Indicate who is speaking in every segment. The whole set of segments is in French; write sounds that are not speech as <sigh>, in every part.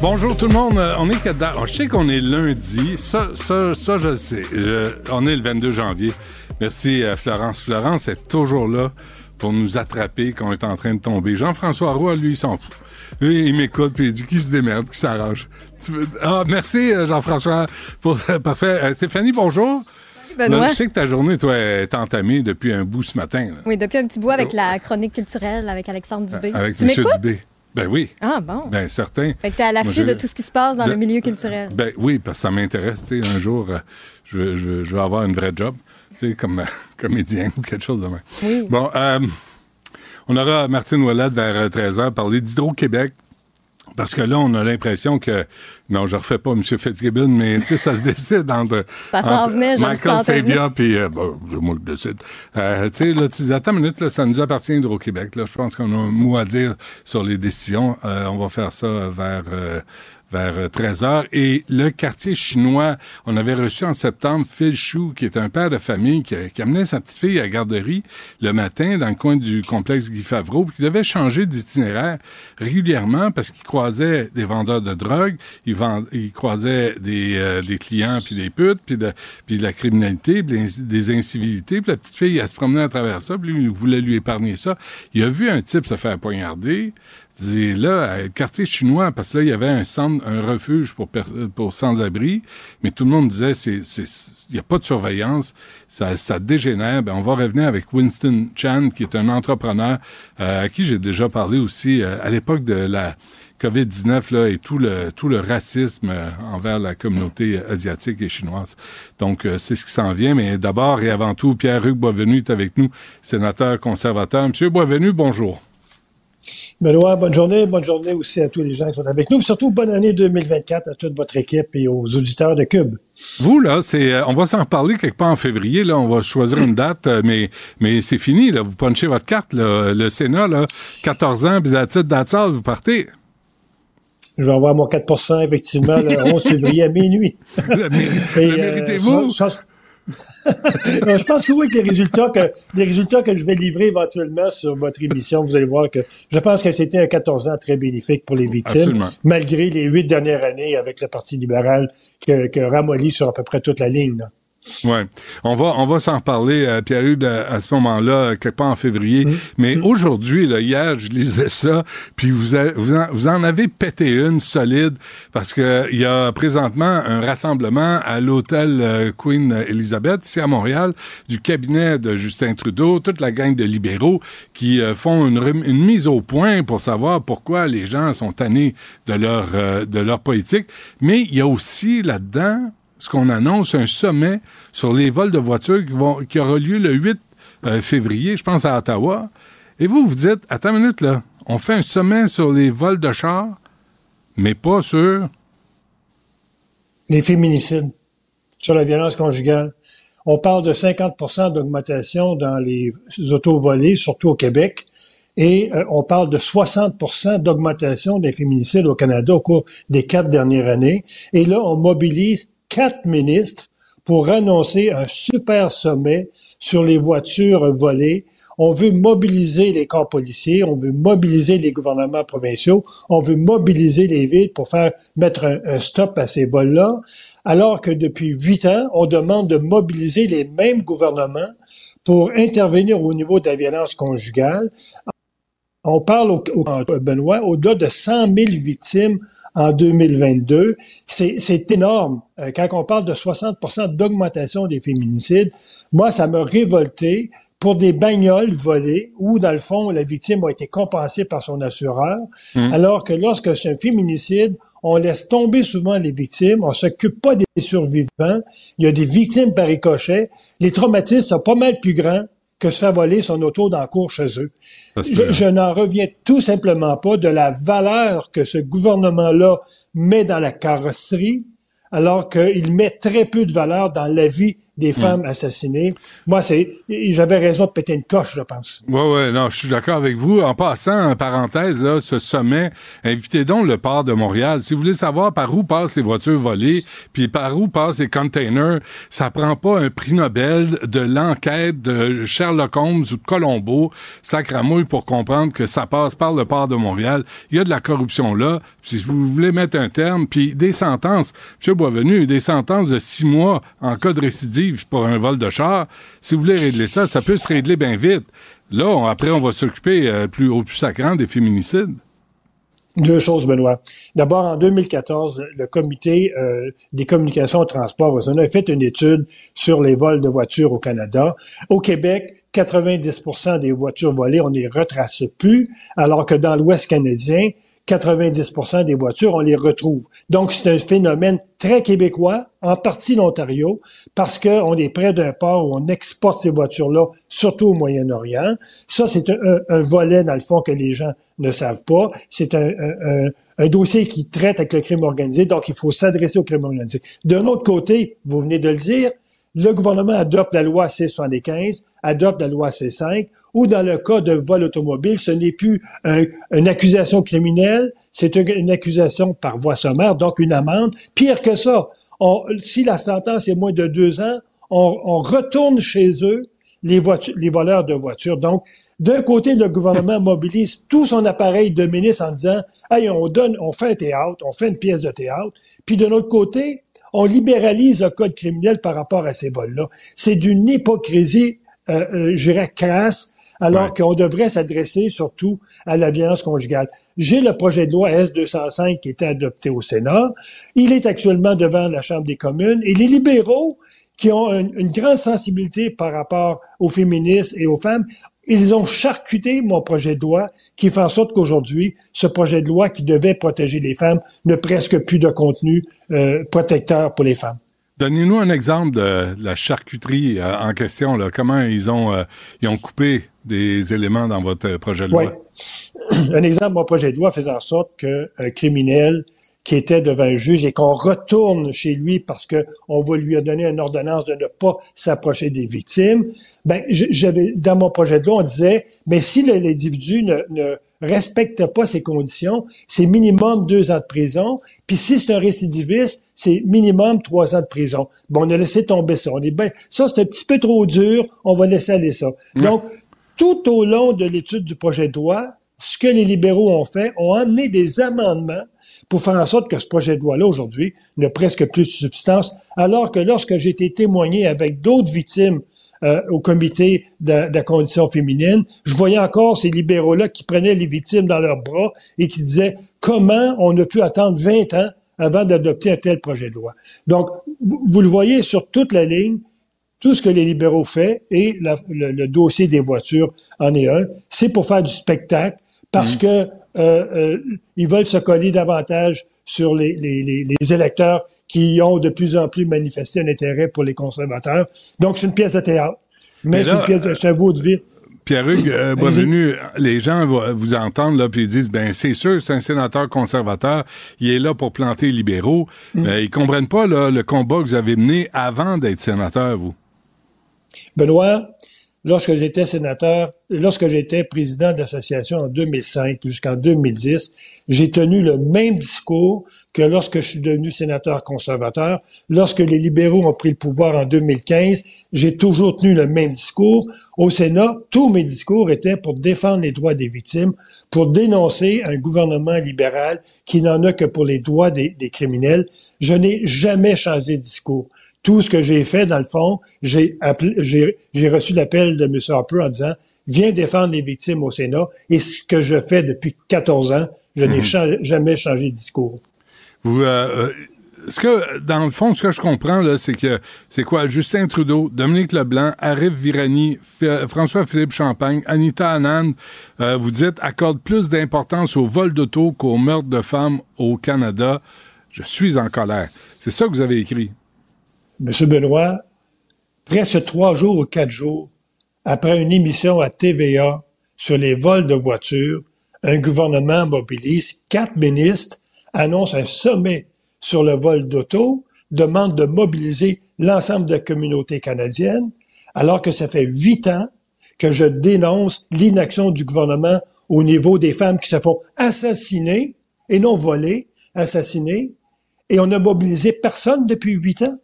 Speaker 1: Bonjour tout le monde, on est que oh, Je sais qu'on est lundi, ça, ça, ça je le sais. On est le 22 janvier. Merci euh, Florence. Florence est toujours là pour nous attraper quand on est en train de tomber. Jean-François Roy, lui, il s'en fout. Lui, il m'écoute puis il dit qui se démerde, qui s'arrange. Ah, merci euh, Jean-François. Pour... <laughs> Parfait. Euh, Stéphanie, bonjour.
Speaker 2: Benoît?
Speaker 1: Je sais que ta journée, toi, est entamée depuis un bout ce matin. là.
Speaker 2: Oui, depuis un petit bout avec la chronique culturelle avec Alexandre Dubé.
Speaker 1: Avec
Speaker 2: tu
Speaker 1: M. Dubé. Ben oui.
Speaker 2: Ah bon.
Speaker 1: Ben certain.
Speaker 2: Fait que t'es à l'affût de tout ce qui se passe dans
Speaker 1: de-
Speaker 2: le milieu culturel.
Speaker 1: Ben oui, parce que ça m'intéresse. Tu sais, un jour, euh, je, veux, je, veux, je veux avoir une vraie job, tu sais, comme euh, <laughs> comédien ou quelque chose de même.
Speaker 2: Oui.
Speaker 1: Bon, euh, on aura Martine Ouellette vers 13h parler d'Hydro-Québec. Parce que là, on a l'impression que. Non, je refais pas M. Fitzgibbon, mais tu sais, ça se <laughs> décide entre.
Speaker 2: Ça s'en venait, je
Speaker 1: Michael Sabia, puis. Euh, bon, c'est moi qui décide. Euh, tu sais, là, tu dis, attends une minute, là, ça nous appartient Hydro-Québec. Là, je pense qu'on a un mot à dire sur les décisions. Euh, on va faire ça vers. Vers euh, 13 heures. Et le quartier chinois, on avait reçu en septembre Phil Chou, qui est un père de famille qui, qui amenait sa petite fille à garderie le matin dans le coin du complexe Guy Favreau, puis qui devait changer d'itinéraire régulièrement parce qu'il croisait des vendeurs de drogue, il, vend, croisait des, euh, des clients, puis des putes, puis de, la criminalité, puis des- des incivilités. Puis la petite fille, elle se promenait à travers ça, puis lui, il voulait lui épargner ça. Il a vu un type se faire poignarder. Dit, là, euh, quartier chinois, parce que là, il y avait un centre, un refuge pour, pour sans-abri, mais tout le monde disait, c'est, c'est, il n'y a pas de surveillance, ça, ça dégénère. Ben, on va revenir avec Winston Chan, qui est un entrepreneur euh, à qui j'ai déjà parlé aussi euh, à l'époque de la COVID-19 là, et tout le, tout le racisme euh, envers la communauté asiatique et chinoise. Donc, euh, c'est ce qui s'en vient. Mais d'abord et avant tout, Pierre-Hugues Boisvenu est avec nous, sénateur conservateur. Monsieur Boisvenu, bonjour.
Speaker 3: Benoît, bonne journée. Bonne journée aussi à tous les gens qui sont avec nous. Surtout, bonne année 2024 à toute votre équipe et aux auditeurs de Cube.
Speaker 1: Vous, là, c'est, euh, on va s'en reparler quelque part en février, là, on va choisir une date, euh, mais, mais c'est fini, là, vous punchez votre carte, là, le Sénat, là, 14 ans, puis la titre d'attitude, vous partez.
Speaker 3: Je vais avoir mon 4% effectivement, le 11 février à minuit. <laughs>
Speaker 1: Le,
Speaker 3: euh,
Speaker 1: méritez-vous?
Speaker 3: Non, je pense que oui, que les résultats que, les résultats que je vais livrer éventuellement sur votre émission, vous allez voir que je pense que c'était un 14 ans très bénéfique pour les victimes,
Speaker 1: Absolument.
Speaker 3: malgré les huit dernières années avec le Parti libéral que, que ramolli sur à peu près toute la ligne. là.
Speaker 1: Ouais, on va on va s'en reparler euh, Pierre-Hugues à, à ce moment-là euh, quelque part en février.
Speaker 3: Mmh.
Speaker 1: Mais aujourd'hui, là, hier, je lisais ça, puis vous a- vous en, vous en avez pété une solide parce que il y a présentement un rassemblement à l'hôtel euh, Queen Elizabeth ici à Montréal du cabinet de Justin Trudeau, toute la gang de libéraux qui euh, font une, rem- une mise au point pour savoir pourquoi les gens sont tannés de leur euh, de leur politique. Mais il y a aussi là-dedans ce qu'on annonce, un sommet sur les vols de voitures qui, aura lieu le 8 euh, février, je pense, à Ottawa. Et vous, vous dites, attends une minute, là, on fait un sommet sur les vols de chars, mais pas sur...
Speaker 3: les féminicides, sur la violence conjugale. On parle de 50% d'augmentation dans les autos volées, surtout au Québec, et euh, on parle de 60% d'augmentation des féminicides au Canada au cours des quatre dernières années. Et là, on mobilise quatre ministres pour annoncer un super sommet sur les voitures volées. On veut mobiliser les corps policiers, on veut mobiliser les gouvernements provinciaux, on veut mobiliser les villes pour faire mettre un, un stop à ces vols-là, alors que depuis huit ans, on demande de mobiliser les mêmes gouvernements pour intervenir au niveau de la violence conjugale on parle, au, au, Benoît, au-delà de 100 000 victimes en 2022. C'est énorme. Euh, quand on parle de 60% d'augmentation des féminicides, moi, ça m'a révolté pour des bagnoles volées où, dans le fond, la victime a été compensée par son assureur, mmh. alors que lorsque c'est un féminicide, on laisse tomber souvent les victimes, on s'occupe pas des survivants, il y a des victimes par ricochet, les traumatismes sont pas mal plus grands que se faire voler son auto dans la cour chez eux. Je, je n'en reviens tout simplement pas de la valeur que ce gouvernement-là met dans la carrosserie, alors qu'il met très peu de valeur dans la vie des femmes assassinées. Moi, c'est, j'avais raison de péter une coche, je pense.
Speaker 1: Ouais, ouais, non, je suis d'accord avec vous. En passant, en parenthèse, là, ce sommet, invitez donc le port de Montréal. Si vous voulez savoir par où passent les voitures volées, puis par où passent les containers, ça prend pas un prix Nobel de l'enquête de Sherlock Holmes ou de Colombo, sacramouille pour comprendre que ça passe par le port de Montréal. Il y a de la corruption là. Si vous voulez mettre un terme, puis des sentences, M. Boisvenu, des sentences de six mois en cas de récidive pour un vol de char, si vous voulez régler ça, ça peut se régler bien vite. Là, après, on va s'occuper euh, plus au plus sacrant des féminicides.
Speaker 3: Deux choses, Benoît. D'abord, en 2014, le comité euh, des communications au transport a fait une étude sur les vols de voitures au Canada. Au Québec, 90% des voitures volées, on ne les retrace plus, alors que dans l'Ouest canadien, 90% des voitures, on les retrouve. Donc, c'est un phénomène très québécois, en partie l'Ontario, parce qu'on est près d'un port où on exporte ces voitures-là, surtout au Moyen-Orient. Ça, c'est un, volet, dans le fond, que les gens ne savent pas. C'est un, un, dossier qui traite avec le crime organisé, donc il faut s'adresser au crime organisé. D'un autre côté, vous venez de le dire, le gouvernement adopte la loi C-75, adopte la loi C-5, ou dans le cas de vol automobile, ce n'est plus une accusation criminelle, c'est une, accusation par voie sommaire, donc une amende. Pire que ça, si la sentence est moins de deux ans, on, retourne chez eux les, les voleurs de voitures. Donc, d'un côté, le gouvernement mobilise tout son appareil de ministre en disant, hey, on donne, on fait un théâtre, on fait une pièce de théâtre. Puis de l'autre côté, on libéralise le code criminel par rapport à ces vols-là. C'est d'une hypocrisie, euh, euh, je dirais, crasse, alors qu'on devrait s'adresser surtout à la violence conjugale. J'ai le projet de loi S-205 qui était adopté au Sénat. Il est actuellement devant la Chambre des communes et les libéraux qui ont une, une grande sensibilité par rapport aux féministes et aux femmes ils ont charcuté mon projet de loi qui fait en sorte qu'aujourd'hui, ce projet de loi qui devait protéger les femmes n'a presque plus de contenu euh, protecteur pour les femmes.
Speaker 1: Donnez-nous un exemple de la charcuterie euh, en question. Là. Comment ils ont, euh, ils ont coupé des éléments dans votre projet de loi?
Speaker 3: Oui. <clears throat> Un exemple, mon projet de loi faisait en sorte qu'un criminel qui était devant un juge et qu'on retourne chez lui parce que on va lui donner une ordonnance de ne pas s'approcher des victimes. Ben, j'avais dans mon projet de loi, on disait, mais si l'individu ne, ne respecte pas ces conditions, c'est minimum deux ans de prison. Puis si c'est un récidiviste, c'est minimum trois ans de prison. Bon, on a laissé tomber ça. On est ben, ça c'est un petit peu trop dur. On va laisser aller ça. Donc, tout au long de l'étude du projet de loi, ce que les libéraux ont fait, ont amené des amendements pour faire en sorte que ce projet de loi-là, aujourd'hui, n'a presque plus de substance, alors que lorsque j'ai été témoigné avec d'autres victimes euh, au comité de, de, la condition féminine, je voyais encore ces libéraux-là qui prenaient les victimes dans leurs bras et qui disaient comment on a pu attendre 20 ans avant d'adopter un tel projet de loi. Donc, vous, vous, le voyez sur toute la ligne, tout ce que les libéraux font et la, le, le, dossier des voitures en est un, c'est pour faire du spectacle, parce mmh. que euh, euh, ils veulent se coller davantage sur les, les, les, les, électeurs qui ont de plus en plus manifesté un intérêt pour les conservateurs. Donc, c'est une pièce de théâtre, mais, c'est une pièce de, c'est un vaudeville.
Speaker 1: Pierre-Hugues euh, les gens vous entendent là puis ils disent ben c'est sûr c'est un sénateur conservateur, il est là pour planter les libéraux, mmh. mais ils comprennent pas là, le combat que vous avez mené avant d'être sénateur vous.
Speaker 3: Benoît, lorsque j'étais sénateur, lorsque j'étais président de l'association en 2005 jusqu'en 2010, j'ai tenu le même discours que lorsque je suis devenu sénateur conservateur. Lorsque les libéraux ont pris le pouvoir en 2015, j'ai toujours tenu le même discours. Au Sénat, tous mes discours étaient pour défendre les droits des victimes, pour dénoncer un gouvernement libéral qui n'en a que pour les droits des, criminels. Je n'ai jamais changé de discours tout ce que j'ai fait, dans le fond, j'ai reçu l'appel de M. Harper en disant défendre les victimes au Sénat. Et ce que je fais depuis 14 ans, je n'ai
Speaker 1: Mhm.
Speaker 3: jamais changé de discours.
Speaker 1: Vous, euh, euh, ce que, dans le fond, ce que je comprends, là, c'est que, c'est quoi, Justin Trudeau, Dominique Leblanc, Arif Virani, F- François-Philippe Champagne, Anita Anand, euh, vous dites, accorde plus d'importance au vol d'auto qu'au meurtre de femmes au Canada. Je suis en colère. C'est ça que vous avez écrit.
Speaker 3: Monsieur Benoît, presque trois jours ou quatre jours après une émission à TVA sur les vols de voitures, un gouvernement mobilise quatre ministres, annonce un sommet sur le vol d'auto, demande de mobiliser l'ensemble de la communauté canadienne, alors que ça fait huit ans que je dénonce l'inaction du gouvernement au niveau des femmes qui se font assassiner, et non voler, assassiner, et on n'a mobilisé personne depuis huit ans.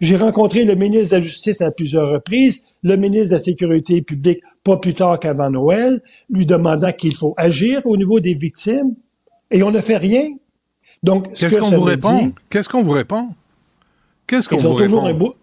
Speaker 3: J'ai rencontré le ministre de la Justice à plusieurs reprises, le ministre de la Sécurité publique pas plus tard qu'avant Noël, lui demandant qu'il faut agir au niveau des victimes, et on ne fait rien. Donc, ce
Speaker 1: Qu'est-ce
Speaker 3: que
Speaker 1: qu'on vous répond? Qu'est-ce qu'on vous répond? Qu'est-ce qu'on
Speaker 3: ils
Speaker 1: vous
Speaker 3: ont toujours
Speaker 1: répond?
Speaker 3: un beau,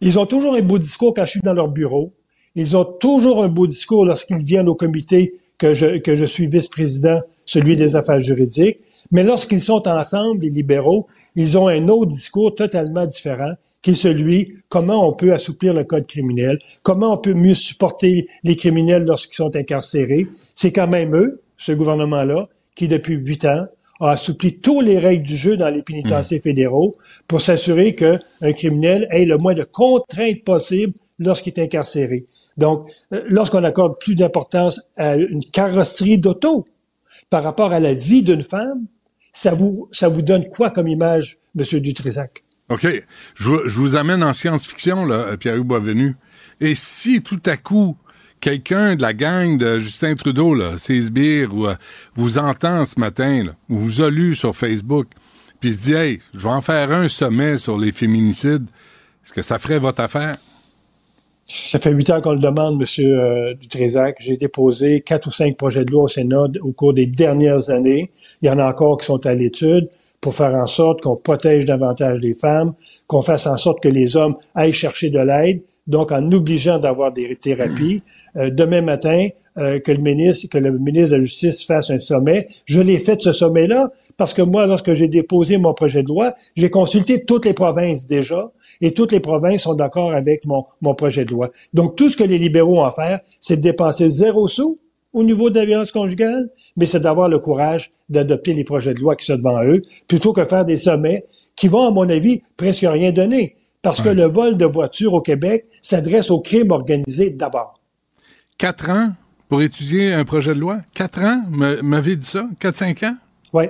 Speaker 3: ils ont toujours un beau discours quand je suis dans leur bureau. Ils ont toujours un beau discours lorsqu'ils viennent au comité que je, que je suis vice-président, celui des affaires juridiques. Mais lorsqu'ils sont ensemble, les libéraux, ils ont un autre discours totalement différent, qui est celui comment on peut assouplir le code criminel, comment on peut mieux supporter les criminels lorsqu'ils sont incarcérés? C'est quand même eux, ce gouvernement-là, qui depuis huit ans a assoupli tous les règles du jeu dans les pénitenciers fédéraux pour s'assurer qu'un criminel ait le moins de contraintes possibles lorsqu'il est incarcéré. Donc, euh, lorsqu'on accorde plus d'importance à une carrosserie d'auto par rapport à la vie d'une femme, ça vous, ça vous donne quoi comme image, Monsieur Dutrisac?
Speaker 1: OK. Je, vous- je vous amène en science-fiction, là, Pierre-Hugues Boisvenu. Et si tout à coup, quelqu'un de la gang de Justin Trudeau, là, ses sbires, euh, vous entend ce matin, ou vous a lu sur Facebook, puis se dit, hey, je vais en faire un sommet sur les féminicides, est-ce que ça ferait votre affaire?
Speaker 3: Ça fait huit ans qu'on le demande, Monsieur euh, Dutrézac. J'ai déposé quatre ou cinq projets de loi au Sénat au cours des dernières années. Il y en a encore qui sont à l'étude pour faire en sorte qu'on protège davantage les femmes, qu'on fasse en sorte que les hommes aillent chercher de l'aide, donc en obligeant d'avoir des thérapies. Euh, demain matin, euh, que le ministre, que le ministre de la Justice fasse un sommet. Je l'ai fait ce sommet-là parce que moi, lorsque j'ai déposé mon projet de loi, j'ai consulté toutes les provinces déjà et toutes les provinces sont d'accord avec mon, mon projet de loi. Donc, tout ce que les libéraux ont à faire, c'est de dépenser zéro sou au niveau de la violence conjugale, mais c'est d'avoir le courage d'adopter les projets de loi qui sont devant eux, plutôt que faire des sommets qui vont, à mon avis, presque rien donner. Parce que le vol de voitures au Québec s'adresse au crime organisé d'abord.
Speaker 1: Quatre ans pour étudier un projet de loi? Quatre ans? M'avez dit ça? Quatre, cinq ans?
Speaker 3: Oui.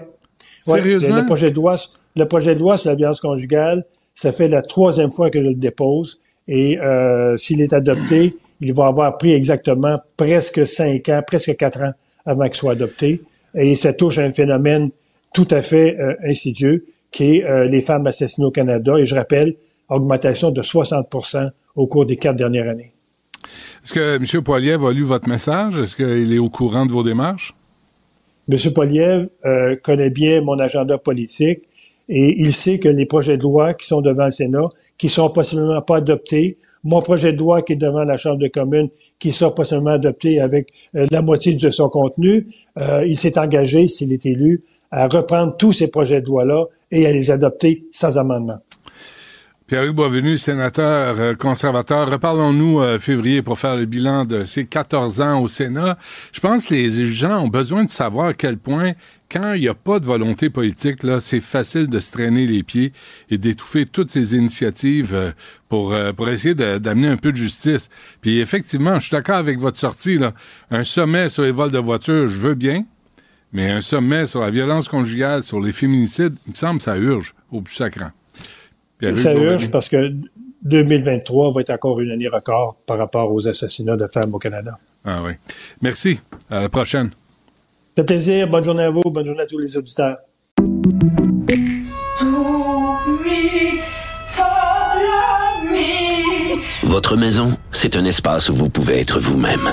Speaker 1: Sérieusement?
Speaker 3: le, le projet de loi, le projet de loi sur la violence conjugale, ça fait la troisième fois que je le dépose. Et euh, s'il est adopté, il va avoir pris exactement presque cinq ans, presque quatre ans avant qu'il soit adopté. Et ça touche un phénomène tout à fait euh, insidieux, qui est euh, les femmes assassinées au Canada. Et je rappelle, augmentation de 60% au cours des quatre dernières années.
Speaker 1: Est-ce que M. Poiliev a lu votre message? Est-ce qu'il est au courant de vos démarches?
Speaker 3: M. Poliev euh, connaît bien mon agenda politique et il sait que les projets de loi qui sont devant le Sénat, qui sont possiblement pas adoptés, mon projet de loi qui est devant la Chambre des communes, qui sera possiblement adopté avec euh, la moitié de son contenu, euh, il s'est engagé, s'il est élu, à reprendre tous ces projets de loi-là et à les adopter sans amendement.
Speaker 1: Pierre-Hugues Boisvenu, sénateur euh, conservateur, reparlons-nous euh, février pour faire le bilan de ses 14 ans au Sénat. Je pense que les gens ont besoin de savoir à quel point, quand il n'y a pas de volonté politique, là, c'est facile de se traîner les pieds et d'étouffer toutes ces initiatives euh, pour, euh, pour essayer d'amener un peu de justice. Puis effectivement, je suis d'accord avec votre sortie, là. Un sommet sur les vols de voitures, je veux bien, mais un sommet sur la violence conjugale, sur les féminicides, il me semble que ça urge au plus sacrant.
Speaker 3: Ça urge parce que 2023 va être encore une année record par rapport aux assassinats de femmes au Canada.
Speaker 1: Ah oui. Merci. À la prochaine.
Speaker 3: Ça fait plaisir. Bonne journée à vous. Bonne journée à tous les auditeurs.
Speaker 4: Votre maison, c'est un espace où vous pouvez être vous-même.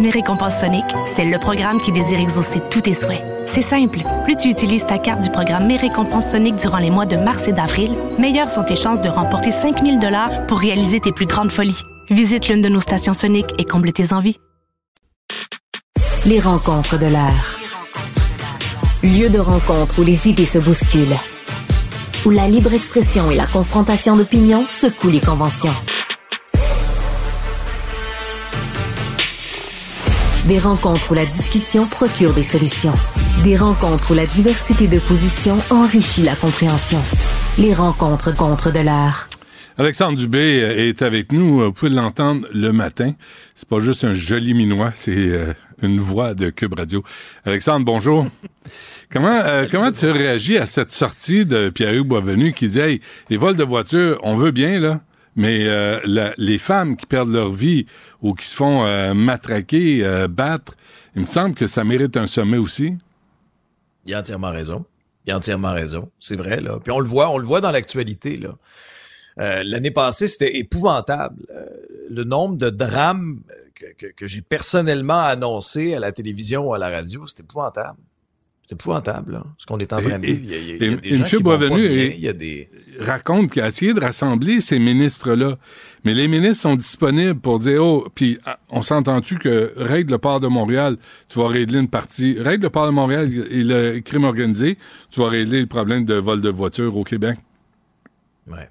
Speaker 5: Mes récompenses Sonic, c'est le programme qui désire exaucer tous tes souhaits. C'est simple. Plus tu utilises ta carte du programme Mes récompenses Sonic durant les mois de mars et d'avril, meilleures sont tes chances de remporter 5000 dollars pour réaliser tes plus grandes folies. Visite l'une de nos stations Sonic et comble tes envies.
Speaker 6: Les rencontres de l'art. Lieu de rencontre où les idées se bousculent. Où la libre expression et la confrontation d'opinions secouent les conventions. Des rencontres où la discussion procure des solutions. Des rencontres où la diversité de positions enrichit la compréhension. Les rencontres contre de l'art.
Speaker 1: Alexandre Dubé est avec nous. Vous pouvez l'entendre le matin. C'est pas juste un joli minois, c'est euh, une voix de Cube Radio. Alexandre, bonjour. <laughs> comment euh, comment tu réagis à cette sortie de Pierre-Hugues Boisvenu qui dit hey, les vols de voitures, on veut bien là, mais euh, les femmes qui perdent leur vie ou qui se font euh, matraquer, euh, battre, il me semble que ça mérite un sommet aussi.
Speaker 7: Il a entièrement raison. Il a entièrement raison. C'est vrai, là. Puis on le voit, on le voit dans l'actualité, là. Euh, L'année passée, c'était épouvantable. Euh, le nombre de drames que, que, que j'ai personnellement annoncé à la télévision ou à la radio, c'était épouvantable. C'est épouvantable, là, ce qu'on est en train de vivre. Il y a, des
Speaker 1: Boisvenu raconte qu'il a essayé de rassembler ces ministres-là. Mais les ministres sont disponibles pour dire, oh, puis ah, on s'entend-tu que règle le port de Montréal, tu vas régler une partie, règle le port de Montréal et le crime organisé, tu vas régler le problème de vol de voitures au Québec.
Speaker 7: Ouais.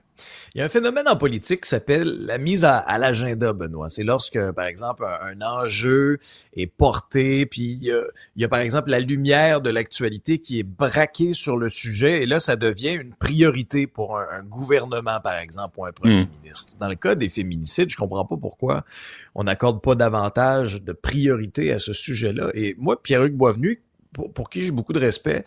Speaker 7: Il y a un phénomène en politique qui s'appelle la mise à, à l'agenda, Benoît. C'est lorsque, par exemple, un, un enjeu est porté, puis il y, a, il y a, par exemple, la lumière de l'actualité qui est braquée sur le sujet, et là, ça devient une priorité pour un, un gouvernement, par exemple, ou un premier
Speaker 1: Mm.
Speaker 7: ministre. Dans le cas des féminicides, je comprends pas pourquoi on n'accorde pas davantage de priorité à ce sujet-là. Et moi, Pierre-Hugues Boisvenu, pour, pour qui j'ai beaucoup de respect,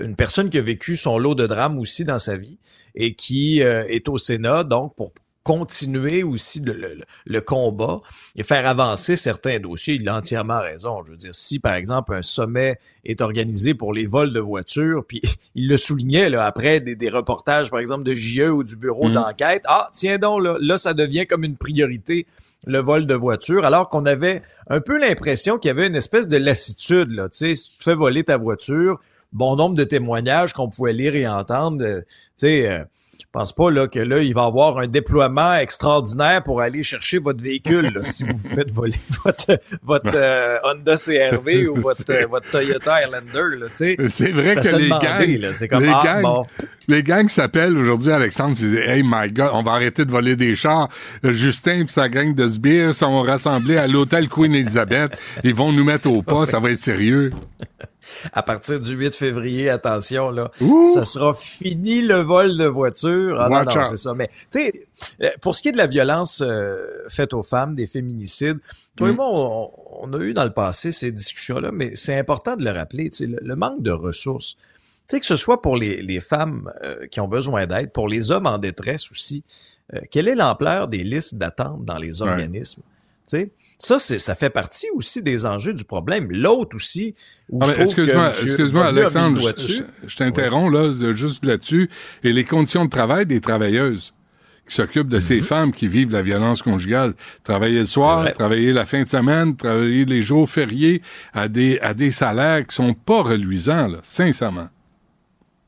Speaker 7: une personne qui a vécu son lot de drames aussi dans sa vie et qui euh, est au Sénat, donc pour continuer aussi le, le- le combat et faire avancer certains dossiers. Il a entièrement raison. Je veux dire, si par exemple un sommet est organisé pour les vols de voitures, puis <laughs> il le soulignait là, après des, des reportages, par exemple, de JE ou du bureau
Speaker 1: Mhm.
Speaker 7: d'enquête, ah, tiens donc, là, là, ça devient comme une priorité le vol de voiture, alors qu'on avait un peu l'impression qu'il y avait une espèce de lassitude. Là. Tu sais, si tu fais voler ta voiture, bon nombre de témoignages qu'on pouvait lire et entendre, euh, tu sais, euh, pense pas là, que là, il va y avoir un déploiement extraordinaire pour aller chercher votre véhicule là, si vous vous faites voler <laughs> votre, votre <laughs> euh, Honda CRV ou votre, votre Toyota Highlander. Là, tu sais.
Speaker 1: C'est vrai que les gangs,
Speaker 7: là. C'est comme,
Speaker 1: les
Speaker 7: ah,
Speaker 1: gangs,
Speaker 7: bon.
Speaker 1: les gangs s'appellent aujourd'hui Alexandre, ils disent Hey my God, on va arrêter de voler des chars. Justin et sa gang de sbires sont rassemblés à l'hôtel Queen Elizabeth. Ils vont nous mettre au pas, <laughs> ça va être sérieux.
Speaker 7: À partir du 8 février, attention, là, ça sera fini le vol de voiture. Ah non, non, c'est ça. Mais, tu sais, euh, pour ce qui est de la violence euh, faite aux femmes, des féminicides, toi et
Speaker 1: Mm.
Speaker 7: moi, on, on a eu dans le passé ces discussions-là, mais c'est important de le rappeler, tu sais, le, le manque de ressources. Tu sais, que ce soit pour les, les femmes euh, qui ont besoin d'aide, pour les hommes en détresse aussi, euh, quelle est l'ampleur des listes d'attente dans les organismes? Ça, c'est, ça fait partie aussi des enjeux du problème. L'autre aussi, où
Speaker 1: Ah, excuse-moi, excuse-moi, Alexandre, je,
Speaker 7: dessus.
Speaker 1: je- je t'interromps là, juste là-dessus. Et les conditions de travail des travailleuses qui s'occupent de ces femmes qui vivent la violence conjugale. Travailler le soir, travailler la fin de semaine, travailler les jours fériés à des, à des salaires qui sont pas reluisants, là, sincèrement.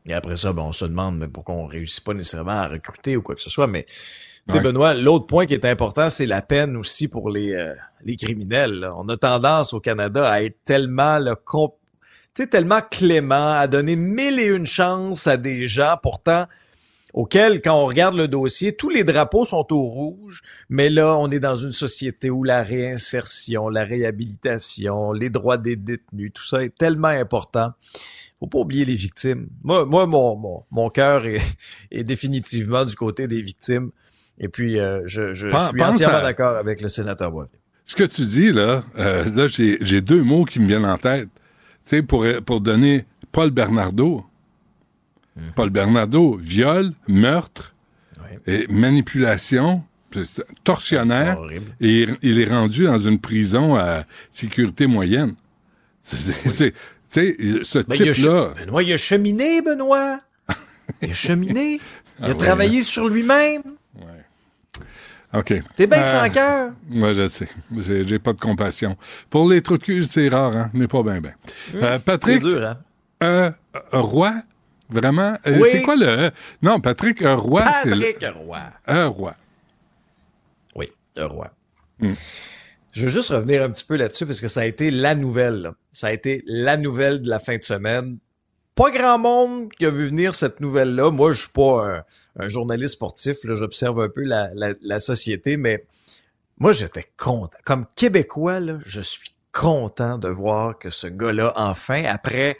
Speaker 7: Et après ça, ben, on se demande mais pourquoi on réussit pas nécessairement à recruter ou quoi que ce soit. Mais tu sais. Benoît, l'autre point qui est important, c'est la peine aussi pour les, euh, les criminels. là. On a tendance au Canada à être tellement là, com- tu sais, tellement clément, à donner mille et une chances à des gens, pourtant, auxquels, quand on regarde le dossier, tous les drapeaux sont au rouge, mais là, on est dans une société où la réinsertion, la réhabilitation, les droits des détenus, tout ça est tellement important. Faut pas oublier les victimes. Moi, moi mon, mon, mon cœur est, <laughs> est définitivement du côté des victimes. Et puis, euh, je, je
Speaker 1: Pense-
Speaker 7: suis entièrement
Speaker 1: à-
Speaker 7: d'accord avec le sénateur Boisvenu.
Speaker 1: Ce que tu dis, là, euh, là, j'ai deux mots qui me viennent en tête. Tu sais, pour, pour donner Paul Bernardo.
Speaker 7: Mhm.
Speaker 1: Paul Bernardo, viol, meurtre, et manipulation, tortionnaire, et il- il est rendu dans une prison à sécurité moyenne. C'est- sais, ce
Speaker 7: Ben, il a
Speaker 1: type-là,
Speaker 7: Benoît, il a cheminé, Benoît. Il a cheminé. <laughs> Il
Speaker 1: Ah
Speaker 7: a
Speaker 1: ouais,
Speaker 7: travaillé sur lui-même.
Speaker 1: OK.
Speaker 7: T'es bien
Speaker 1: Euh,
Speaker 7: sans cœur?
Speaker 1: Moi, je sais. J'ai j'ai pas de compassion. Pour les trous de cul, c'est rare, hein, mais pas bien, bien. Euh, Patrick,
Speaker 7: C'est dur, hein?
Speaker 1: euh, euh, Roy, vraiment? Euh,
Speaker 7: Oui.
Speaker 1: C'est quoi le... non, Patrick Roy, c'est... le-
Speaker 7: Patrick Roy.
Speaker 1: Un roi.
Speaker 7: Oui, un roi.
Speaker 1: Hmm.
Speaker 7: Je veux juste revenir un petit peu là-dessus parce que ça a été la nouvelle. là. Ça a été la nouvelle de la fin de semaine. Pas grand monde qui a vu venir cette nouvelle-là. Moi, je suis pas un, journaliste sportif. J'observe un peu la, société, mais moi, j'étais content. Comme Québécois, je suis content de voir que ce gars-là, enfin, après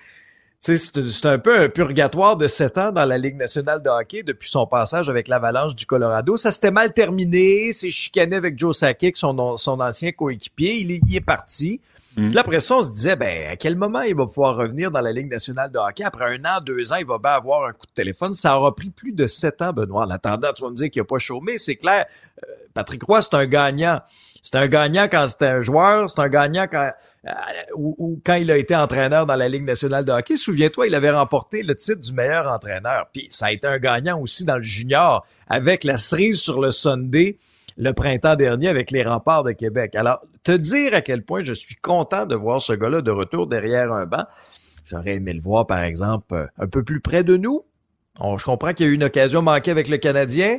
Speaker 7: tu c'est un peu un purgatoire de sept ans dans la Ligue nationale de hockey depuis son passage avec l'Avalanche du Colorado. Ça s'était mal terminé. C'est chicané avec Joe Sakic, son, ancien coéquipier. Il il est parti. Puis là, après ça, on se disait, ben, à quel moment il va pouvoir revenir dans la Ligue nationale de hockey? Après un an, deux ans, il va bien avoir un coup de téléphone. Ça aura pris plus de sept ans, Benoît. En attendant, tu vas me dire qu'il n'a pas chômé. C'est clair. Euh, Patrick Roy, c'est un gagnant. C'est un gagnant quand c'était un joueur. C'est un gagnant quand, euh, ou, ou quand il a été entraîneur dans la Ligue nationale de hockey. Souviens-toi, il avait remporté le titre du meilleur entraîneur. Puis ça a été un gagnant aussi dans le junior avec la cerise sur le Sunday le printemps dernier avec les remparts de Québec. Alors, te dire à quel point je suis content de voir ce gars-là de retour derrière un banc. J'aurais aimé le voir, par exemple, euh, un peu plus près de nous. On, je comprends qu'il y a eu une occasion manquée avec le Canadien.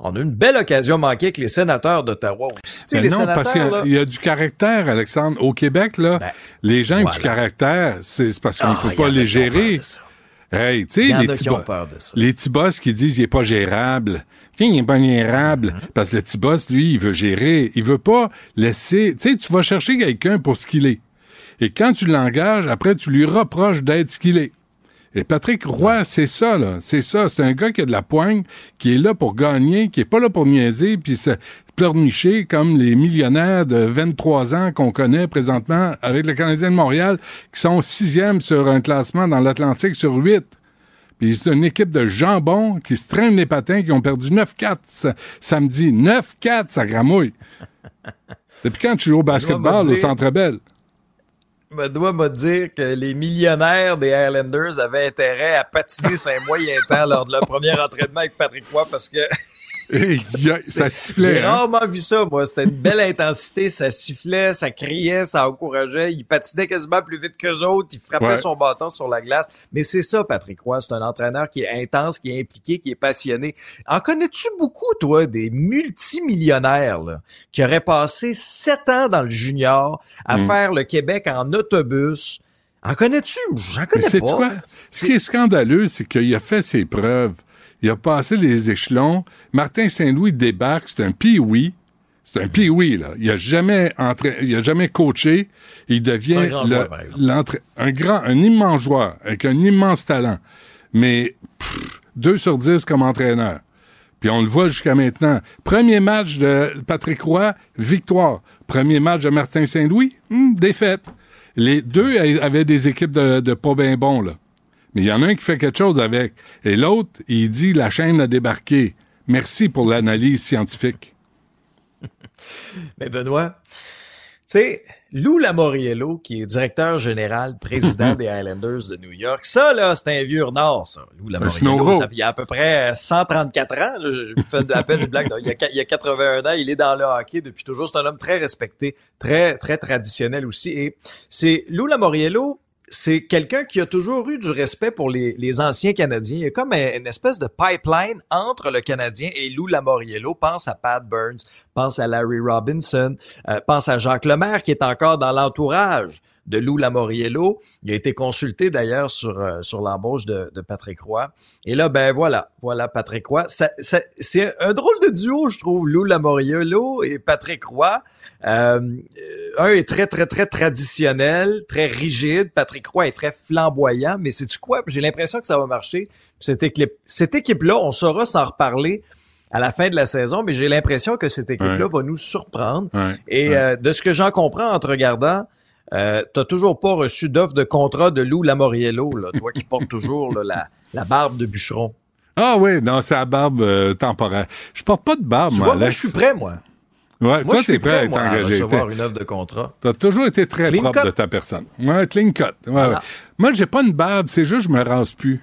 Speaker 7: On a une belle occasion manquée avec les sénateurs d'Ottawa aussi.
Speaker 1: Mais
Speaker 7: les
Speaker 1: non, parce qu'il y a du caractère, Alexandre. Au Québec, là, les gens ont du caractère. C'est parce qu'on
Speaker 7: Ben, Ah,
Speaker 1: peut pas les gérer. Hey, tu sais, les petits boss qui disent il est pas gérable. Est pas.
Speaker 7: Mm-hmm.
Speaker 1: Parce que le petit boss, lui, il veut gérer. Il veut pas laisser. Tu sais, tu vas chercher quelqu'un pour ce qu'il est. Et quand tu l'engages, après, tu lui reproches d'être ce qu'il est. Et Patrick Roy, c'est ça, là. C'est ça. C'est un gars qui a de la poigne, qui est là pour gagner, qui est pas là pour niaiser, puis se pleurnicher comme les millionnaires de 23 ans qu'on connaît présentement avec le Canadien de Montréal, qui sont sixième sur un classement dans l'Atlantique sur huit. Puis c'est une équipe de jambons qui se traînent les patins, qui ont perdu 9-4 sa- samedi. 9-4, ça gramouille. <laughs> Depuis quand tu joues au basketball
Speaker 7: dire-
Speaker 1: au Centre Bell?
Speaker 7: me doit me dire que les millionnaires des Highlanders avaient intérêt à patiner un moyen temps lors de leur premier entraînement avec Patrick Roy parce que
Speaker 1: ça sifflait.
Speaker 7: J'ai
Speaker 1: hein?
Speaker 7: rarement vu ça, moi. C'était une belle intensité. Ça sifflait, ça criait, ça encourageait. Il patinait quasiment plus vite qu'eux autres. Il frappait
Speaker 1: Ouais.
Speaker 7: son bâton sur la glace. Mais c'est ça, Patrick Roy. C'est un entraîneur qui est intense, qui est impliqué, qui est passionné. En connais-tu beaucoup, toi, des multimillionnaires là, qui auraient passé sept ans dans le junior à
Speaker 1: Mm.
Speaker 7: faire le Québec en autobus? En connais-tu? J'en
Speaker 1: Mais
Speaker 7: connais
Speaker 1: c'est
Speaker 7: pas.
Speaker 1: quoi? Ce qui est scandaleux, c'est qu'il a fait ses preuves. Il a passé les échelons. Martin Saint-Louis débarque, c'est un pee-wee. C'est un pee-wee, là. Il a jamais entra- il a jamais coaché. Il devient
Speaker 7: un grand
Speaker 1: le-
Speaker 7: joueur,
Speaker 1: grand, un immense joueur, avec un immense talent. Mais, pff, 2 sur 10 comme entraîneur. Puis on le voit jusqu'à maintenant. Premier match de Patrick Roy, victoire. Premier match de Martin Saint-Louis, hmm, défaite. Les deux avaient des équipes de, de pas bien bons, là. Mais il y en a un qui fait quelque chose avec. Et l'autre, il dit la chaîne a débarqué. Merci pour l'analyse scientifique. <laughs>
Speaker 7: Mais Benoît, tu sais, Lou Lamoriello, qui est directeur général, président <laughs> des Highlanders de New York, ça, là, c'est un vieux renard, ça. Lou. Lamoriello, ça, il a à peu près 134 ans. là, je je fais à peine une blague. Il y, a, il y a 81 ans, il est dans le hockey depuis toujours. C'est un homme très respecté, très, très traditionnel aussi. Et c'est Lou Lamoriello, c'est quelqu'un qui a toujours eu du respect pour les, les anciens Canadiens. Il y a comme un- une espèce de pipeline entre le Canadien et Lou Lamoriello. Pense à Pat Burns, pense à Larry Robinson, euh, pense à Jacques Lemaire qui est encore dans l'entourage de Lou Lamoriello. Il a été consulté d'ailleurs sur, euh, sur l'embauche de, Patrick Roy. Et là, ben voilà, voilà Patrick Roy. Ça, c'est un drôle de duo, je trouve, Lou Lamoriello et Patrick Roy. Euh, un est très, très, très traditionnel, très rigide. Patrick Roy est très flamboyant. Mais c'est-tu quoi? J'ai l'impression que ça va marcher. Cette équipe, cette équipe-là, on saura s'en reparler à la fin de la saison, mais j'ai l'impression que cette équipe-là va nous surprendre. Et euh, de ce que j'en comprends en te regardant, euh, t'as toujours pas reçu d'offre de contrat de Lou Lamoriello, là, toi qui portes toujours là, la, la barbe de bûcheron.
Speaker 1: Ah oui, non, c'est la barbe euh, temporaire. Je porte pas de barbe,
Speaker 7: Tu
Speaker 1: moi,
Speaker 7: vois, moi,
Speaker 1: Alex.
Speaker 7: je suis prêt, moi.
Speaker 1: Ouais,
Speaker 7: Moi,
Speaker 1: toi, t'es prêt à
Speaker 7: prêt,
Speaker 1: être
Speaker 7: moi, à
Speaker 1: engagé.
Speaker 7: recevoir
Speaker 1: T'es-
Speaker 7: une offre de contrat.
Speaker 1: T'as toujours été très
Speaker 7: Clean
Speaker 1: propre
Speaker 7: cut.
Speaker 1: de ta personne. Ouais, clean cut. Ouais,
Speaker 7: Voilà.
Speaker 1: ouais. Moi, j'ai pas une barbe, c'est juste que je me rase plus.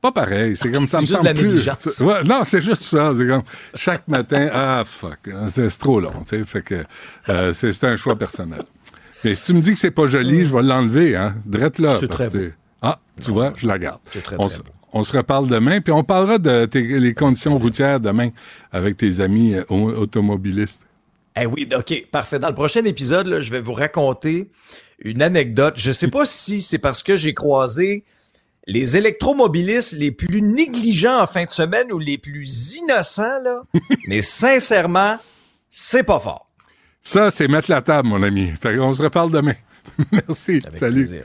Speaker 1: Pas pareil, c'est comme <laughs> ça
Speaker 7: C'est
Speaker 1: me
Speaker 7: la
Speaker 1: plus. Ouais, non, c'est juste ça. C'est comme chaque matin, <laughs> ah fuck, c'est c'est trop long, tu sais. Fait que euh, c'est un choix personnel. Mais si tu me dis que c'est pas joli, je vais l'enlever, hein. Drette là. Parce que- Ah, tu vois, je la garde.
Speaker 7: Très,
Speaker 1: On, se- on se reparle demain, puis on parlera de tes- les conditions routières demain avec tes amis euh, au- automobilistes.
Speaker 7: Eh oui, OK, parfait. Dans le prochain épisode, là, je vais vous raconter une anecdote. Je sais pas si c'est parce que j'ai croisé les électromobilistes les plus négligents en fin de semaine ou les plus innocents, là. <laughs> mais sincèrement, c'est pas fort.
Speaker 1: Ça, c'est mettre la table, mon ami. Fait qu'on se reparle demain. <laughs> Merci. Salut.
Speaker 7: plaisir.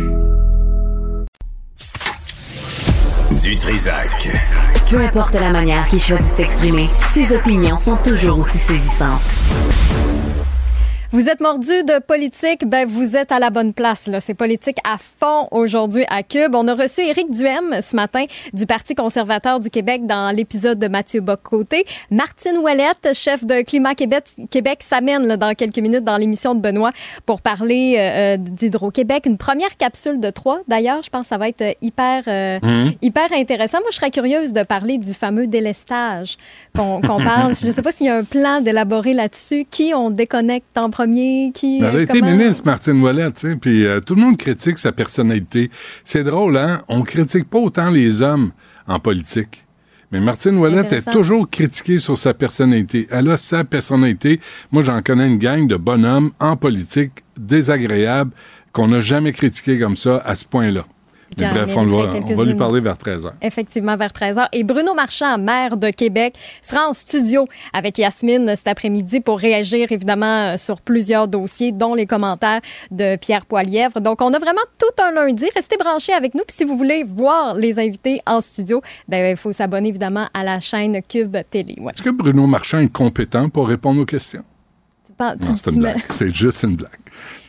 Speaker 8: Du.
Speaker 6: Peu importe la manière qu'il choisit de s'exprimer, ses opinions sont toujours aussi saisissantes.
Speaker 2: Vous êtes mordu de politique, ben vous êtes à la bonne place. C'est politique à fond aujourd'hui à Cube. On a reçu Éric Duhem ce matin du Parti conservateur du Québec dans l'épisode de Mathieu Bock-Côté. Martine Ouellette, chef de Climat Québec, Québec s'amène dans quelques minutes dans l'émission de Benoît pour parler euh, d'Hydro-Québec. Une première capsule de trois. D'ailleurs, je pense que ça va être euh, hyper, euh,
Speaker 9: Mhm.
Speaker 2: hyper intéressant. Moi, je serais curieuse de parler du fameux délestage qu'on qu'on parle. <laughs> Je ne sais pas s'il y a un plan d'élaborer là-dessus. Qui on déconnecte en premier? Qui,
Speaker 1: Elle a été ministre, Martine Ouellet, tu sais, puis euh, tout le monde critique sa personnalité. C'est drôle, hein? On critique pas autant les hommes en politique. Mais Martine Ouellet est toujours critiquée sur sa personnalité. Elle a sa personnalité. Moi, j'en connais une gang de bonhommes en politique désagréables qu'on n'a jamais critiqué comme ça à ce point-là. Bref, on, le va, on va lui parler vers 13h.
Speaker 2: Effectivement, vers 13h. Et Bruno Marchand, maire de Québec, sera en studio avec Yasmine cet après-midi pour réagir évidemment sur plusieurs dossiers, dont les commentaires de Pierre Poilièvre. Donc, on a vraiment tout un lundi. Restez branchés avec nous. Puis si vous voulez voir les invités en studio, ben, il faut s'abonner évidemment à la chaîne Cube Télé. Ouais.
Speaker 1: Est-ce que Bruno Marchand est compétent pour répondre aux questions?
Speaker 2: Tu tu-
Speaker 1: Non, c'est une blague. C'est juste une blague.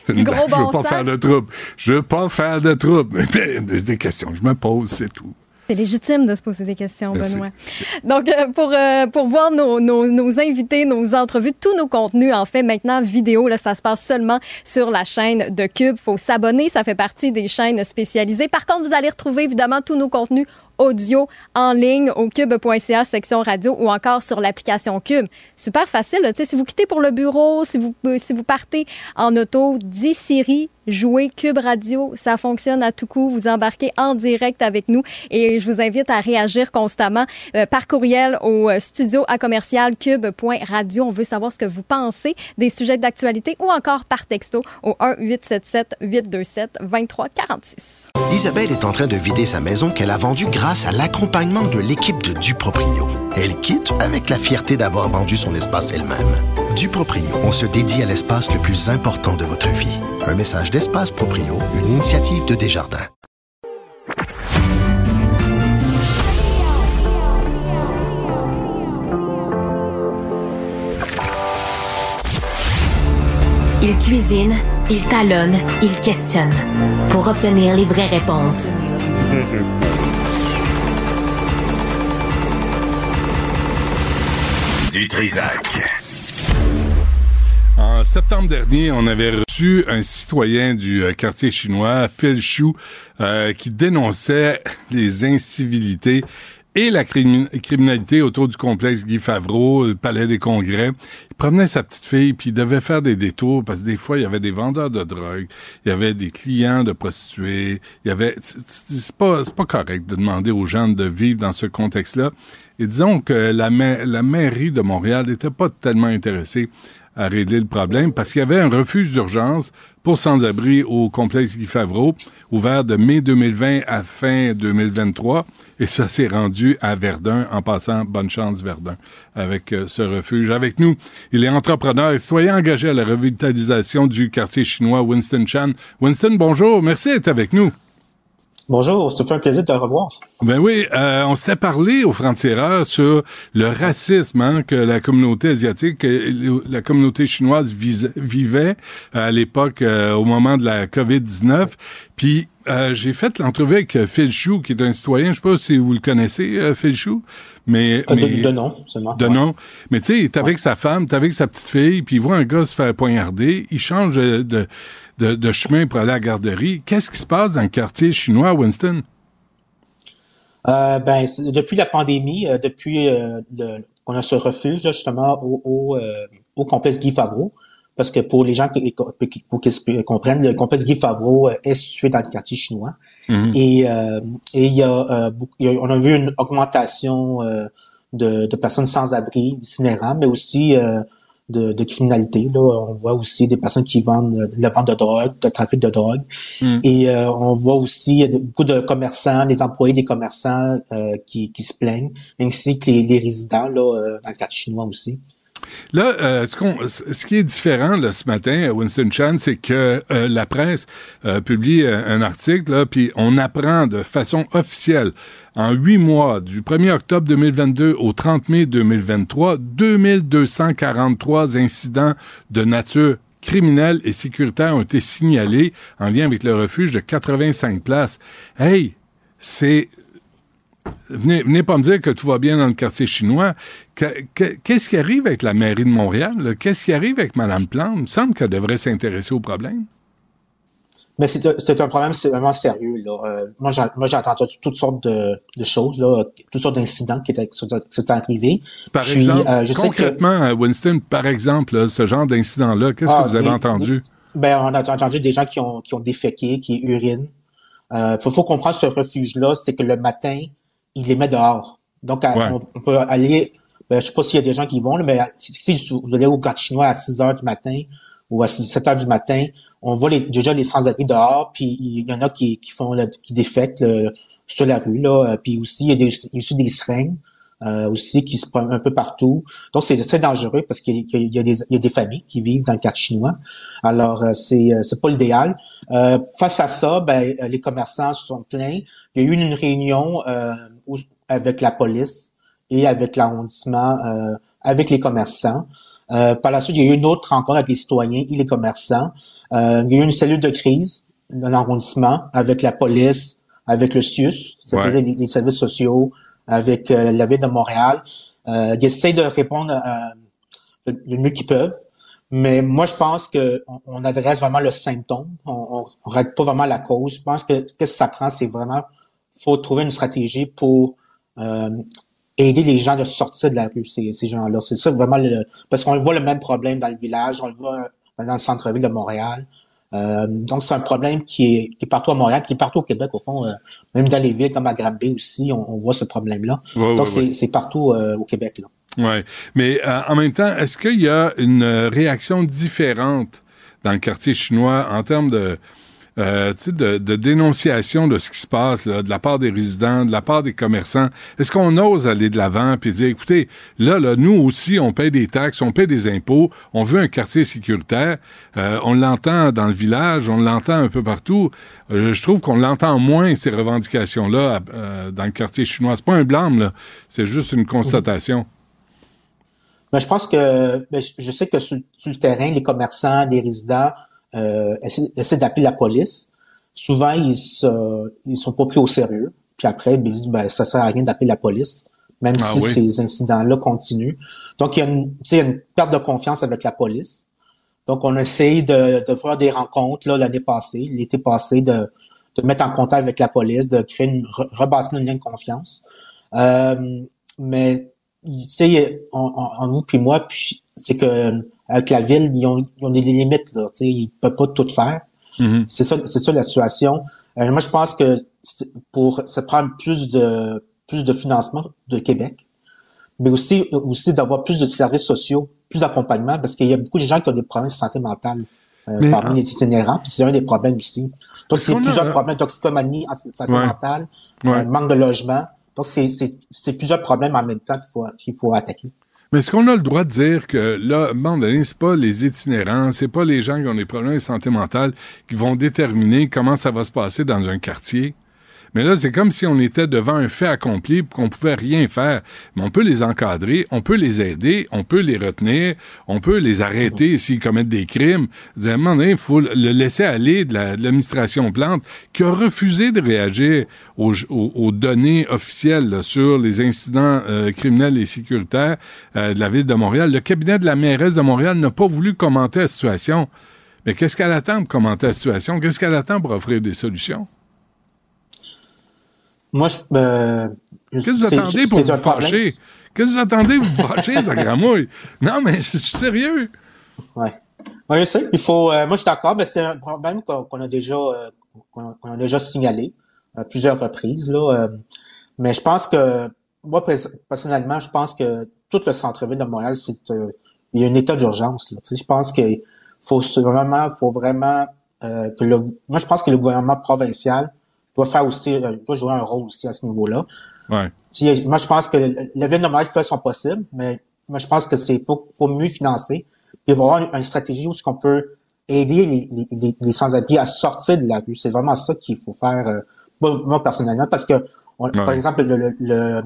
Speaker 1: C'est une
Speaker 2: gros.
Speaker 1: Je veux pas
Speaker 2: sens.
Speaker 1: faire de trouble. Je veux pas faire de trouble. <laughs> Mais des, des questions que je me pose, c'est tout.
Speaker 2: C'est légitime de se poser des questions,
Speaker 1: Merci.
Speaker 2: Benoît. Donc, euh, pour, euh, pour voir nos, nos, nos invités, nos entrevues, tous nos contenus, en fait, maintenant, vidéo, là, ça se passe seulement sur la chaîne de Cube. faut s'abonner, ça fait partie des chaînes spécialisées. Par contre, vous allez retrouver, évidemment, tous nos contenus audio en ligne au cube.ca, section radio, ou encore sur l'application Cube. Super facile. là. Tu sais, si vous quittez pour le bureau, si vous, euh, si vous partez en auto, 10 Siri, jouez Cube Radio. Ça fonctionne à tout coup. Vous embarquez en direct avec nous et je vous invite à réagir constamment euh, par courriel au euh, studio à commercial cube.radio. On veut savoir ce que vous pensez des sujets d'actualité ou encore par texto au 1-877-827-2346.
Speaker 9: Isabelle est en train de vider sa maison qu'elle a vendue grâce à l'accompagnement de l'équipe de Duproprio. Elle quitte avec la fierté d'avoir vendu son espace elle-même. Duproprio, on se dédie à l'espace le plus important de votre vie. Un message d'Espace Proprio, une initiative de Desjardins.
Speaker 6: Il cuisine, il talonne, il questionne pour obtenir les vraies réponses. <laughs>
Speaker 1: En septembre dernier, on avait reçu un citoyen du euh, quartier chinois, Phil Chou, euh, qui dénonçait les incivilités et la criminalité autour du complexe Guy Favreau, le palais des congrès. Il promenait sa petite fille, puis il devait faire des détours, parce que des fois, il y avait des vendeurs de drogue, il y avait des clients de prostituées, il y avait... C'est pas, pas correct de demander aux gens de vivre dans ce contexte-là. Et disons que la, la mairie de Montréal n'était pas tellement intéressée à régler le problème parce qu'il y avait un refuge d'urgence pour sans-abri au complexe Guy Favreau, ouvert de mai 2020 à fin 2023. Et ça s'est rendu à Verdun en passant bonne chance Verdun avec euh, ce refuge. Avec nous, il est entrepreneur et citoyen engagé à la revitalisation du quartier chinois Winston Chan. Winston, bonjour. Merci d'être avec nous.
Speaker 10: Bonjour, ça fait un plaisir de te revoir.
Speaker 1: Ben oui, euh, on s'était parlé au frontières sur le racisme hein, que la communauté asiatique, la communauté chinoise vivait à l'époque, euh, au moment de la COVID-19. Puis euh, j'ai fait l'entrevue avec Phil Chou, qui est un citoyen, je sais pas si vous le connaissez, Phil Chou, mais...
Speaker 10: de,
Speaker 1: mais
Speaker 10: de, nom, seulement.
Speaker 1: De nom. Mais tu sais, il est avec sa femme, est avec sa petite fille, puis il voit un gars se faire poignarder, il change de de, chemin pour aller à la garderie. Qu'est-ce qui se passe dans le quartier chinois, Winston?
Speaker 10: Euh, ben, depuis la pandémie, euh, depuis euh, qu'on a ce refuge justement au, au, complexe Guy Favreau, parce que pour les gens qui, pour qu'ils comprennent, le complexe Guy Favreau est situé dans le quartier chinois. Mm-hmm. Et, et il, y a, on a vu une augmentation de, de personnes sans abri, d'itinérants, mais aussi de, criminalité. Là. On voit aussi des personnes qui vendent euh, la vente de drogue, de trafic de drogue. Mm. Et euh, on voit aussi beaucoup de commerçants, des employés des commerçants euh, qui, qui se plaignent, ainsi que les, les résidents là, dans le cadre chinois aussi.
Speaker 1: Là, euh, ce, qui est différent ce matin, Winston Chan, c'est que euh, la presse euh, publie un article, puis on apprend de façon officielle, en huit mois, du 1er octobre 2022 au 30 mai 2023, 2243 incidents de nature criminelle et sécuritaire ont été signalés en lien avec le refuge de 85 places. Hey, c'est Venez, venez pas me dire que tout va bien dans le quartier chinois. Qu'est-ce qui arrive avec la mairie de Montréal? Qu'est-ce qui arrive avec Mme Plante? Il me semble qu'elle devrait s'intéresser au problème.
Speaker 10: Mais c'est un problème vraiment sérieux. Là. Euh, moi, j'ai entendu toutes sortes de, choses, là, toutes sortes d'incidents qui étaient, qui arrivés.
Speaker 1: Par exemple, euh, concrètement, euh, Winston, par exemple, ce genre d'incident-là, qu'est-ce que ah, vous avez entendu?
Speaker 10: Ben, on a entendu des gens qui ont, qui ont déféqué, qui urinent. Il faut, faut comprendre ce refuge-là, c'est que le matin, il les met dehors. Donc, on, peut aller, ben, je sais pas s'il y a des gens qui vont, mais si, vous allez au garde chinois à 6 heures du matin ou à 7 heures du matin, on voit les, déjà les sans-abri dehors, puis il y en a qui, qui font, qui défectent sur la rue, là. Puis aussi, il y a, des, il y a aussi des seringues. Euh, aussi qui se promènent un peu partout. Donc c'est très dangereux parce qu'il y, a des, il y a des familles qui vivent dans le quartier chinois. Alors euh, c'est c'est pas l'idéal. Euh, face à ça, ben les commerçants se sont plaints. Il y a eu une réunion avec la police et avec l'arrondissement, avec les commerçants. par la suite, il y a eu une autre rencontre avec les citoyens et les commerçants. il y a eu une cellule de crise dans l'arrondissement avec la police, avec le CIUS, c'est-à-dire les, services sociaux, avec euh, la ville de Montréal. Euh, ils essayent de répondre euh, le, mieux qu'ils peuvent. Mais moi, je pense que on, adresse vraiment le symptôme. On ne règle pas vraiment la cause. Je pense que ce que ça prend, c'est vraiment faut trouver une stratégie pour euh, aider les gens de sortir de la rue, ces, ces gens-là. C'est ça vraiment le, parce qu'on voit le même problème dans le village, on le voit dans le centre-ville de Montréal. Euh, donc, c'est un problème qui est, qui est, partout à Montréal, qui est partout au Québec, au fond. Euh, même dans les villes comme à Granby aussi, on, voit ce problème-là. donc, c'est partout euh, au Québec. Là.
Speaker 1: Ouais. Mais en même temps, est-ce qu'il y a une réaction différente dans le quartier chinois en termes de euh, de, de, dénonciation de ce qui se passe de la part des résidents, de la part des commerçants. Est-ce qu'on ose aller de l'avant puis dire, écoutez, là, là, nous aussi, on paye des taxes, on paye des impôts, on veut un quartier sécuritaire, euh, on l'entend dans le village, on l'entend un peu partout. Euh, je trouve qu'on l'entend moins, ces revendications-là, euh, dans le quartier chinois. C'est pas un blâme, là. C'est juste une constatation.
Speaker 10: Ben, je pense que je sais que sur, sur, le terrain, les commerçants, les résidents euh, essaient, d'appeler la police. Souvent, ils se, ils sont pas pris au sérieux. Puis après, ils disent, ben, ça sert à rien d'appeler la police, même ah si ces incidents-là continuent. Donc, il y, a une, il y a une perte de confiance avec la police. Donc, on a essayé de, de faire des rencontres là l'année passée, l'été passé, de, de mettre en contact avec la police, de créer une rebâtir une lien de confiance. Euh, mais tu sais, en nous puis moi, puis c'est que avec la ville, ils ont, ils ont des limites là. Ils peuvent pas tout faire.
Speaker 1: Mm-hmm.
Speaker 10: C'est ça, c'est ça la situation. Euh, moi, je pense que pour ça prend plus de plus de financement de Québec, mais aussi aussi d'avoir plus de services sociaux, plus d'accompagnement, parce qu'il y a beaucoup de gens qui ont des problèmes de santé mentale. Euh, parmi les itinérants, puis c'est un des problèmes ici. Donc, c'est plusieurs problèmes, toxicomanie, santé mentale, euh, manque de logement. Donc, c'est plusieurs problèmes en même temps qu'il faut, qu'il faut attaquer.
Speaker 1: Mais est-ce qu'on a le droit de dire que là, donné, c'est pas les itinérants, c'est pas les gens qui ont des problèmes de santé mentale qui vont déterminer comment ça va se passer dans un quartier? Mais là, c'est comme si on était devant un fait accompli qu'on pouvait rien faire. Mais on peut les encadrer, on peut les aider, on peut les retenir, on peut les arrêter s'ils commettent des crimes. À il faut le laisser aller de l'administration Plante qui a refusé de réagir aux, données officielles sur les incidents euh, criminels et sécuritaires euh, de la ville de Montréal. Le cabinet de la mairesse de Montréal n'a pas voulu commenter la situation. Mais qu'est-ce qu'elle attend pour commenter la situation? Qu'est-ce qu'elle attend pour offrir des solutions?
Speaker 10: Moi, je, euh,
Speaker 1: Qu'est-ce que vous attendez pour vous fâcher? <laughs> Qu'est-ce que vous attendez pour vous fâcher, Zagramouille? Non, mais je suis sérieux.
Speaker 10: Ouais. Oui, je sais. Il faut, euh, moi, je suis d'accord, mais c'est un problème qu'on a déjà, euh, qu'on a déjà signalé à plusieurs reprises, là. Euh, mais je pense que, moi, personnellement, je pense que tout le centre-ville de Montréal, c'est, il y a un état d'urgence, je pense qu'il faut vraiment, faut vraiment, que le, moi, je pense que le gouvernement provincial doit faire aussi, euh, doit jouer un rôle aussi à ce niveau-là.
Speaker 1: Ouais.
Speaker 10: moi, je pense que la ville de Montréal fait son possible, mais moi, je pense que c'est faut, faut mieux financer. Puis avoir une, stratégie où ce qu'on peut aider les, les, les sans-abri à sortir de la rue. C'est vraiment ça qu'il faut faire, euh, moi, personnellement, parce que, par exemple, le, le,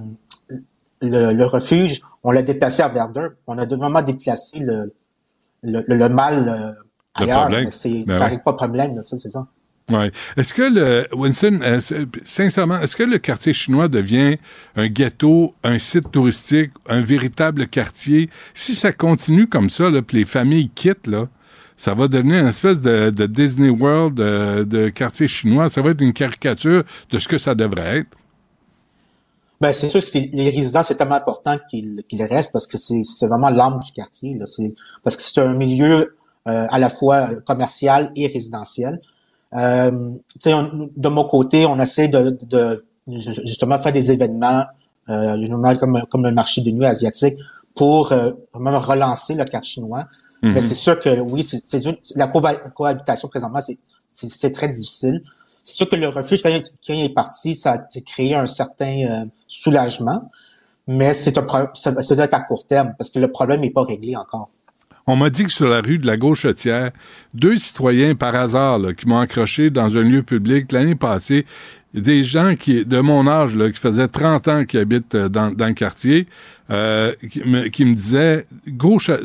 Speaker 10: le, le, refuge, on l'a déplacé à Verdun. On a vraiment déplacé le, le, le mal euh, ailleurs. Mais c'est, ben ça n'arrive pas de problème, ça, c'est ça.
Speaker 1: Ouais. Est-ce que le Winston, euh, sincèrement, est-ce que le quartier chinois devient un ghetto, un site touristique, un véritable quartier? Si ça continue comme ça, là, les familles quittent là, ça va devenir une espèce de, Disney World de, de, quartier chinois. Ça va être une caricature de ce que ça devrait être.
Speaker 10: Ben, c'est sûr que les résidents, c'est tellement important qu'ils restent parce que c'est vraiment l'âme du quartier. Là. Parce que c'est un milieu euh, à la fois commercial et résidentiel. Euh, de mon côté, on essaie de, de justement faire des événements, euh, comme, comme le marché de nuit asiatique, pour euh, relancer le cadre chinois. Mais mhm. c'est sûr que oui, c'est la cohabitation présentement, c'est très difficile. C'est sûr que le refuge, quand il est parti, ça a créé un certain euh, soulagement, mais c'est un ça, ça doit être à court terme parce que le problème n'est pas réglé encore.
Speaker 1: On m'a dit que sur la rue de la Gauchetière, deux citoyens par hasard qui m'ont accroché dans un lieu public l'année passée, des gens qui de mon âge qui faisaient 30 ans qui habitent euh, dans, dans le quartier, euh, qui, me, disaient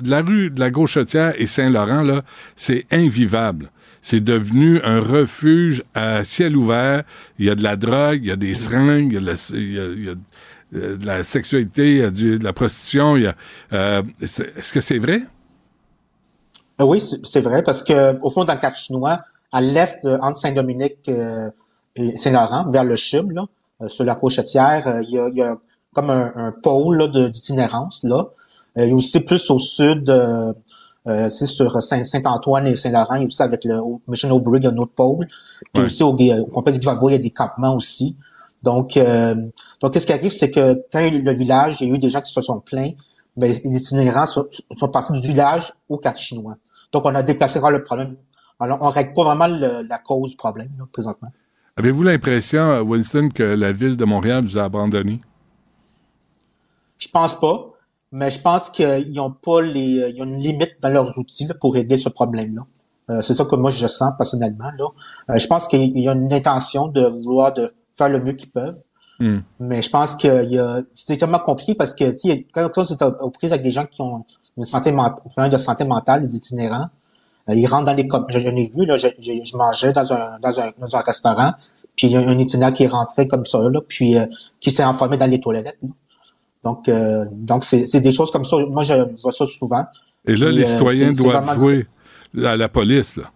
Speaker 1: la rue de la Gauchetière et Saint-Laurent là, c'est invivable. C'est devenu un refuge à ciel ouvert. Il y a de la drogue, il y a des seringues, il y a, de la, sexualité, il y a de la prostitution. Il y a, euh, est-ce que c'est vrai?
Speaker 10: Euh, oui, c'est vrai, parce que au fond, dans le cadre chinois, à l'est, entre Saint-Dominique euh, et Saint-Laurent, vers le Chum, là, euh, sur la cochetière, il y a, y, a, comme un, pôle d'itinérance. là. il y a aussi plus au sud, c'est sur Saint-Antoine et Saint-Laurent, il y a aussi avec le Mission O'Brien, il y a un autre pôle. Puis aussi au, au complexe il y a des campements aussi. Donc, donc qu'est-ce qui arrive, c'est que quand il y a eu le village, il y a eu des gens qui se sont plaints ben, les itinérants sont, sont, passés du village au cadre chinois. Donc, on a déplacé le problème. Alors, on règle pas vraiment la cause du problème, présentement.
Speaker 1: Avez-vous l'impression, Winston, que la ville de Montréal vous a abandonné?
Speaker 10: Je pense pas, mais je pense qu'ils ont pas les, ils ont une limite dans leurs outils pour aider ce problème-là. Euh, c'est ça que moi je sens personnellement. Là. Euh, je pense qu'il y a une intention de vouloir de faire le mieux qu'ils peuvent, Hmm. Mais je pense que c'est tellement compliqué parce que si, quand, quand tu es aux prises avec des gens qui ont une santé mentale, de santé mentale, des itinérants, euh, ils rentrent dans les je, je l'ai vu là, je, je, mangeais dans un, dans un dans un restaurant, puis il y a un itinérant qui est rentré comme ça là, puis euh, qui s'est enfermé dans les toilettes. Donc euh, donc c'est des choses comme ça. Moi je vois ça souvent.
Speaker 1: Et là les citoyens doivent jouer à la police, là.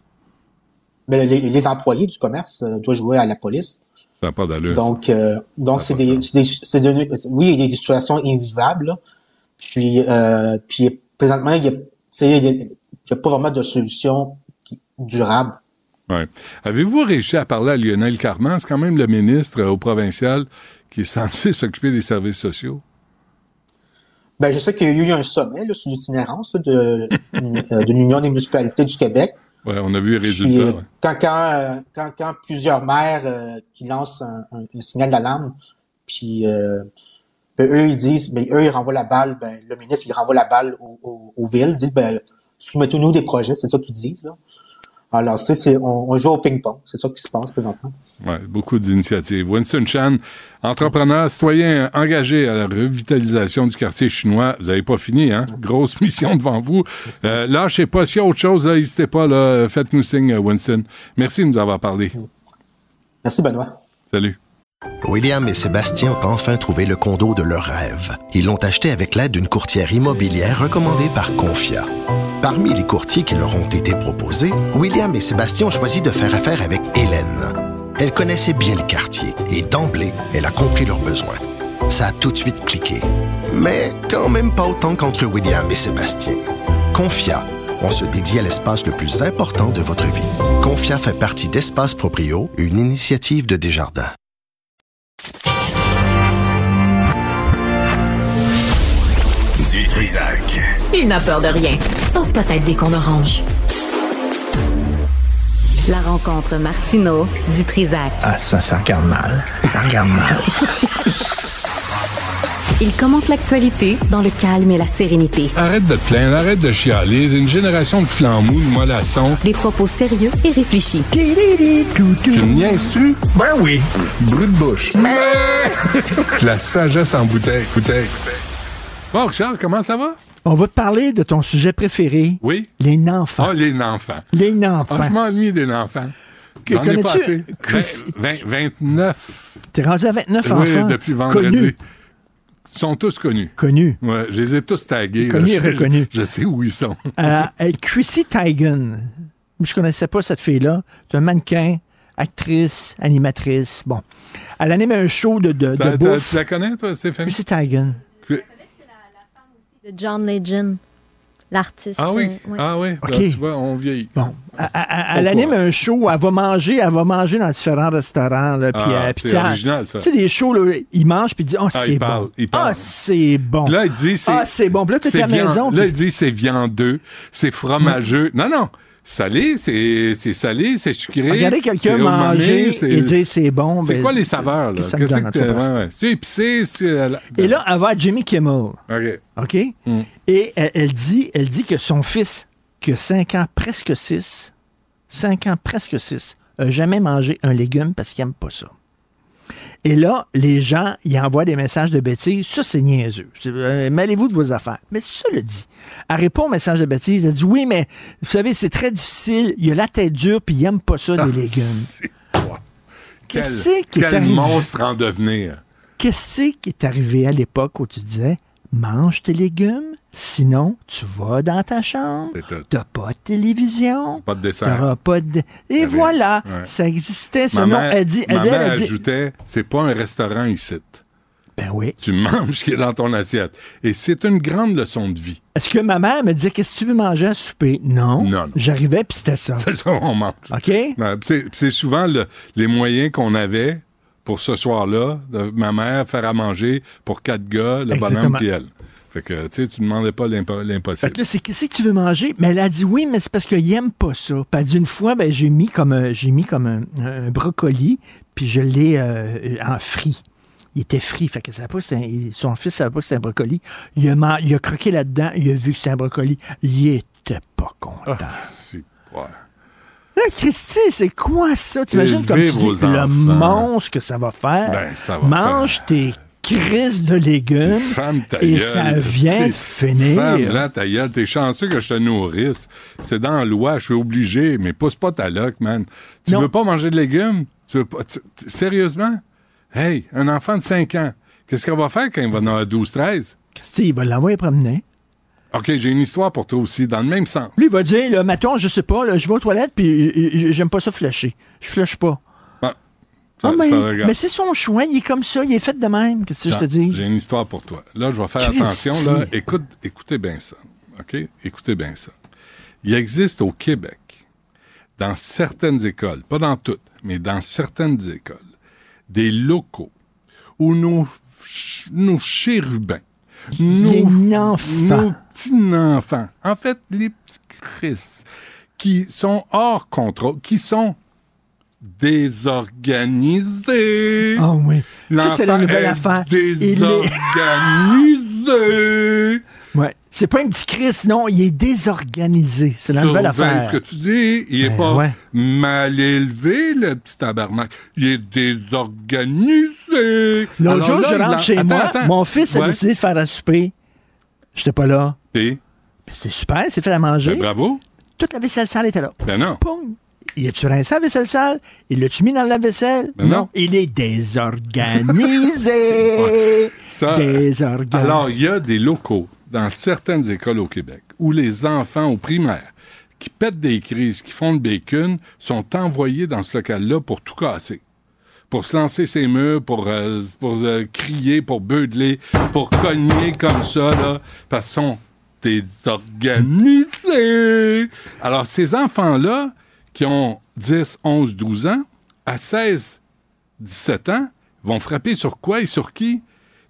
Speaker 10: Mais les, les employés du commerce doivent jouer à la police.
Speaker 1: Ça n'a pas d'allure.
Speaker 10: Donc, euh, donc c'est des, c'est des, c'est devenu- oui, il y a des situations invivables. là. Puis, euh, puis présentement, il y a, pas vraiment de solution durable.
Speaker 1: Ouais. Avez-vous réussi à parler à Lionel Carman? C'est quand même le ministre euh, au provincial qui est censé <laughs> s'occuper des services sociaux.
Speaker 10: Ben, je sais qu'il y a eu un sommet là, sur l'itinérance <laughs> de l'Union des municipalités du Québec.
Speaker 1: Ouais, on a vu les résultats. ouais.
Speaker 10: quand, quand, euh, quand, quand plusieurs maires euh, qui lancent un, un- un signal d'alarme, puis euh, ben, eux, ils disent, ben, eux, ils renvoient la balle, ben, le ministre, il renvoie la balle aux, aux- aux villes, ils disent, ben, soumettez-nous des projets, c'est ça qu'ils disent. Là. Alors, c'est, c'est, on, on joue au ping-pong, c'est ça qui se passe présentement.
Speaker 1: Ouais, beaucoup d'initiatives. Winston Chan, entrepreneur, citoyen engagé à la revitalisation du quartier chinois. Vous n'avez pas fini, hein? Grosse <laughs> mission devant vous. Euh, là, je sais pas s'il y a autre chose, n'hésitez pas, là, faites-nous signe, euh, Winston. Merci de nous avoir parlé.
Speaker 10: Merci, Benoît.
Speaker 1: Salut.
Speaker 9: William et Sébastien ont enfin trouvé le condo de leur rêve. Ils l'ont acheté avec l'aide d'une courtière immobilière recommandée par Confia. Parmi les courtiers qui leur ont été proposés, William et Sébastien ont choisi de faire affaire avec Hélène. Elle connaissait bien le quartier et d'emblée, elle a compris leurs besoins. Ça a tout de suite cliqué. Mais quand même pas autant qu'entre William et Sébastien. Confia, on se dédie à l'espace le plus important de votre vie. Confia fait partie d'Espace Proprio, une initiative de Desjardins.
Speaker 8: Trisac.
Speaker 6: Il n'a peur de rien, sauf peut-être des qu'on orange. La rencontre Martino du Trisac.
Speaker 11: Ah, ça, ça regarde mal. Ça regarde mal. <laughs>
Speaker 6: Il commente l'actualité dans le calme et la sérénité.
Speaker 1: Arrête de te plaindre, arrête de chialer. Une génération de flambous, de mollassons.
Speaker 6: Des propos sérieux et réfléchis.
Speaker 1: Tu me niaises-tu?
Speaker 11: Ben oui.
Speaker 1: Brut de bouche. <laughs> La sagesse en bouteille. bouteille. Bon, Charles, comment ça va?
Speaker 11: On va te parler de ton sujet préféré.
Speaker 1: Oui.
Speaker 11: Les enfants.
Speaker 1: Ah, les enfants.
Speaker 11: Les enfants.
Speaker 1: Ah, je m'ennuie des enfants.
Speaker 11: Que-
Speaker 1: J'en ai
Speaker 11: connais-tu?
Speaker 1: pas assez.
Speaker 11: Chris-
Speaker 1: Vingt- vingt- 29.
Speaker 11: T'es rendu à 29
Speaker 1: oui,
Speaker 11: enfants?
Speaker 1: depuis vendredi.
Speaker 11: Connus.
Speaker 1: Ils sont tous connus.
Speaker 11: Connus.
Speaker 1: Ouais, je les ai tous tagués.
Speaker 11: Connus et reconnus.
Speaker 1: Je, je sais où ils sont.
Speaker 11: Euh, euh, Chrissy Teigen. Je connaissais pas cette fille-là. C'est un mannequin, actrice, animatrice. Bon. Elle anime un show de, de, de bouffe.
Speaker 1: tu la connais, toi, Stéphanie?
Speaker 11: Chrissy Teigen.
Speaker 2: De John Legend, l'artiste.
Speaker 1: Ah oui,
Speaker 2: euh, ouais.
Speaker 1: ah oui.
Speaker 11: OK.
Speaker 1: Là, tu vois, on vieillit.
Speaker 11: Bon. Elle, elle- elle
Speaker 1: Pourquoi?
Speaker 11: anime un show, elle va manger, elle va manger dans différents restaurants. Là,
Speaker 1: Ah,
Speaker 11: euh, puis
Speaker 1: c'est
Speaker 11: tu sais,
Speaker 1: original, ça.
Speaker 11: Tu sais, des shows, là, ils mangent, puis ils disent, oh,
Speaker 1: Ah,
Speaker 11: c'est bon.
Speaker 1: il parle.
Speaker 11: Ah, c'est bon.
Speaker 1: Puis Là, il dit c'est.
Speaker 11: Ah, c'est bon. Puis là, t'es
Speaker 1: c'est
Speaker 11: à la maison.
Speaker 1: Là,
Speaker 11: puis-
Speaker 1: il dit c'est viandeux, c'est fromageux. Non, non. Salé, c'est salé, c'est sucré.
Speaker 11: Regardez quelqu'un manger et dire c'est bon.
Speaker 1: C'est
Speaker 11: ben,
Speaker 1: quoi les saveurs, là?
Speaker 11: ça me donne,
Speaker 1: que- ouais, ouais. C'est épicé, euh,
Speaker 11: Et là, elle va à Jimmy Kimmel.
Speaker 1: OK.
Speaker 11: OK?
Speaker 1: Mm.
Speaker 11: Et elle, elle dit, elle dit que son fils, qui a 5 ans, presque 6, 5 ans, presque 6, a jamais mangé un légume parce qu'il n'aime pas ça. Et là, les gens, ils envoient des messages de bêtises. Ça, c'est niaiseux. Euh, Mêlez-vous de vos affaires. Mais ça le dit. Elle répond au message de bêtises. Elle dit Oui, mais vous savez, c'est très difficile. Il a la tête dure puis il n'aime pas ça, les légumes. <laughs>
Speaker 1: Quel,
Speaker 11: Qu'est-ce qui est
Speaker 1: quel
Speaker 11: arrivé?
Speaker 1: monstre en devenir.
Speaker 11: Qu'est-ce qui est arrivé à l'époque où tu disais mange tes légumes, sinon tu vas dans ta chambre, t'as pas de télévision,
Speaker 1: Pas de dessert.
Speaker 11: t'auras pas de... Et voilà,
Speaker 1: ouais.
Speaker 11: ça existait.
Speaker 1: Mère,
Speaker 11: elle dit... Elle, elle
Speaker 1: ajoutait c'est pas un restaurant ici.
Speaker 11: ben oui.
Speaker 1: Tu manges ce qui est dans ton assiette. Et c'est une grande leçon de vie.
Speaker 11: Est-ce que ma mère me disait qu'est-ce que tu veux manger à souper? Non.
Speaker 1: Non, non.
Speaker 11: J'arrivais puis c'était ça. <laughs>
Speaker 1: C'est ça qu'on mange.
Speaker 11: OK?
Speaker 1: C'est c'est souvent le- les moyens qu'on avait pour ce soir-là, de ma mère faire à manger pour quatre gars, le bonhomme puis elle. Fait que, tu sais, tu demandais pas l'impo-
Speaker 11: Fait
Speaker 1: l'impossible.
Speaker 11: que là, c'est qu'est-ce que tu veux manger? Mais elle a dit oui, mais c'est parce qu'il aime pas ça. Puis elle dit une fois, ben, j'ai mis comme un, j'ai mis comme un, un brocoli, puis je l'ai euh, en frit. Il était frit, fait que ça pas un- son fils savait pas que c'était un brocoli. Il a, man- il a croqué là-dedans, il a vu que c'était un brocoli. Il était pas content.
Speaker 1: Ouais.
Speaker 11: Là, Christy, c'est quoi ça? T'imagines comme tu dis, le monstre que ça va faire.
Speaker 1: Ben, ça va
Speaker 11: Mange tes crises de légumes
Speaker 1: Femme ta
Speaker 11: et ça vient de finir.
Speaker 1: Femme, là, ta gueule, t'es chanceux que je te nourrisse. C'est dans loi, je suis obligé, mais pousse pas ta loque, man. Tu
Speaker 11: Non.
Speaker 1: veux pas manger de légumes? Tu veux pas, tu- sérieusement? Hey, un enfant de 5 ans, qu'est-ce qu'elle va faire quand il va dans 12-13?
Speaker 11: Christy, il va l'envoyer promener.
Speaker 1: OK, j'ai une histoire pour toi aussi, dans le même sens.
Speaker 11: Lui, il va dire, là, mettons, je sais pas, là, je vais aux toilettes, puis euh, euh, j'aime pas ça flasher. Je flash pas.
Speaker 1: Ah,
Speaker 11: Ah, mais c'est son choix, il est comme ça, il est fait de même. Qu'est-ce que je te dis?
Speaker 1: J'ai une histoire pour toi. Là, je vais faire
Speaker 11: Christy.
Speaker 1: attention. Là. Écoute, écoutez bien ça. OK? Écoutez bien ça. Il existe au Québec, dans certaines écoles, pas dans toutes, mais dans certaines écoles, des locaux où nos, nos chérubins, nos,
Speaker 11: Les enfants.
Speaker 1: nos petits-enfants, en fait, les petits Chris, qui sont hors contrôle, qui sont désorganisés.
Speaker 11: Ah oui. Ça, c'est la nouvelle affaire.
Speaker 1: Désorganisé. <laughs>
Speaker 11: C'est pas un petit Chris, non, il est désorganisé. C'est la nouvelle affaire.
Speaker 1: ce que tu dis. Il est
Speaker 11: Ben
Speaker 1: pas
Speaker 11: ouais.
Speaker 1: mal élevé, le petit tabarnak. Il est désorganisé.
Speaker 11: L'autre jour,
Speaker 1: là,
Speaker 11: je rentre
Speaker 1: en-
Speaker 11: chez
Speaker 1: Attends,
Speaker 11: moi,
Speaker 1: attends.
Speaker 11: mon fils a décidé de faire à souper. J'étais pas là. Ben, C'est super, c'est fait à manger.
Speaker 1: Ben, bravo.
Speaker 11: Toute la vaisselle sale était là.
Speaker 1: Ben non.
Speaker 11: Poum. Il a-tu rincé la vaisselle sale? Il l'a-tu mis dans la vaisselle?
Speaker 1: Ben non.
Speaker 11: Il est désorganisé. <laughs>
Speaker 1: Ça-
Speaker 11: Désorganisé.
Speaker 1: Alors, il y a des locaux dans certaines écoles au Québec où les enfants au primaire qui pètent des crises, qui font le bacon, sont envoyés dans ce local-là pour tout casser. Pour se lancer ses murs, pour, euh, euh, crier, pour beudler, pour cogner comme ça, là, parce qu'ils désorganisés. Alors, ces enfants-là, qui ont 10, 11, 12 ans, à 16, 17 ans, vont frapper sur quoi et sur qui?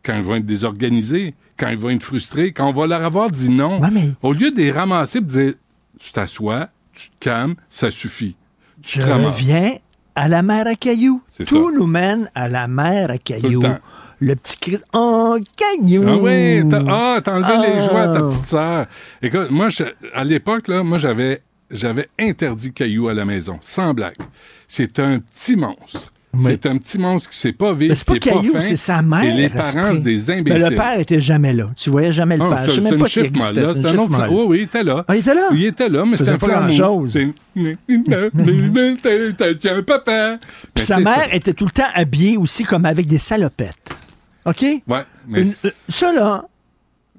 Speaker 1: Quand ils vont être désorganisés, quand ils vont être frustrés, quand on va leur avoir dit non. Au lieu de les ramasser et de dire Tu t'assois, tu te calmes, ça suffit. Tu
Speaker 11: Je
Speaker 1: te
Speaker 11: reviens à la mer à cailloux. Tout
Speaker 1: ça.
Speaker 11: nous mène à la mer à cailloux. Le petit Chris en cailloux.
Speaker 1: Ah oui, t'as ah, t'as enlevé les
Speaker 11: Ah.
Speaker 1: jouets à ta petite sœur. Écoute, moi, je- à l'époque, là, moi, j'avais, j'avais interdit Caillou à la maison, sans blague. C'est un petit monstre. C'est un petit monstre qui sait pas vivre,
Speaker 11: Mais c'est pas caillou,
Speaker 1: fin,
Speaker 11: c'est sa mère.
Speaker 1: Et les parents, des
Speaker 11: Mais
Speaker 1: imbéciles.
Speaker 11: le père était jamais là. Tu voyais jamais le
Speaker 1: Ah,
Speaker 11: père.
Speaker 1: c'est-
Speaker 11: Je sais même pas s'il existait.
Speaker 1: là.
Speaker 11: C'est
Speaker 1: un autre. Oui, oui, il était là.
Speaker 11: Ah, il était là?
Speaker 1: Il était là, mais c'était un frère
Speaker 11: grand-chose.
Speaker 1: Tiens, <laughs> papa.
Speaker 11: Puis sa mère était tout le temps habillée aussi comme avec des salopettes. OK?
Speaker 1: Ouais, mais
Speaker 11: Une- ça, là,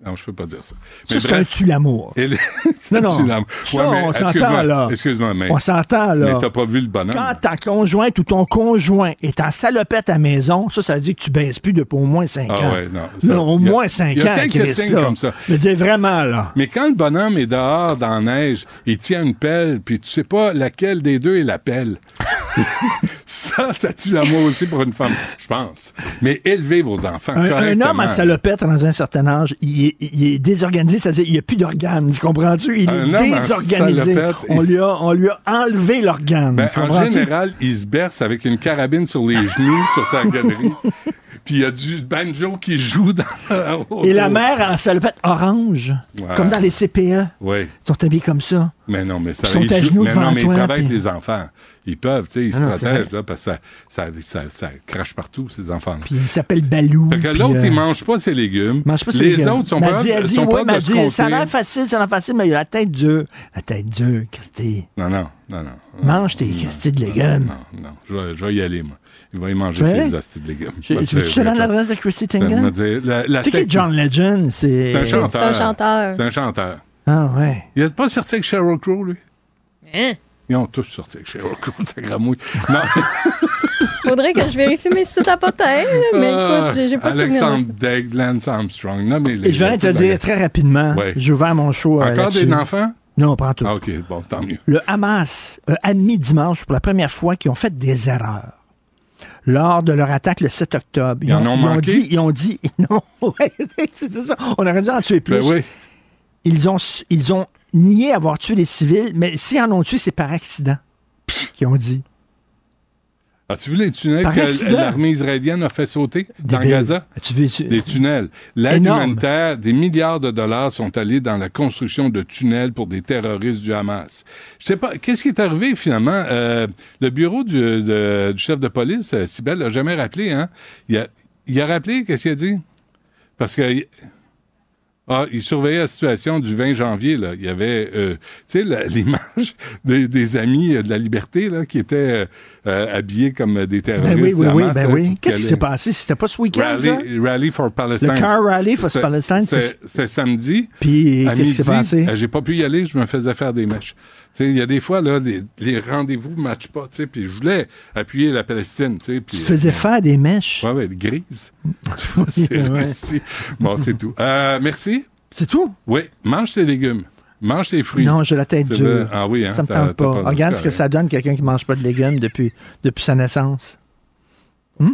Speaker 1: Non, je peux pas dire ça.
Speaker 11: ça, c'est un tue-l'amour.
Speaker 1: Elle- <laughs>
Speaker 11: Non, non.
Speaker 1: L'aimes.
Speaker 11: Ça,
Speaker 1: mais
Speaker 11: on s'entend, là.
Speaker 1: Excuse-moi, mais.
Speaker 11: On s'entend, là.
Speaker 1: Mais t'as pas vu le bonhomme.
Speaker 11: Quand ta conjointe ou ton conjoint est en salopette à la maison, ça, ça veut dire que tu baisses plus depuis au moins 5
Speaker 1: Ah
Speaker 11: ans.
Speaker 1: ouais, non, ça-
Speaker 11: Non, au
Speaker 1: a-
Speaker 11: moins 5
Speaker 1: il y a
Speaker 11: ans,
Speaker 1: quelques signes comme ça.
Speaker 11: Je veux dire, vraiment, là.
Speaker 1: Mais quand le bonhomme est dehors dans la neige, il tient une pelle, puis tu sais pas laquelle des deux est la pelle. <laughs> ça, ça tue l'amour aussi pour une femme, je pense. Mais élevez vos enfants
Speaker 11: Un, un homme en salopette dans un certain âge, il est, il est désorganisé, c'est-à-dire il n'y a plus d'organes, tu comprends-tu? Il est désorganisé. On lui, a, on lui a enlevé l'organe.
Speaker 1: Ben, en général, il se berce avec une carabine sur les genoux sur sa galerie. <laughs> Puis il y a du banjo qui joue dans <laughs>
Speaker 11: Et la mère en salopette orange,
Speaker 1: Ouais.
Speaker 11: comme dans les CPE.
Speaker 1: Oui.
Speaker 11: Ils sont habillés comme ça.
Speaker 1: Mais non, mais ça
Speaker 11: Ils sont
Speaker 1: ils
Speaker 11: à genoux
Speaker 1: mais
Speaker 11: devant
Speaker 1: non, mais ils
Speaker 11: toi,
Speaker 1: travaillent avec
Speaker 11: puis-
Speaker 1: les enfants. Ils peuvent, tu sais, ils
Speaker 11: Ah
Speaker 1: se
Speaker 11: non, c'est
Speaker 1: protègent, là, parce que ça, ça, ça, ça crache partout, ces enfants.
Speaker 11: Puis il s'appelle Balou.
Speaker 1: Fait que l'autre,
Speaker 11: euh,
Speaker 1: il mange pas ses légumes.
Speaker 11: mange pas ses
Speaker 1: les
Speaker 11: légumes.
Speaker 1: autres sont pas
Speaker 11: dit, dit,
Speaker 1: sont
Speaker 11: ouais,
Speaker 1: pas se
Speaker 11: dit, ça a l'air facile, ça a l'air facile, mais il a la tête dure. La tête dure, Christy.
Speaker 1: Non, non, non, non.
Speaker 11: Mange tes Christy de légumes.
Speaker 1: Non, non, je je vais y aller, moi. Il va y manger ses astis de légumes.
Speaker 11: Je- te donne l'adresse de
Speaker 1: Ça la
Speaker 11: Tu sais qui John Legend? C'est
Speaker 1: C'est un chanteur.
Speaker 2: C'est un chanteur.
Speaker 1: C'est un chanteur.
Speaker 11: Ah ouais.
Speaker 1: Il n'a pas sorti avec Sheryl Crow, lui?
Speaker 2: Hein?
Speaker 1: Ils ont tous sorti avec Sheryl Crow, sa gramouille. Non. <laughs>
Speaker 2: Faudrait que je vérifie mes sites à mais écoute, j'ai- j'ai pas souvenir de ça.
Speaker 1: Alexandre Degg, Lance Armstrong. Non, mais
Speaker 11: Et je viens de te dire très rapidement,
Speaker 1: Ouais.
Speaker 11: j'ai ouvert mon show. euh,
Speaker 1: Encore des enfants?
Speaker 11: Non, pas en tout.
Speaker 1: Ah, OK, bon, tant mieux.
Speaker 11: Le Hamas a admis dimanche pour la première fois qu'ils ont fait des erreurs. Lors de leur attaque le 7 octobre,
Speaker 1: Ils en ont
Speaker 11: ils ont dit, ils ont dit, <laughs> non. On aurait dû en tuer plus.
Speaker 1: Ben oui.
Speaker 11: Ils ont, ils ont nié avoir tué les civils, mais s'ils en ont tué, c'est par accident. Qu'ils ont dit.
Speaker 1: As-tu vu les tunnels
Speaker 11: Par
Speaker 1: que l'armée israélienne a fait sauter dans
Speaker 11: Débile.
Speaker 1: Gaza?
Speaker 11: As-tu vu?
Speaker 1: Des tunnels. L'aide humanitaire, des milliards de dollars sont allés dans la construction de tunnels pour des terroristes du Hamas. Je sais pas, qu'est-ce qui est arrivé finalement? Euh, le bureau du, de- du chef de police, euh, Sibel, l'a jamais rappelé, hein? Il a, il a rappelé, qu'est-ce qu'il a dit? Parce que... Ah, il surveillait la situation du 20 janvier. Là. Il y avait, euh, tu sais, <laughs> l'image des, des amis euh, de la liberté là, qui étaient euh, euh, habillés comme des terroristes.
Speaker 11: Ben oui, oui, oui, ben oui. Qu'est-ce qui s'est passé? C'était pas ce week-end, ça?
Speaker 1: Rally, for Palestine.
Speaker 11: Le car rally for Palestine,
Speaker 1: C'était samedi.
Speaker 11: Puis, qu'est-ce qui s'est passé?
Speaker 1: J'ai pas pu y aller, je me faisais faire des matchs. Il y a des fois, là, les, les rendez-vous ne matchent pas, puis je voulais appuyer la Palestine, tu
Speaker 11: faisais
Speaker 1: euh,
Speaker 11: faire des mèches.
Speaker 1: Ouais, ouais, grises. <laughs> c'est réussi. Bon, c'est tout. Euh, merci.
Speaker 11: C'est tout?
Speaker 1: Oui, mange tes légumes. Mange tes fruits.
Speaker 11: Non, j'ai la tête dure.
Speaker 1: Ah oui, hein,
Speaker 11: Ça me tente pas.
Speaker 1: pas-
Speaker 11: Regarde ce que ça donne quelqu'un qui mange pas de légumes depuis, depuis sa naissance. Hmm?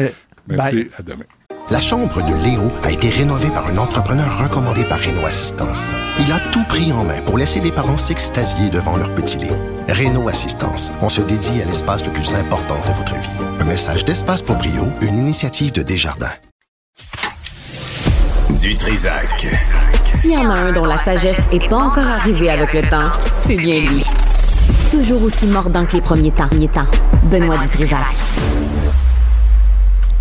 Speaker 11: Euh,
Speaker 1: Merci,
Speaker 11: bye.
Speaker 1: à demain.
Speaker 9: La chambre de Léo a été rénovée par un entrepreneur recommandé par Renault Assistance. Il a tout pris en main pour laisser les parents s'extasier devant leur petit Léo. Renault Assistance, on se dédie à l'espace le plus important de votre vie. Un message d'Espace pour Brio, une initiative de Desjardins.
Speaker 8: Du Trisac.
Speaker 6: S'il y en a un dont la sagesse est pas encore arrivée avec le temps, c'est bien lui. Toujours aussi mordant que les premiers temps. Premiers temps. Benoît Dutrisac.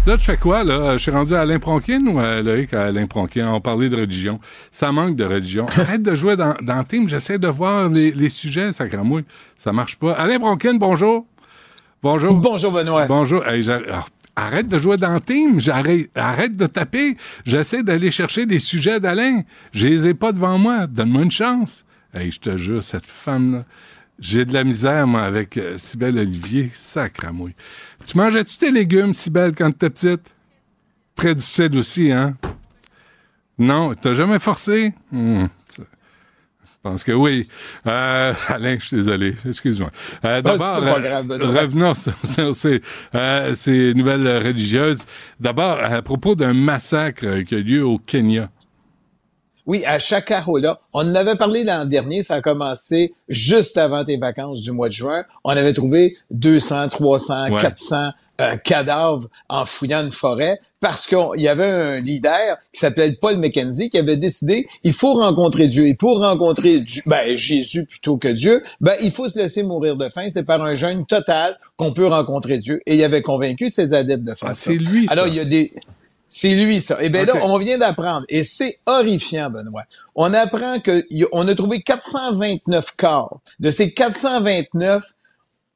Speaker 1: Là, tu fais quoi, là? Je suis rendu à Alain Pronkin ou à Loïc à Alain Pronkin? On parlait de religion. Ça manque de religion. <laughs> Arrête de jouer dans, team. J'essaie de voir les, les sujets, ça cramouille. Ça marche pas. Alain Pronkin, bonjour. Bonjour.
Speaker 12: Bonjour, Benoît.
Speaker 1: Bonjour. Hey, arrête de jouer dans le team. J'arrête, arrête de taper. J'essaie d'aller chercher des sujets d'Alain. Je les ai pas devant moi. Donne-moi une chance. Hey, je te jure, cette femme-là. J'ai de la misère, moi, avec euh, Cybèle Olivier. Sacramouille. Tu mangeais-tu tes légumes, Cybèle, quand t'étais petite? Très difficile aussi, hein? Non, t'as jamais forcé? Hmm, Je pense que oui. Euh, <laughs> Alain, je suis désolé. Excuse-moi. Euh, D'abord, euh, revenons <laughs> sur, sur ces, euh, ces nouvelles religieuses. D'abord, à propos d'un massacre qui a lieu au Kenya.
Speaker 12: Oui, à Shakahola. On en avait parlé l'an dernier. Ça a commencé juste avant tes vacances du mois de juin. On avait trouvé 200, 300,
Speaker 1: Ouais.
Speaker 12: 400 euh, cadavres en fouillant une forêt parce qu'il y avait un leader qui s'appelait Paul Mackenzie qui avait décidé il faut rencontrer Dieu. Et pour rencontrer Dieu, ben, Jésus plutôt que Dieu, ben, il faut se laisser mourir de faim. C'est par un jeûne total qu'on peut rencontrer Dieu. Et il avait convaincu ses adeptes de faire
Speaker 1: Ah,
Speaker 12: ça.
Speaker 1: c'est lui, ça.
Speaker 12: Alors, il y a des... C'est lui, ça. Eh bien là, on vient d'apprendre, et c'est horrifiant, Benoît. On apprend que y- on a trouvé 429 corps. De ces 429,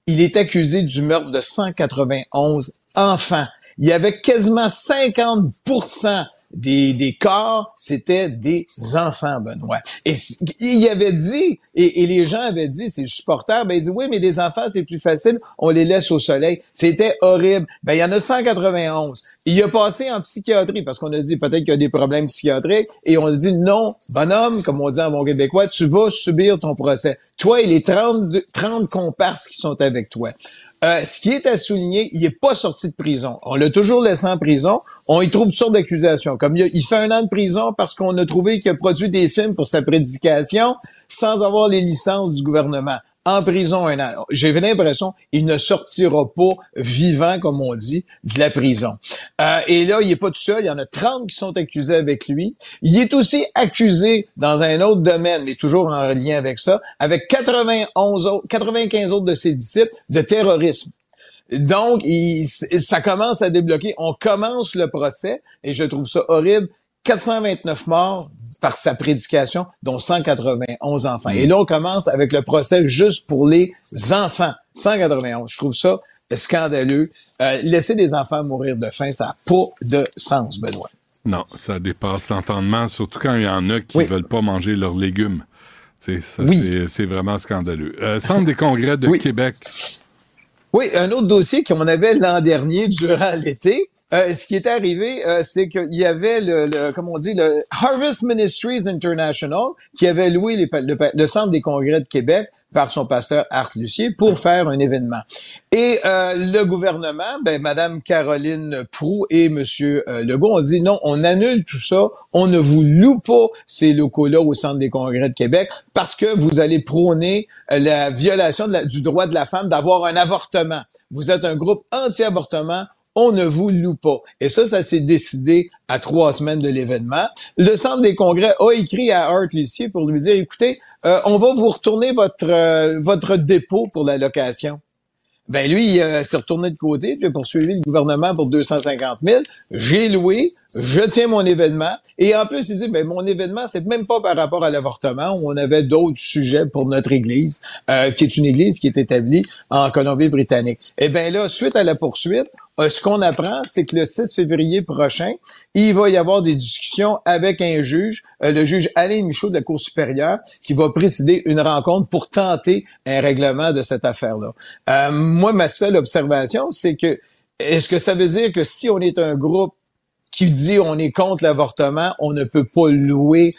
Speaker 12: il est accusé du meurtre de 191 enfants. Il y avait quasiment 50 des, des corps, c'était des enfants, Benoît. Et il avait dit, et, et les gens avaient dit, ses supporters, ben, ils disent, oui, mais des enfants, c'est plus facile, on les laisse au soleil. C'était horrible. Ben, il y en a 191. Il a passé en psychiatrie, parce qu'on a dit peut-être qu'il y a des problèmes psychiatriques, et on a dit, non, bonhomme, comme on dit en bon québécois, tu vas subir ton procès. Toi et les 30, 30 comparses qui sont avec toi. Euh, ce qui est à souligner, il n'est pas sorti de prison. On l'a toujours laissé en prison. On y trouve toutes sortes d'accusations. Comme il, a- il fait un an de prison parce qu'on a trouvé qu'il a produit des films pour sa prédication sans avoir les licences du gouvernement. En prison un an. J'ai l'impression qu'il ne sortira pas vivant, comme on dit, de la prison. Euh, et là, il n'est pas tout seul. Il y en a 30 qui sont accusés avec lui. Il est aussi accusé dans un autre domaine, mais toujours en lien avec ça, avec 91 autres, 95 autres de ses disciples de terrorisme. Donc, il- ça commence à débloquer. On commence le procès et je trouve ça horrible. 429 morts par sa prédication, dont 191 enfants. Et là, on commence avec le procès juste pour les enfants. 191. Je trouve ça scandaleux. Euh, laisser des enfants mourir de faim, ça n'a pas de sens, Benoît.
Speaker 1: Non, ça dépasse l'entendement, surtout quand il y en a qui ne veulent pas manger leurs légumes. Tu sais, ça,
Speaker 12: Oui.
Speaker 1: c'est- c'est vraiment scandaleux. Euh, Centre des congrès de Québec.
Speaker 12: Oui, un autre dossier qu'on avait l'an dernier durant l'été. Euh, ce qui est arrivé, euh, c'est qu'il y avait le, le, comment on dit, le Harvest Ministries International qui avait loué les le, le centre des congrès de Québec par son pasteur Art Lucier pour faire un événement. Et euh, le gouvernement, ben Madame Caroline Prou et Monsieur euh, Legault ont dit non, on annule tout ça, on ne vous loue pas ces locaux-là au centre des congrès de Québec parce que vous allez prôner euh, la violation du droit de la femme d'avoir un avortement. Vous êtes un groupe anti-avortement, on ne vous loue pas. Et ça, ça s'est décidé à trois semaines de l'événement. Le Centre des congrès a écrit à Art Lucier pour lui dire, écoutez, euh, on va vous retourner votre, euh, votre dépôt pour la location. Ben lui, il euh, s'est retourné de côté, puis a poursuivi le gouvernement pour 250 000. J'ai loué, je tiens mon événement. Et en plus, il dit, ben mon événement, c'est même pas par rapport à l'avortement. On avait d'autres sujets pour notre Église, euh, qui est une Église qui est établie en Colombie-Britannique. Et ben là, suite à la poursuite, euh, ce qu'on apprend, c'est que le 6 février prochain, il va y avoir des discussions avec un juge, euh, le juge Alain Michaud de la Cour supérieure, qui va présider une rencontre pour tenter un règlement de cette affaire-là. Euh, moi, ma seule observation, c'est que est-ce que ça veut dire que si on est un groupe qui dit on est contre l'avortement, on ne peut pas louer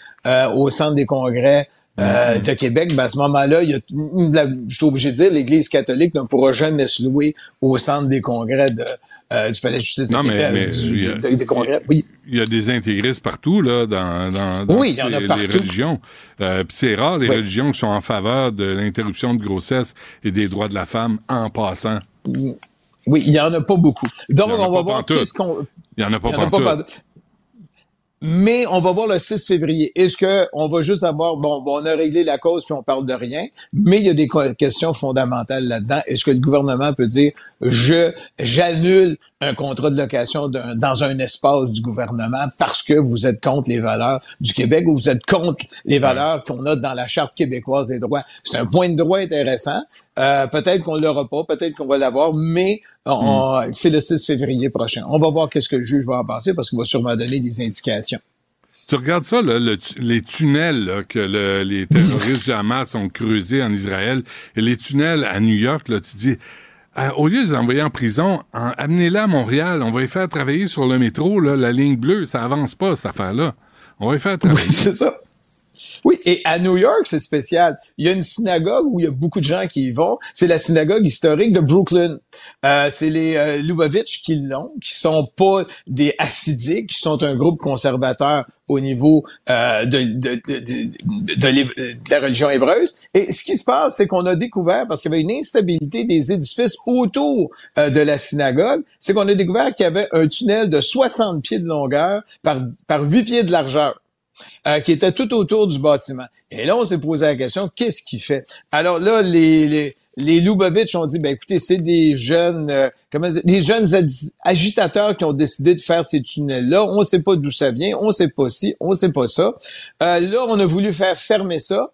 Speaker 12: au centre des congrès de Québec, ben à ce moment-là, il y a, je suis obligé de dire, l'Église catholique ne pourra jamais se louer au centre des congrès de, euh, du palais de justice
Speaker 1: non,
Speaker 12: de
Speaker 1: mais, mais
Speaker 12: du,
Speaker 1: il, y a,
Speaker 12: du, des congrès. Oui.
Speaker 1: il y a des intégristes partout là, dans, dans, dans
Speaker 12: oui, il y en a
Speaker 1: les,
Speaker 12: partout.
Speaker 1: les religions. Euh, c'est rare les
Speaker 12: Oui.
Speaker 1: religions qui sont en faveur de l'interruption de grossesse et des droits de la femme en passant.
Speaker 12: Oui, il y en a pas beaucoup. Donc, on va voir qu'est-ce qu'on...
Speaker 1: Il y en a pas
Speaker 12: en a pas. Mais on va voir le 6 février. Est-ce que on va juste avoir bon, bon, on a réglé la cause puis on parle de rien, mais il y a des questions fondamentales là-dedans. Est-ce que le gouvernement peut dire je j'annule un contrat de location d'un- dans un espace du gouvernement parce que vous êtes contre les valeurs du Québec ou vous êtes contre les valeurs qu'on a dans la charte québécoise des droits? C'est un point de droit intéressant. Euh, peut-être qu'on l'aura pas, peut-être qu'on va l'avoir, mais
Speaker 1: Mm.
Speaker 12: c'est le 6 février prochain. On va voir qu'est-ce que le juge va en penser parce qu'il va sûrement donner des indications.
Speaker 1: Tu regardes ça, là, le tu- les tunnels là, que le- les terroristes du Hamas ont creusés en Israël et les tunnels à New York, là, tu dis, ah, au lieu de les envoyer en prison, en- amenez-les à Montréal, on va les faire travailler sur le métro, là, la ligne bleue, ça avance pas, cette affaire-là. On va les faire travailler.
Speaker 12: Oui, c'est ça. Oui, et à New York, c'est spécial. Il y a une synagogue où il y a beaucoup de gens qui y vont. C'est la synagogue historique de Brooklyn. Euh, c'est les euh, Lubavitch qui l'ont, qui sont pas des hassidiques, qui sont un groupe conservateur au niveau euh, de, de, de, de la religion hébreuse. Et ce qui se passe, c'est qu'on a découvert, parce qu'il y avait une instabilité des édifices autour euh, de la synagogue, c'est qu'on a découvert qu'il y avait un tunnel de 60 pieds de longueur par, par 8 pieds de largeur euh, qui était tout autour du bâtiment. Et là, on s'est posé la question, qu'est-ce qu'il fait? Alors là, les, les, les Lubavitch ont dit, ben écoutez, c'est des jeunes, euh, comment dire, des jeunes agi- agitateurs qui ont décidé de faire ces tunnels-là. On sait pas d'où ça vient, on sait pas ci, on sait pas ça. Euh, là, on a voulu faire fermer ça.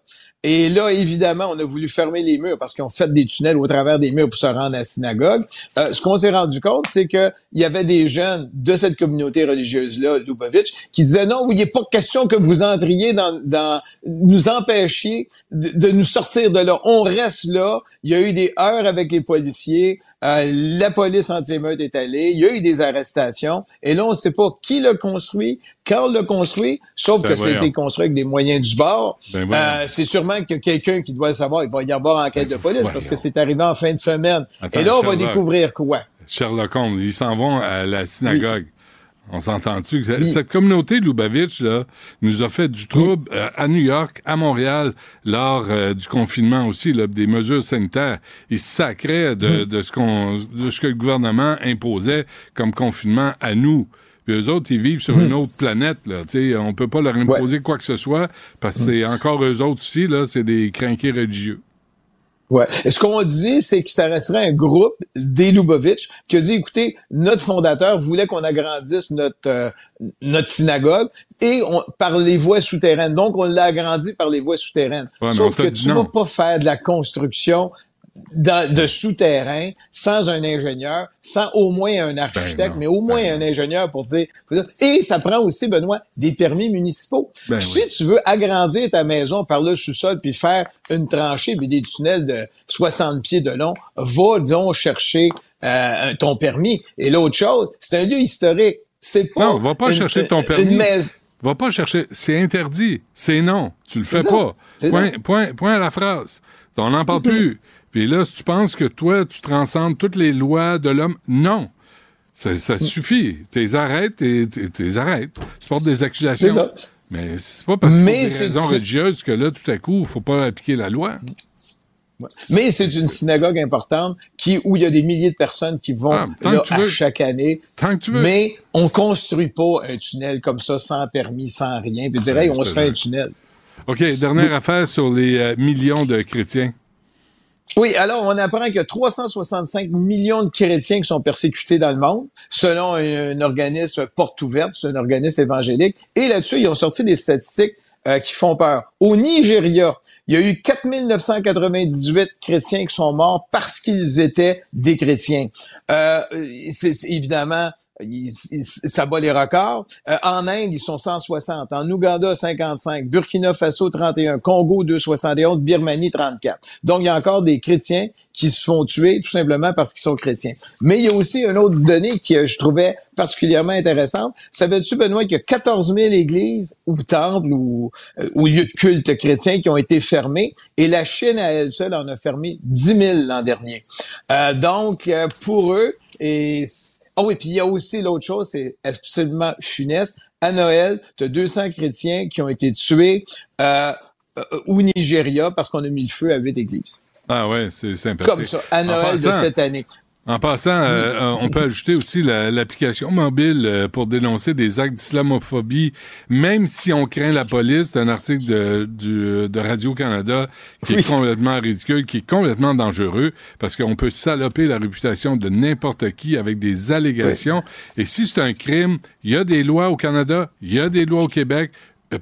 Speaker 12: Et là, évidemment, on a voulu fermer les murs parce qu'ils ont fait des tunnels au travers des murs pour se rendre à la synagogue. Euh, ce qu'on s'est rendu compte, c'est que il y avait des jeunes de cette communauté religieuse-là, Lubavitch, qui disaient non, il n'est pas question que vous entriez dans, dans nous empêchiez de, de nous sortir de là. On reste là. Il y a eu des heures avec les policiers. Euh, la police anti-émeute est allée. Il y a eu des arrestations. Et là, on ne sait pas qui l'a construit, quand l'a construit, sauf
Speaker 1: Ben
Speaker 12: que été construit avec des moyens du bord.
Speaker 1: Ben.
Speaker 12: Euh, c'est sûrement que quelqu'un qui doit le savoir. Il va y avoir enquête de police parce que c'est arrivé en fin de semaine.
Speaker 1: Attends,
Speaker 12: Et là, on va découvrir quoi?
Speaker 1: Sherlock Holmes, ils s'en vont à la synagogue. On s'entend-tu? Cette communauté de Lubavitch, là, nous a fait du trouble euh, à New York, à Montréal, lors euh, du confinement aussi, là, des mesures sanitaires. Ils sacraient de, de ce qu'on, de ce que le gouvernement imposait comme confinement à nous. Puis eux autres, ils vivent sur une autre planète, là. Tu sais, on peut pas leur imposer quoi que ce soit, parce que c'est encore eux autres aussi, là, c'est des crinqués religieux.
Speaker 12: Ouais. Et ce qu'on dit, c'est que ça resterait un groupe des Lubavitch qui a dit, écoutez, notre fondateur voulait qu'on agrandisse notre euh, notre synagogue et on, par les voies souterraines. Donc, on l'a agrandi par les voies souterraines.
Speaker 1: Ouais,
Speaker 12: Sauf que tu
Speaker 1: non.
Speaker 12: vas pas faire de la construction de souterrain sans un ingénieur, sans au moins un
Speaker 1: Ben
Speaker 12: architecte, mais au moins un ingénieur pour dire. Et ça prend aussi, Benoît, des permis municipaux.
Speaker 1: Ben
Speaker 12: si tu veux agrandir ta maison par le sous-sol puis faire une tranchée puis des tunnels de 60 pieds de long, va donc chercher euh, ton permis. Et l'autre chose, c'est un lieu historique. C'est pas.
Speaker 1: Non, va pas
Speaker 12: une-
Speaker 1: chercher ton
Speaker 12: une
Speaker 1: permis.
Speaker 12: maison.
Speaker 1: Va pas chercher. C'est interdit. C'est non. Tu le fais pas. Point, point, point à la phrase. On n'en parle plus. Puis là, si tu penses que toi, tu transcendes toutes les lois de l'homme, non. Ça, ça suffit. T'es arrêtes, t'es, t'es- t'es arrêtes. Tu portes des accusations. Mais c'est pas parce que pour des
Speaker 12: c'est-
Speaker 1: raisons
Speaker 12: c'est-
Speaker 1: religieuses que là, tout à coup, il faut pas appliquer la loi.
Speaker 12: Mais c'est une synagogue importante qui où il y a des milliers de personnes qui vont
Speaker 1: Ah,
Speaker 12: là,
Speaker 1: tu
Speaker 12: à chaque année.
Speaker 1: Tant que tu veux.
Speaker 12: Mais on construit pas un tunnel comme ça sans permis, sans rien. Puis dire, hey, on se fait un tunnel.
Speaker 1: OK, dernière affaire sur les euh, millions de chrétiens.
Speaker 12: Oui, alors on apprend a 365 millions de chrétiens qui sont persécutés dans le monde, selon un, organisme porte ouverte, c'est un organisme évangélique. Et là-dessus, ils ont sorti des statistiques euh, qui font peur. Au Nigeria, il y a eu 4998 chrétiens qui sont morts parce qu'ils étaient des chrétiens. Euh, c'est évidemment ça bat les records. Euh, en Inde, ils sont 160. En Ouganda, 55. Burkina Faso, 31. Congo, 271. Birmanie, 34. Donc, il y a encore des chrétiens qui se font tuer tout simplement parce qu'ils sont chrétiens. Mais il y a aussi une autre donnée que je trouvais particulièrement intéressante. Savais-tu, Benoît, qu'il y a 14 000 églises ou temples ou, euh, ou lieux de culte chrétiens qui ont été fermés et la Chine à elle seule en a fermé 10 000 l'an dernier. Euh, donc, euh, pour eux, et ah oui, puis il y a aussi l'autre chose, c'est absolument funeste. À Noël, tu as 200 chrétiens qui ont été tués euh, euh, au Nigeria parce qu'on a mis le feu à huit églises.
Speaker 1: Ah ouais, c'est sympathique.
Speaker 12: Comme ça, à Noël de cette année.
Speaker 1: En passant, euh, euh, on peut ajouter aussi l'application mobile euh, pour dénoncer des actes d'islamophobie, même si on craint la police. C'est un article de, de Radio-Canada qui est complètement ridicule, qui est complètement dangereux, parce qu'on peut saloper la réputation de n'importe qui avec des allégations. Et si c'est un crime, il y a des lois au Canada, il y a des lois au Québec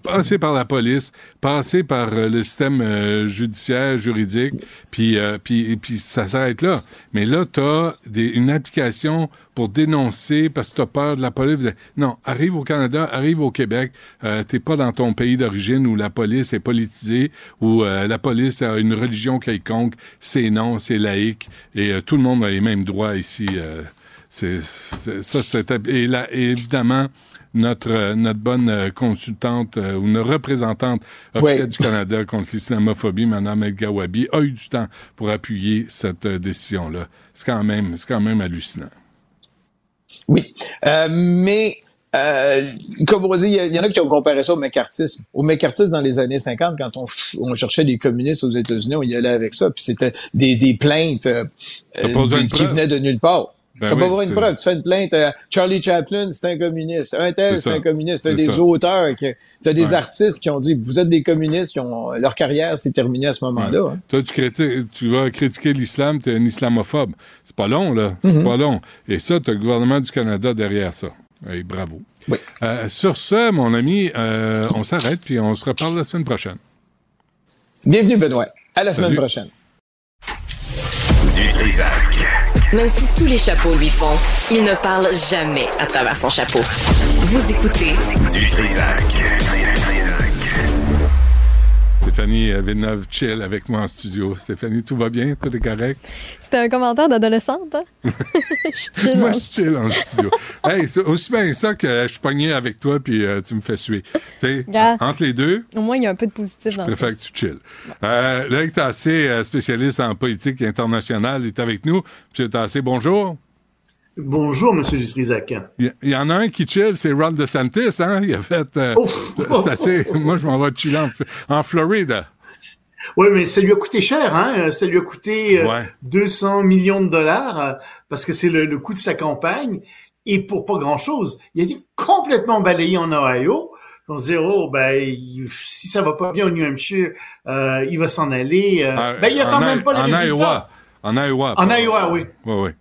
Speaker 1: passer par la police, passer par euh, le système euh, judiciaire, juridique, puis, euh, puis, puis ça s'arrête là. Mais là, tu as une application pour dénoncer parce que tu as peur de la police. Non, arrive au Canada, arrive au Québec, euh, t'es pas dans ton pays d'origine où la police est politisée, où la police a une religion quelconque, c'est non, c'est laïque, et tout le monde a les mêmes droits ici. c'est, ça, c'est... Et là, évidemment notre, euh, notre bonne euh, consultante euh, ou notre représentante officielle du Canada contre l'islamophobie, Mme El Gawabi, a eu du temps pour appuyer cette décision-là. C'est quand même, c'est quand même hallucinant.
Speaker 12: Oui, mais comme on dit, il y, en a qui ont comparé ça au McCarthyisme. Au McCarthyisme dans les années 50, quand on, on cherchait des communistes aux États-Unis, on y allait avec ça, puis c'était des, des plaintes qui venaient de nulle part. Ben T'as pas besoin une preuve. Tu fais une plainte. Charlie Chaplin, c'est un communiste. Un tel, c'est un communiste. T'as des auteurs, t'as des artistes qui ont dit, vous êtes des communistes, qui ont, leur carrière s'est terminée à ce moment-là. Hein.
Speaker 1: Toi, tu, tu, vas critiquer l'islam, t'es un islamophobe. C'est pas long, là. C'est mm-hmm. pas long. Et ça, t'as le gouvernement du Canada derrière ça. Et bravo.
Speaker 12: Oui.
Speaker 1: Euh, sur ce, mon ami, euh, on s'arrête puis on se reparle la semaine prochaine.
Speaker 12: Bienvenue, Benoît. À la semaine prochaine.
Speaker 8: Du Trisac.
Speaker 6: Même si tous les chapeaux lui font, il ne parle jamais à travers son chapeau. Vous écoutez
Speaker 8: du Trisac.
Speaker 1: Stéphanie Villeneuve chill avec moi en studio. Stéphanie, tout va bien? Tout est correct?
Speaker 2: C'était un commentaire d'adolescente, hein? <laughs>
Speaker 1: je moi, je chill en studio. hey, c'est aussi bien ça que je suis pogné avec toi puis euh, tu me fais suer. Tu entre les deux...
Speaker 2: Au moins, il y a un peu de positif dans
Speaker 1: ça.
Speaker 2: fait
Speaker 1: que tu chill. Euh, là, tu es assez euh, spécialiste en politique internationale. Il est avec nous. M. Tassé, bonjour.
Speaker 13: Bonjour, Monsieur Dutrisac.
Speaker 1: Il y, en a un qui chill, c'est Ron DeSantis, hein? Il a fait... Euh, <laughs> c'est assez... Moi, je m'en vais chiller en, Floride.
Speaker 13: Oui, mais ça lui a coûté cher, hein? Ça lui a coûté 200 euh, millions de dollars euh, parce que c'est le, coût de sa campagne et pour pas grand-chose. Il a été complètement balayé en Ohio. On se oh, ben, si ça va pas bien au New Hampshire, il va s'en aller. ben, il attend même pas les résultats.
Speaker 1: Iowa. En Iowa.
Speaker 13: En Iowa, oui.
Speaker 1: Oui, oui.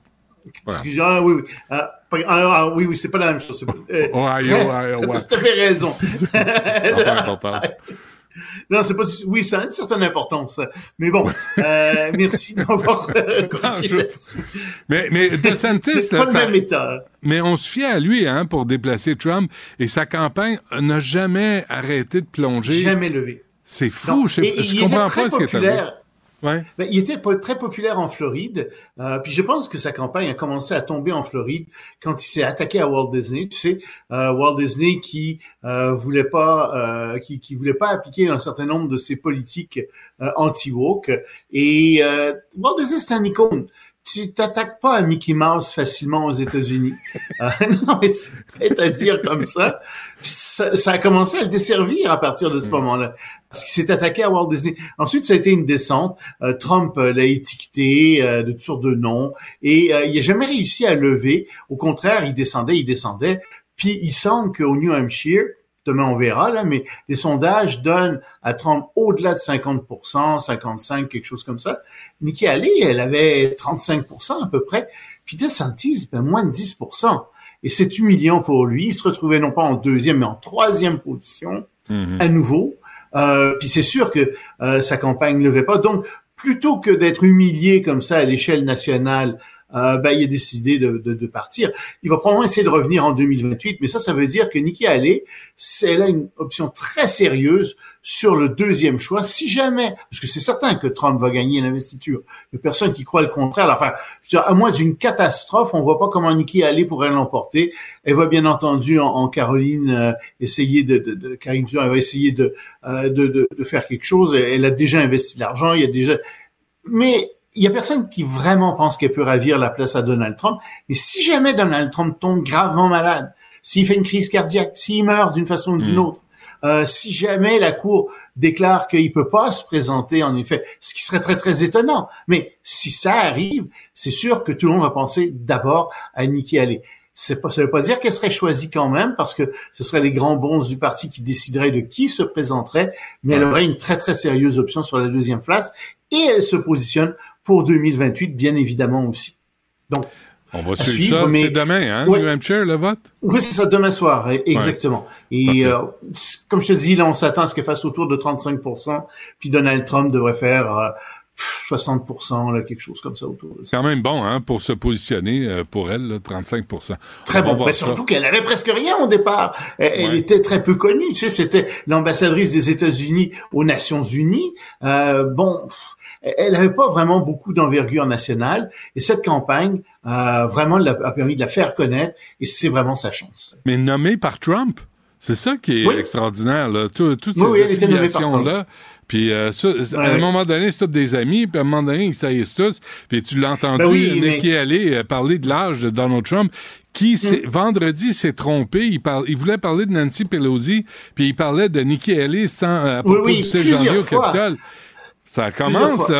Speaker 13: Excusez-moi, ah, oui, oui. Ah, ah, ah, oui, oui, c'est pas la même chose. Euh,
Speaker 1: oh,
Speaker 13: Tu as tout à fait raison. <laughs> <laughs> non, c'est pas Oui, ça a une certaine importance. Mais bon, euh, merci d'avoir euh, <laughs>
Speaker 1: Mais, mais DeSantis,
Speaker 13: c'est pas le même état.
Speaker 1: Mais on se fie à lui hein, pour déplacer Trump et sa campagne n'a jamais arrêté de plonger.
Speaker 13: Jamais levé.
Speaker 1: C'est fou. je, je comprends pas ce qui est arrivé.
Speaker 13: Ben, il était très populaire en Floride, euh, puis je pense que sa campagne a commencé à tomber en Floride quand il s'est attaqué à Walt Disney. Tu sais, euh, Walt Disney qui euh, voulait pas, euh, qui, qui voulait pas appliquer un certain nombre de ses politiques euh, anti-woke. Et euh, Walt Disney c'est un icône tu t'attaques pas à Mickey Mouse facilement aux États-Unis. euh, <laughs> non, mais c'est à dire comme ça. ça. ça. a commencé à le desservir à partir de ce mm. moment-là. Parce qu'il s'est attaqué à Walt Disney. Ensuite, ça a été une descente. Euh, Trump euh, l'a étiqueté euh, de toutes sortes de noms. Et il n'a jamais réussi à lever. Au contraire, il descendait, il descendait. Puis il semble qu'au New Hampshire, demain on verra, là, mais les sondages donnent à Trump au-delà de 50%, 55, quelque chose comme ça. Nikki Haley, elle avait 35% à peu près. Puis DeSantis, ben, moins de 10%. Et c'est humiliant pour lui. Il se retrouvait non pas en deuxième, mais en troisième position,
Speaker 1: Mhm.
Speaker 13: à nouveau. Euh, puis c'est sûr que euh, sa campagne ne levait pas. Donc, plutôt que d'être humilié comme ça à l'échelle nationale, euh, ben, il a décidé de, de, de partir. Il va probablement essayer de revenir en 2028, mais ça, ça veut dire que Nikki Haley, elle a une option très sérieuse sur le deuxième choix. Si jamais, parce que c'est certain que Trump va gagner l'investiture, il n'y a personne qui croit le contraire. Enfin, je veux dire, à moins d'une catastrophe, on voit pas comment Nikki Haley pourrait l'emporter. Elle va bien entendu en, Caroline euh, essayer de, de, de Caroline elle va essayer de, euh, de, de faire quelque chose. Elle, elle a déjà investi de l'argent, il y a déjà, mais il y a personne qui vraiment pense qu'elle peut ravir la place à Donald Trump. Et si jamais Donald Trump tombe gravement malade, s'il fait une crise cardiaque, s'il meurt d'une façon ou d'une
Speaker 1: Mm.
Speaker 13: autre, euh, si jamais la Cour déclare qu'il peut pas se présenter, en effet, ce qui serait très très étonnant. Mais si ça arrive, c'est sûr que tout le monde va penser d'abord à Nikki Haley. C'est pas, ça veut pas dire qu'elle serait choisie quand même, parce que ce seraient les grands bons du parti qui décideraient de qui se présenterait, mais elle aurait une très très sérieuse option sur la deuxième place, et elle se positionne pour 2028, bien évidemment aussi. Donc,
Speaker 1: On va suivre,
Speaker 13: suivre,
Speaker 1: ça.
Speaker 13: mais-
Speaker 1: C'est demain, hein,
Speaker 13: Ouais.
Speaker 1: New Hampshire, le vote?
Speaker 13: oui, c'est ça, demain soir, e- exactement. Et euh, comme je te dis, là, on s'attend à ce qu'elle fasse autour de 35 puis Donald Trump devrait faire euh, pff, 60 là, quelque chose comme ça autour de ça.
Speaker 1: C'est quand même bon, hein, pour se positionner, euh, pour elle, là, 35%
Speaker 13: Très
Speaker 1: On
Speaker 13: bon. Mais surtout qu'elle avait presque rien au départ. Elle, était très peu connue. Tu sais, c'était l'ambassadrice des États-Unis aux Nations Unies. Euh, bon, pff, elle n'avait pas vraiment beaucoup d'envergure nationale. Et cette campagne, euh, vraiment, a permis de la faire connaître. Et c'est vraiment sa chance.
Speaker 1: Mais nommé par Trump. C'est ça qui est
Speaker 13: Oui.
Speaker 1: extraordinaire, là. Tout- toutes
Speaker 13: Oui,
Speaker 1: ces
Speaker 13: oui, nommée
Speaker 1: affiliations-là. Puis euh, ça, à un
Speaker 13: ouais.
Speaker 1: moment donné, c'est tous des amis, puis à un moment donné, ils saillissent tous. Puis tu l'as entendu,
Speaker 13: Ben oui,
Speaker 1: Nikki
Speaker 13: mais-
Speaker 1: Haley euh, parler de l'âge de Donald Trump, qui s'est- vendredi s'est trompé. Il, voulait parler de Nancy Pelosi, puis il parlait de Nikki Haley sans, euh, à propos
Speaker 13: oui,
Speaker 1: du 6
Speaker 13: plusieurs
Speaker 1: janvier au
Speaker 13: fois.
Speaker 1: Capitole. Ça commence.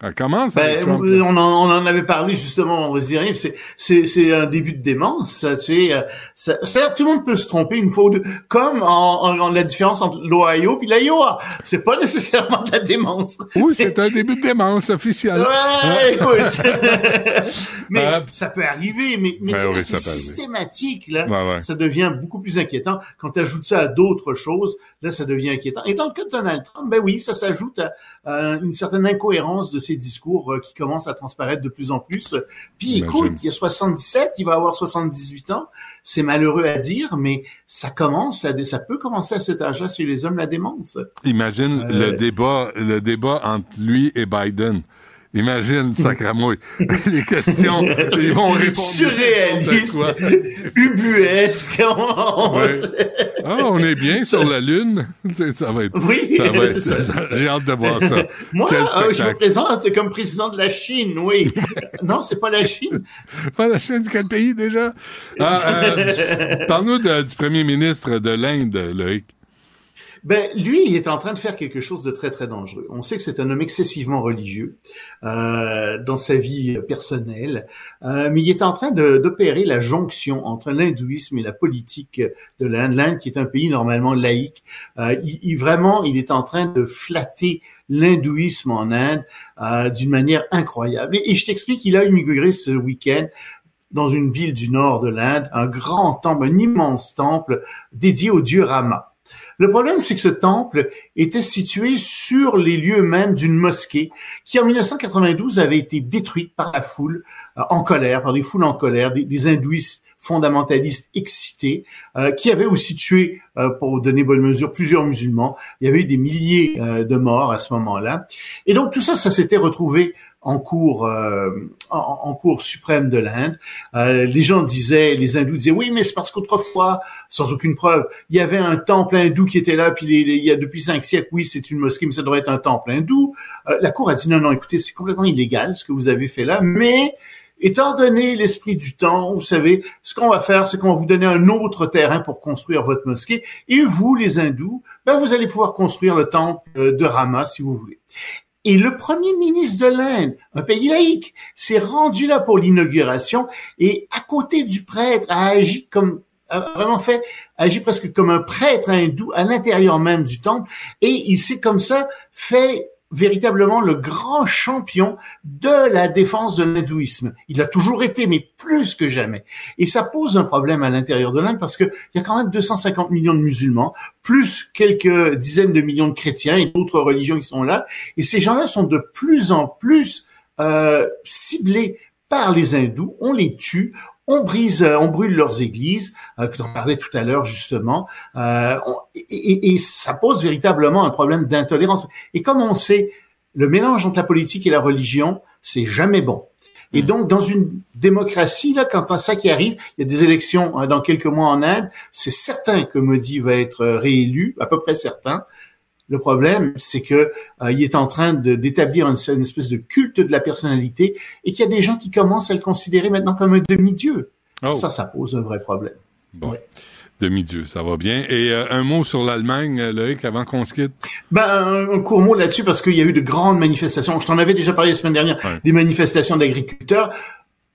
Speaker 1: Ça commence
Speaker 13: Ben,
Speaker 1: Trump.
Speaker 13: on, en, on en avait parlé justement dernier. puis C'est, c'est, c'est un début de démence. Ça, tu sais, euh, ça, c'est-à-dire que tout le monde peut se tromper une fois ou deux, comme en, en- en la différence entre l'Ohio puis l'Iowa. C'est pas <laughs> nécessairement de la démence.
Speaker 1: Oui, c'est un début de démence officiel.
Speaker 13: Ouais, écoute. <laughs> mais
Speaker 1: Euh,
Speaker 13: ça peut arriver, mais, mais
Speaker 1: Ben oui, ça
Speaker 13: c'est systématique, là,
Speaker 1: Ouais, ouais.
Speaker 13: ça devient beaucoup plus inquiétant. Quand tu ajoutes ça à d'autres choses, là, ça devient inquiétant. Et dans le cas de Donald Trump, ben oui, ça s'ajoute à, à une certaine incohérence de ses discours euh, qui commencent à transparaître de plus en plus. Puis écoute, il y a 77, il va avoir 78 ans. C'est malheureux à dire, mais ça commence, à, ça peut commencer à cet âge-là chez les hommes, la démence.
Speaker 1: Imagine
Speaker 13: Euh,
Speaker 1: le débat, le débat entre lui et Biden. Imagine, <laughs> sacramouille. <laughs> Les questions, ils vont répondre.
Speaker 13: Surréaliste,
Speaker 1: quoi.
Speaker 13: ubuesque. <laughs>
Speaker 1: Ouais. Ah, on est bien sur la Lune. Ça va être.
Speaker 13: Oui, c'est c'est.
Speaker 1: J'ai hâte de voir ça.
Speaker 13: Moi, euh, je me présente comme président de la Chine, oui. non, c'est pas la Chine.
Speaker 1: Pas la Chine du quel pays déjà? Ah, euh, Parle-nous du premier ministre de l'Inde, Loïc.
Speaker 13: Ben, lui, il est en train de faire quelque chose de très, très dangereux. On sait que c'est un homme excessivement religieux euh, dans sa vie personnelle, euh, mais il est en train d'opérer la jonction entre l'hindouisme et la politique de l'Inde. L'Inde, qui est un pays normalement laïque, euh, il, vraiment, il est en train de flatter l'hindouisme en Inde euh, d'une manière incroyable. Et, et je t'explique, il a inauguré ce week-end dans une ville du nord de l'Inde, un grand temple, un immense temple dédié au dieu Rama. Le problème, c'est que ce temple était situé sur les lieux mêmes d'une mosquée qui, en 1992, avait été détruite par la foule euh, en colère, par des foules en colère, des, des hindouistes fondamentalistes excités, euh, qui avaient aussi tué, euh, pour donner bonne mesure, plusieurs musulmans. Il y avait eu des milliers euh, de morts à ce moment-là. Et donc tout ça, ça s'était retrouvé en cours, euh, en, cours suprême de l'Inde. Euh, les gens disaient, les hindous disaient, oui, mais c'est parce qu'autrefois, sans aucune preuve, il y avait un temple hindou qui était là, puis il y a depuis cinq siècles, oui, c'est une mosquée, mais ça devrait être un temple hindou. Euh, la cour a dit, non, non, écoutez, c'est complètement illégal ce que vous avez fait là, mais étant donné l'esprit du temps, vous savez, ce qu'on va faire, c'est qu'on va vous donner un autre terrain pour construire votre mosquée, et vous, les hindous, ben, vous allez pouvoir construire le temple euh, de Rama si vous voulez. Et le premier ministre de l'Inde, un pays laïque, s'est rendu là pour l'inauguration et à côté du prêtre a agi comme a vraiment fait, agit presque comme un prêtre hindou à l'intérieur même du temple, et il s'est comme ça fait véritablement le grand champion de la défense de l'hindouisme. Il a toujours été, mais plus que jamais. Et ça pose un problème à l'intérieur de l'Inde parce qu'il y a quand même 250 millions de musulmans, plus quelques dizaines de millions de chrétiens et d'autres religions qui sont là. Et ces gens-là sont de plus en plus euh, ciblés par les hindous. On les tue, on brise, euh, on brûle leurs églises, euh, que tu en parlais tout à l'heure justement, euh, et, et, ça pose véritablement un problème d'intolérance. Et comme on sait, le mélange entre la politique et la religion, c'est jamais bon. Et donc, dans une démocratie, là, quand ça qui arrive, il y a des élections hein, dans quelques mois en Inde, c'est certain que Modi va être réélu, à peu près certain. Le problème, c'est que euh, il est en train d'établir une, une, espèce de culte de la personnalité et qu'il y a des gens qui commencent à le considérer maintenant comme un demi-dieu.
Speaker 1: Oh.
Speaker 13: Ça, ça pose un vrai problème.
Speaker 1: Bon. Demi-dieu, ça va bien. Et euh, un mot sur l'Allemagne, euh, Loïc, avant qu'on se quitte?
Speaker 13: Ben, un, un court mot là-dessus parce qu'il y a eu de grandes manifestations. Je t'en avais déjà parlé la semaine dernière,
Speaker 1: Ouais.
Speaker 13: des manifestations d'agriculteurs.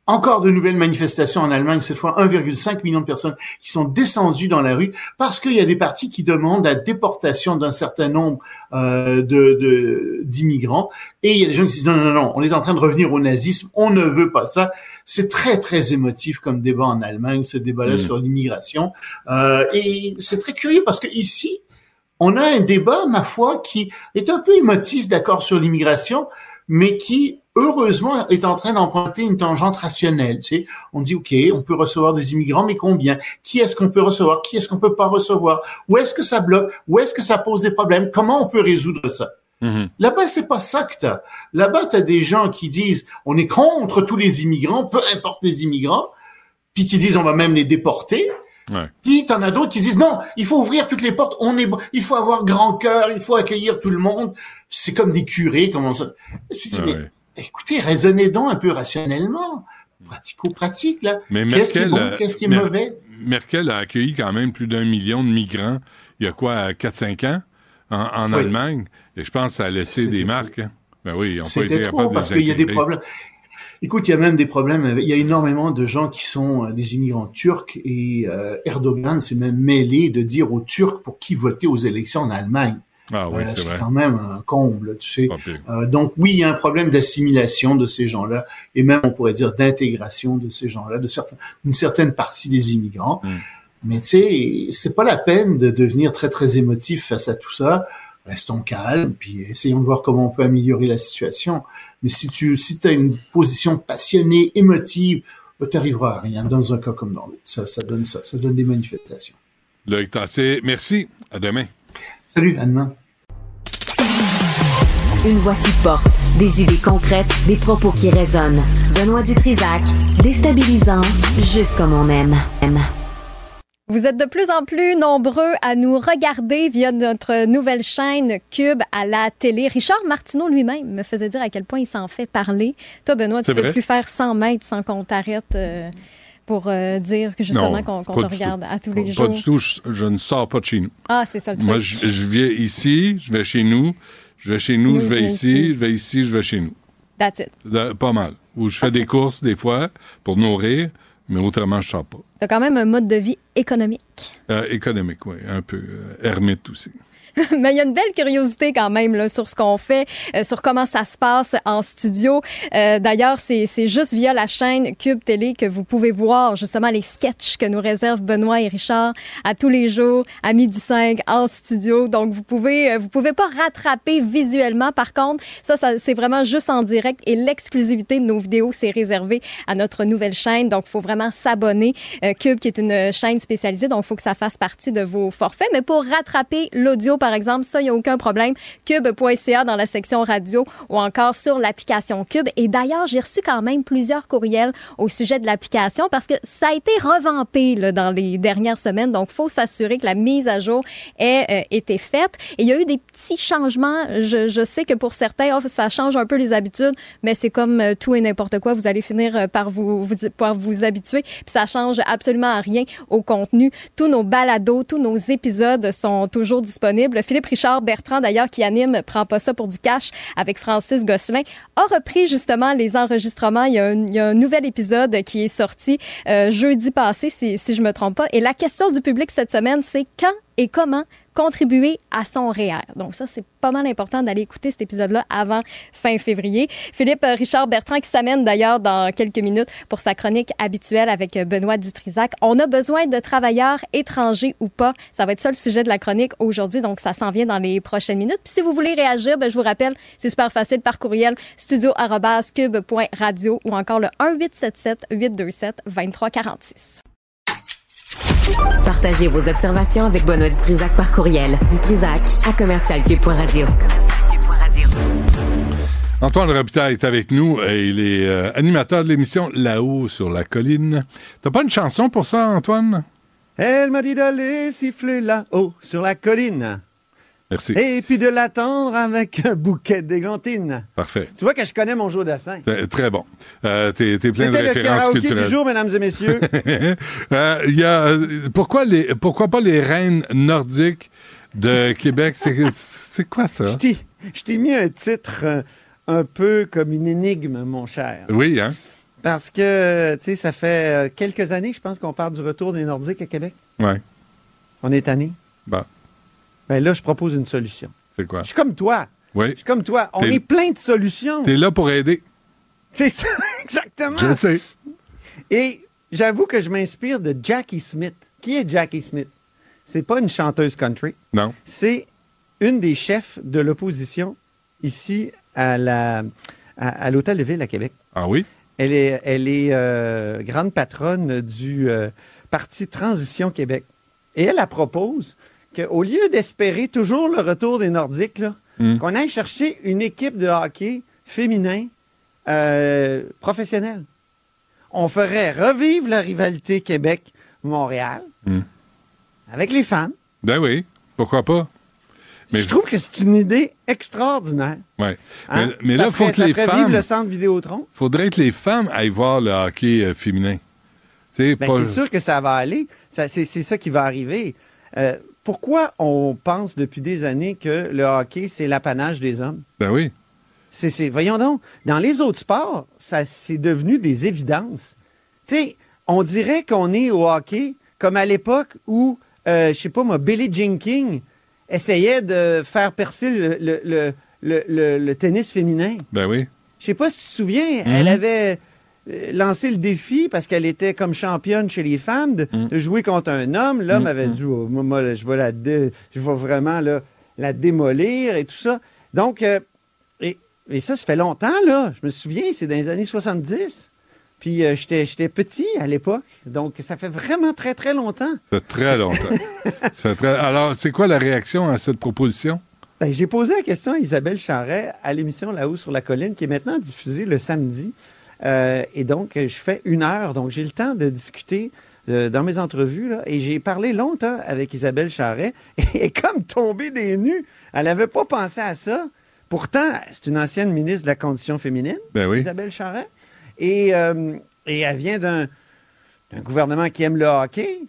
Speaker 13: Encore de nouvelles manifestations en Allemagne, cette fois 1,5 million de personnes qui sont descendues dans la rue parce qu'il y a des partis qui demandent la déportation d'un certain nombre euh, de de- d'immigrants et il y a des gens qui disent non non non, on est en train de revenir au nazisme, on ne veut pas ça. C'est très très émotif comme débat en Allemagne, ce débat-là
Speaker 1: Mm.
Speaker 13: sur l'immigration Euh, et c'est très curieux parce que ici on a un débat, ma foi, qui est un peu émotif, d'accord, sur l'immigration, mais qui, heureusement, est en train d'emprunter une tangente rationnelle. Tu sais, on dit, OK, on peut recevoir des immigrants, mais combien? Qui est-ce qu'on peut recevoir? Qui est-ce qu'on peut pas recevoir? Où est-ce que ça bloque? Où est-ce que ça pose des problèmes? Comment on peut résoudre ça?
Speaker 1: Mhm.
Speaker 13: Là-bas, c'est pas ça que t'as. Là-bas, t'as des gens qui disent, on est contre tous les immigrants, peu importe les immigrants, puis qui disent, on va même les déporter.
Speaker 1: Ouais.
Speaker 13: Puis t'en as d'autres qui disent non, il faut ouvrir toutes les portes. On est, il faut avoir grand cœur, il faut accueillir tout le monde. C'est comme des curés, comment ça?
Speaker 1: Ah ouais.
Speaker 13: Écoutez, raisonnez donc un peu rationnellement, pratico-pratique là.
Speaker 1: Mais
Speaker 13: Qu'est-ce qui est
Speaker 1: Merkel,
Speaker 13: bon, qu'est-ce qui est
Speaker 1: Mer-
Speaker 13: mauvais?
Speaker 1: Merkel a accueilli quand même plus d'un million de migrants il y a quoi, 4-5 ans en, en
Speaker 13: Oui.
Speaker 1: Allemagne. Et je pense que ça a laissé des marques. hein. Ben oui, été
Speaker 13: C'était
Speaker 1: capables
Speaker 13: trop parce qu'il y a des problèmes. Écoute, il y a même des problèmes. Il y a énormément de gens qui sont euh, des immigrants turcs et euh, Erdogan s'est même mêlé de dire aux Turcs pour qui voter aux élections en Allemagne.
Speaker 1: Ah oui,
Speaker 13: Euh,
Speaker 1: c'est vrai.
Speaker 13: quand même un comble, tu sais. Euh, donc oui, il y a un problème d'assimilation de ces gens-là et même on pourrait dire d'intégration de ces gens-là, de certains, d'une certaine partie des immigrants.
Speaker 1: Mm.
Speaker 13: Mais tu sais, c'est pas la peine de devenir très très émotif face à tout ça. Restons calmes, puis essayons de voir comment on peut améliorer la situation. Mais si tu si as une position passionnée, émotive, tu n'arriveras à rien dans un cas comme dans l'autre. Ça, ça donne ça, ça donne des manifestations.
Speaker 1: Loïc Tassé, merci. À demain.
Speaker 13: Salut, à demain.
Speaker 6: Une voix qui porte, des idées concrètes, des propos qui résonnent. Benoît Dutrisac, déstabilisant, juste comme on aime. aime.
Speaker 2: Vous êtes de plus en plus nombreux à nous regarder via notre nouvelle chaîne Cube à la télé. Richard Martineau lui-même me faisait dire à quel point il s'en fait parler. Toi, Benoît, tu peux
Speaker 1: vrai?
Speaker 2: plus faire 100 mètres sans qu'on t'arrête euh, pour euh, dire que justement qu'on
Speaker 1: pas
Speaker 2: te regarde à tous les
Speaker 1: Pas
Speaker 2: jours.
Speaker 1: du tout. Je, je ne sors pas de chez nous.
Speaker 2: Ah, c'est ça le truc.
Speaker 1: Moi, je, je viens ici, je vais chez nous. Je vais chez nous,
Speaker 2: Nous,
Speaker 1: je vais ici, je vais ici, je vais chez nous.
Speaker 2: That's it.
Speaker 1: De- pas mal. Ou je fais des courses des fois pour nourrir, mais autrement, je sors pas.
Speaker 2: T'as quand même un mode de vie économique.
Speaker 1: Euh, économique, oui, un peu. Euh, ermite aussi. <laughs>
Speaker 2: Mais il y a une belle curiosité quand même là, sur ce qu'on fait, euh, sur comment ça se passe en studio. Euh, D'ailleurs, c'est juste via la chaîne Cube Télé que vous pouvez voir justement les sketchs que nous réservent Benoît et Richard à tous les jours à midi 5 en studio. Donc vous pouvez euh, vous pouvez pas rattraper visuellement. Par contre, ça, ça c'est vraiment juste en direct et l'exclusivité de nos vidéos c'est réservé à notre nouvelle chaîne. Donc il faut vraiment s'abonner. Euh, Cube qui est une chaîne spécialisée, donc il faut que ça fasse partie de vos forfaits. Mais pour rattraper l'audio par exemple, ça, il n'y a aucun problème. Cube.ca dans la section radio ou encore sur l'application Cube. Et d'ailleurs, j'ai reçu quand même plusieurs courriels au sujet de l'application parce que ça a été revampé dans les dernières semaines. Donc, il faut s'assurer que la mise à jour ait euh, été faite. Et il y a eu des petits changements. Je, sais que pour certains, oh, ça change un peu les habitudes, mais c'est comme euh, tout et n'importe quoi. Vous allez finir euh, par vous, vous habituer. Puis ça change absolument rien au contenu. Tous nos balados, tous nos épisodes sont toujours disponibles Philippe Richard Bertrand, d'ailleurs, qui anime Prends pas ça pour du cash avec Francis Gosselin, a repris justement les enregistrements. Il y a un, il y a un nouvel épisode qui est sorti euh, jeudi passé, si, si je me trompe pas. Et la question du public cette semaine, c'est quand et comment contribuer à son REER. Donc ça, c'est pas mal important d'aller écouter cet épisode-là avant fin février. Philippe euh, Richard Bertrand qui s'amène d'ailleurs dans quelques minutes pour sa chronique habituelle avec euh, Benoît Dutrisac. On a besoin de travailleurs étrangers ou pas. Ça va être ça le sujet de la chronique aujourd'hui, donc ça s'en vient dans les prochaines minutes. Puis si vous voulez réagir, ben, je vous rappelle, c'est super facile par courriel studio@cube.radio ou encore le 1877 827 2346.
Speaker 6: Partagez vos observations avec Benoît Dutrisac par courriel. Dutrisac à commercialcube.radio.
Speaker 1: Antoine Robitaille est avec nous et il est euh, animateur de l'émission Là-haut sur la colline. T'as pas une chanson pour ça, Antoine?
Speaker 14: Elle m'a dit d'aller siffler là-haut sur la colline.
Speaker 1: Merci.
Speaker 14: Et puis de l'attendre avec un bouquet d'églantines.
Speaker 1: Parfait.
Speaker 14: Tu vois que je connais mon jour d'assin.
Speaker 1: Très bon. Euh, t'es, t'es plein de
Speaker 14: le
Speaker 1: références
Speaker 14: karaoké
Speaker 1: culturelles.
Speaker 14: du jour, mesdames et messieurs. <laughs>
Speaker 1: Euh, y a, euh, pourquoi, les, pourquoi pas les reines nordiques de Québec? C'est, c'est quoi ça?
Speaker 14: Je t'ai- je t'ai mis un titre euh, un peu comme une énigme, mon cher.
Speaker 1: Oui, hein?
Speaker 14: Parce que, tu sais, ça fait quelques années, je pense, qu'on parle du retour des Nordiques à Québec.
Speaker 1: Ouais.
Speaker 14: On est tanné.
Speaker 1: Bon,
Speaker 14: Ben là, je propose une solution.
Speaker 1: c'est quoi?
Speaker 14: Je suis comme toi.
Speaker 1: Oui.
Speaker 14: Je suis comme toi. On est plein de solutions.
Speaker 1: T'es là pour aider.
Speaker 14: C'est ça, <laughs> exactement.
Speaker 1: Je sais.
Speaker 14: Et j'avoue que je m'inspire de Jackie Smith. Qui est Jackie Smith? C'est pas une chanteuse country.
Speaker 1: Non.
Speaker 14: C'est une des chefs de l'opposition ici à la à, à l'Hôtel de Ville à Québec.
Speaker 1: Ah oui?
Speaker 14: Elle est, elle est euh, grande patronne du euh, Parti Transition Québec. Et elle, elle propose qu'au lieu d'espérer toujours le retour des Nordiques, là,
Speaker 1: Mm.
Speaker 14: qu'on aille chercher une équipe de hockey féminin euh, professionnelle. On ferait revivre la rivalité Québec-Montréal
Speaker 1: Mm.
Speaker 14: avec les fans.
Speaker 1: Ben oui, pourquoi pas?
Speaker 14: je trouve que c'est une idée extraordinaire.
Speaker 1: Ouais.
Speaker 14: Hein?
Speaker 1: Mais, là, il faut que les femmes.
Speaker 14: vivre le centre Vidéotron.
Speaker 1: faudrait que les femmes aillent voir le hockey euh, féminin.
Speaker 14: Ben,
Speaker 1: pas-
Speaker 14: C'est sûr que ça va aller. Ça, c'est, c'est ça qui va arriver. Euh, pourquoi on pense depuis des années que le hockey, c'est l'apanage des hommes?
Speaker 1: Ben oui.
Speaker 14: C'est, voyons donc, dans les autres sports, ça, c'est devenu des évidences. Tu sais, on dirait qu'on est au hockey comme à l'époque où, euh, je sais pas moi, Billie Jean King essayait de faire percer le, le- le- le- le- le tennis féminin.
Speaker 1: Ben oui.
Speaker 14: Je sais pas si tu te souviens,
Speaker 1: Mhm.
Speaker 14: elle avait lancé le défi parce qu'elle était comme championne chez les femmes de, de jouer contre un homme. L'homme avait dit Oh, moi, moi, là, je vais la dé- je vais vraiment là, la démolir et tout ça. Donc euh, et, et ça, ça fait longtemps là. Je me souviens, c'est dans les années 70. Puis euh, j'étais j'étais petit à l'époque, donc ça fait vraiment très très longtemps.
Speaker 1: Ça fait très longtemps. <laughs> Ça fait très- Alors, c'est quoi la réaction à cette proposition?
Speaker 14: Ben, j'ai posé la question à Isabelle Charret à l'émission Là-haut sur la colline, qui est maintenant diffusée le samedi. Euh, et donc, je fais une heure. Donc, j'ai le temps de discuter dans mes entrevues. là, et j'ai parlé longtemps avec Isabelle Charret. <laughs> Et comme tombée des nues, elle n'avait pas pensé à ça. Pourtant, c'est une ancienne ministre de la Condition féminine,
Speaker 1: Ben oui.
Speaker 14: Isabelle Charret. Et, euh, et elle vient d'un gouvernement qui aime le hockey.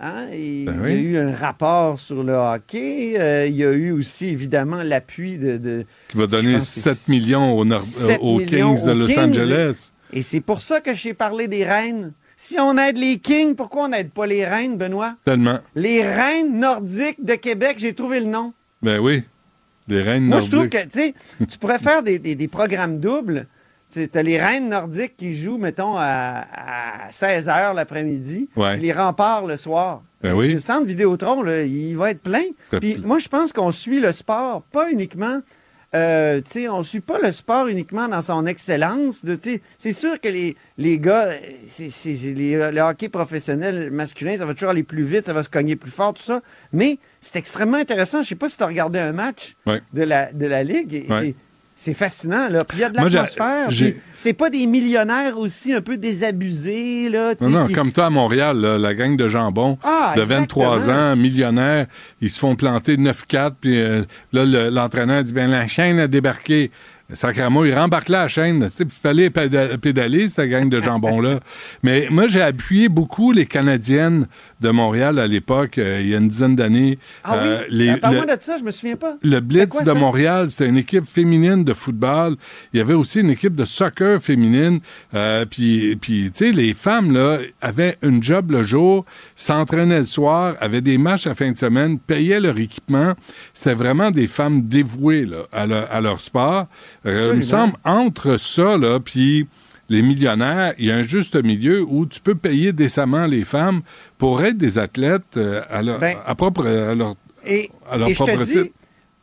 Speaker 14: Hein? Et
Speaker 1: Ben
Speaker 14: Il y a eu un rapport sur le hockey. Euh, il y a eu aussi, évidemment, l'appui de, de-
Speaker 1: Qui va donner
Speaker 14: pense que
Speaker 1: 7 millions aux, Nord-
Speaker 14: 7
Speaker 1: aux
Speaker 14: millions
Speaker 1: Kings de Los
Speaker 14: Kings.
Speaker 1: Angeles.
Speaker 14: Et c'est pour ça que j'ai parlé des reines. Si on aide les Kings, pourquoi on n'aide pas les reines, Benoît?
Speaker 1: Tellement.
Speaker 14: Les reines nordiques de Québec, j'ai trouvé le nom.
Speaker 1: Ben oui. Les reines
Speaker 14: Moi, je trouve
Speaker 1: nordiques.
Speaker 14: que, tu sais, tu pourrais faire des, des- des programmes doubles. Tu as les reines nordiques qui jouent, mettons, à, à 16 h l'après-midi,
Speaker 1: Ouais.
Speaker 14: les remparts le soir.
Speaker 1: Ben oui.
Speaker 14: Le centre Vidéotron, là, il va être plein. Puis moi, je pense qu'on suit le sport, pas uniquement. Euh, tu sais, on suit pas le sport uniquement dans son excellence. C'est sûr que les, les gars, c'est, c'est- c'est les, le hockey professionnel masculin, ça va toujours aller plus vite, ça va se cogner plus fort, tout ça. Mais c'est extrêmement intéressant. Je sais pas si tu as regardé un match
Speaker 1: Ouais.
Speaker 14: de, la, de la Ligue. et
Speaker 1: Ouais.
Speaker 14: C'est- fascinant, là. Puis il y a de l'atmosphère. C'est pas des millionnaires aussi un peu désabusés, là.
Speaker 1: Non, non, comme toi à Montréal, là, la gang de jambon
Speaker 14: Ah,
Speaker 1: de 23
Speaker 14: exactement.
Speaker 1: ans, millionnaires, ils se font planter 9-4, puis euh, là, le- l'entraîneur dit, ben la chaîne a débarqué. Sacrément, il rembarque là la chaîne. Il fallait péda- pédaler, cette gang de jambons-là. <laughs> Mais moi, j'ai appuyé beaucoup les Canadiennes de Montréal à l'époque, euh, il y a une dizaine d'années.
Speaker 14: Ah
Speaker 1: Euh,
Speaker 14: oui?
Speaker 1: les-
Speaker 14: Parle-moi
Speaker 1: le-
Speaker 14: de ça, je me souviens pas.
Speaker 1: le Blitz
Speaker 14: quoi,
Speaker 1: de
Speaker 14: ça?
Speaker 1: Montréal, c'était une équipe féminine de football. Il y avait aussi une équipe de soccer féminine. Euh, puis, puis tu sais, les femmes, là, avaient une job le jour, s'entraînaient le soir, avaient des matchs à fin de semaine, payaient leur équipement. C'était vraiment des femmes dévouées là, à, leur, à leur sport. Euh, il me semble, entre ça, là, puis les millionnaires, il y a un juste milieu où tu peux payer décemment les femmes pour être des athlètes euh, à, leur,
Speaker 14: Ben,
Speaker 1: à, propre, à leur,
Speaker 14: Et,
Speaker 1: à leur
Speaker 14: et
Speaker 1: propre titre.
Speaker 14: dis,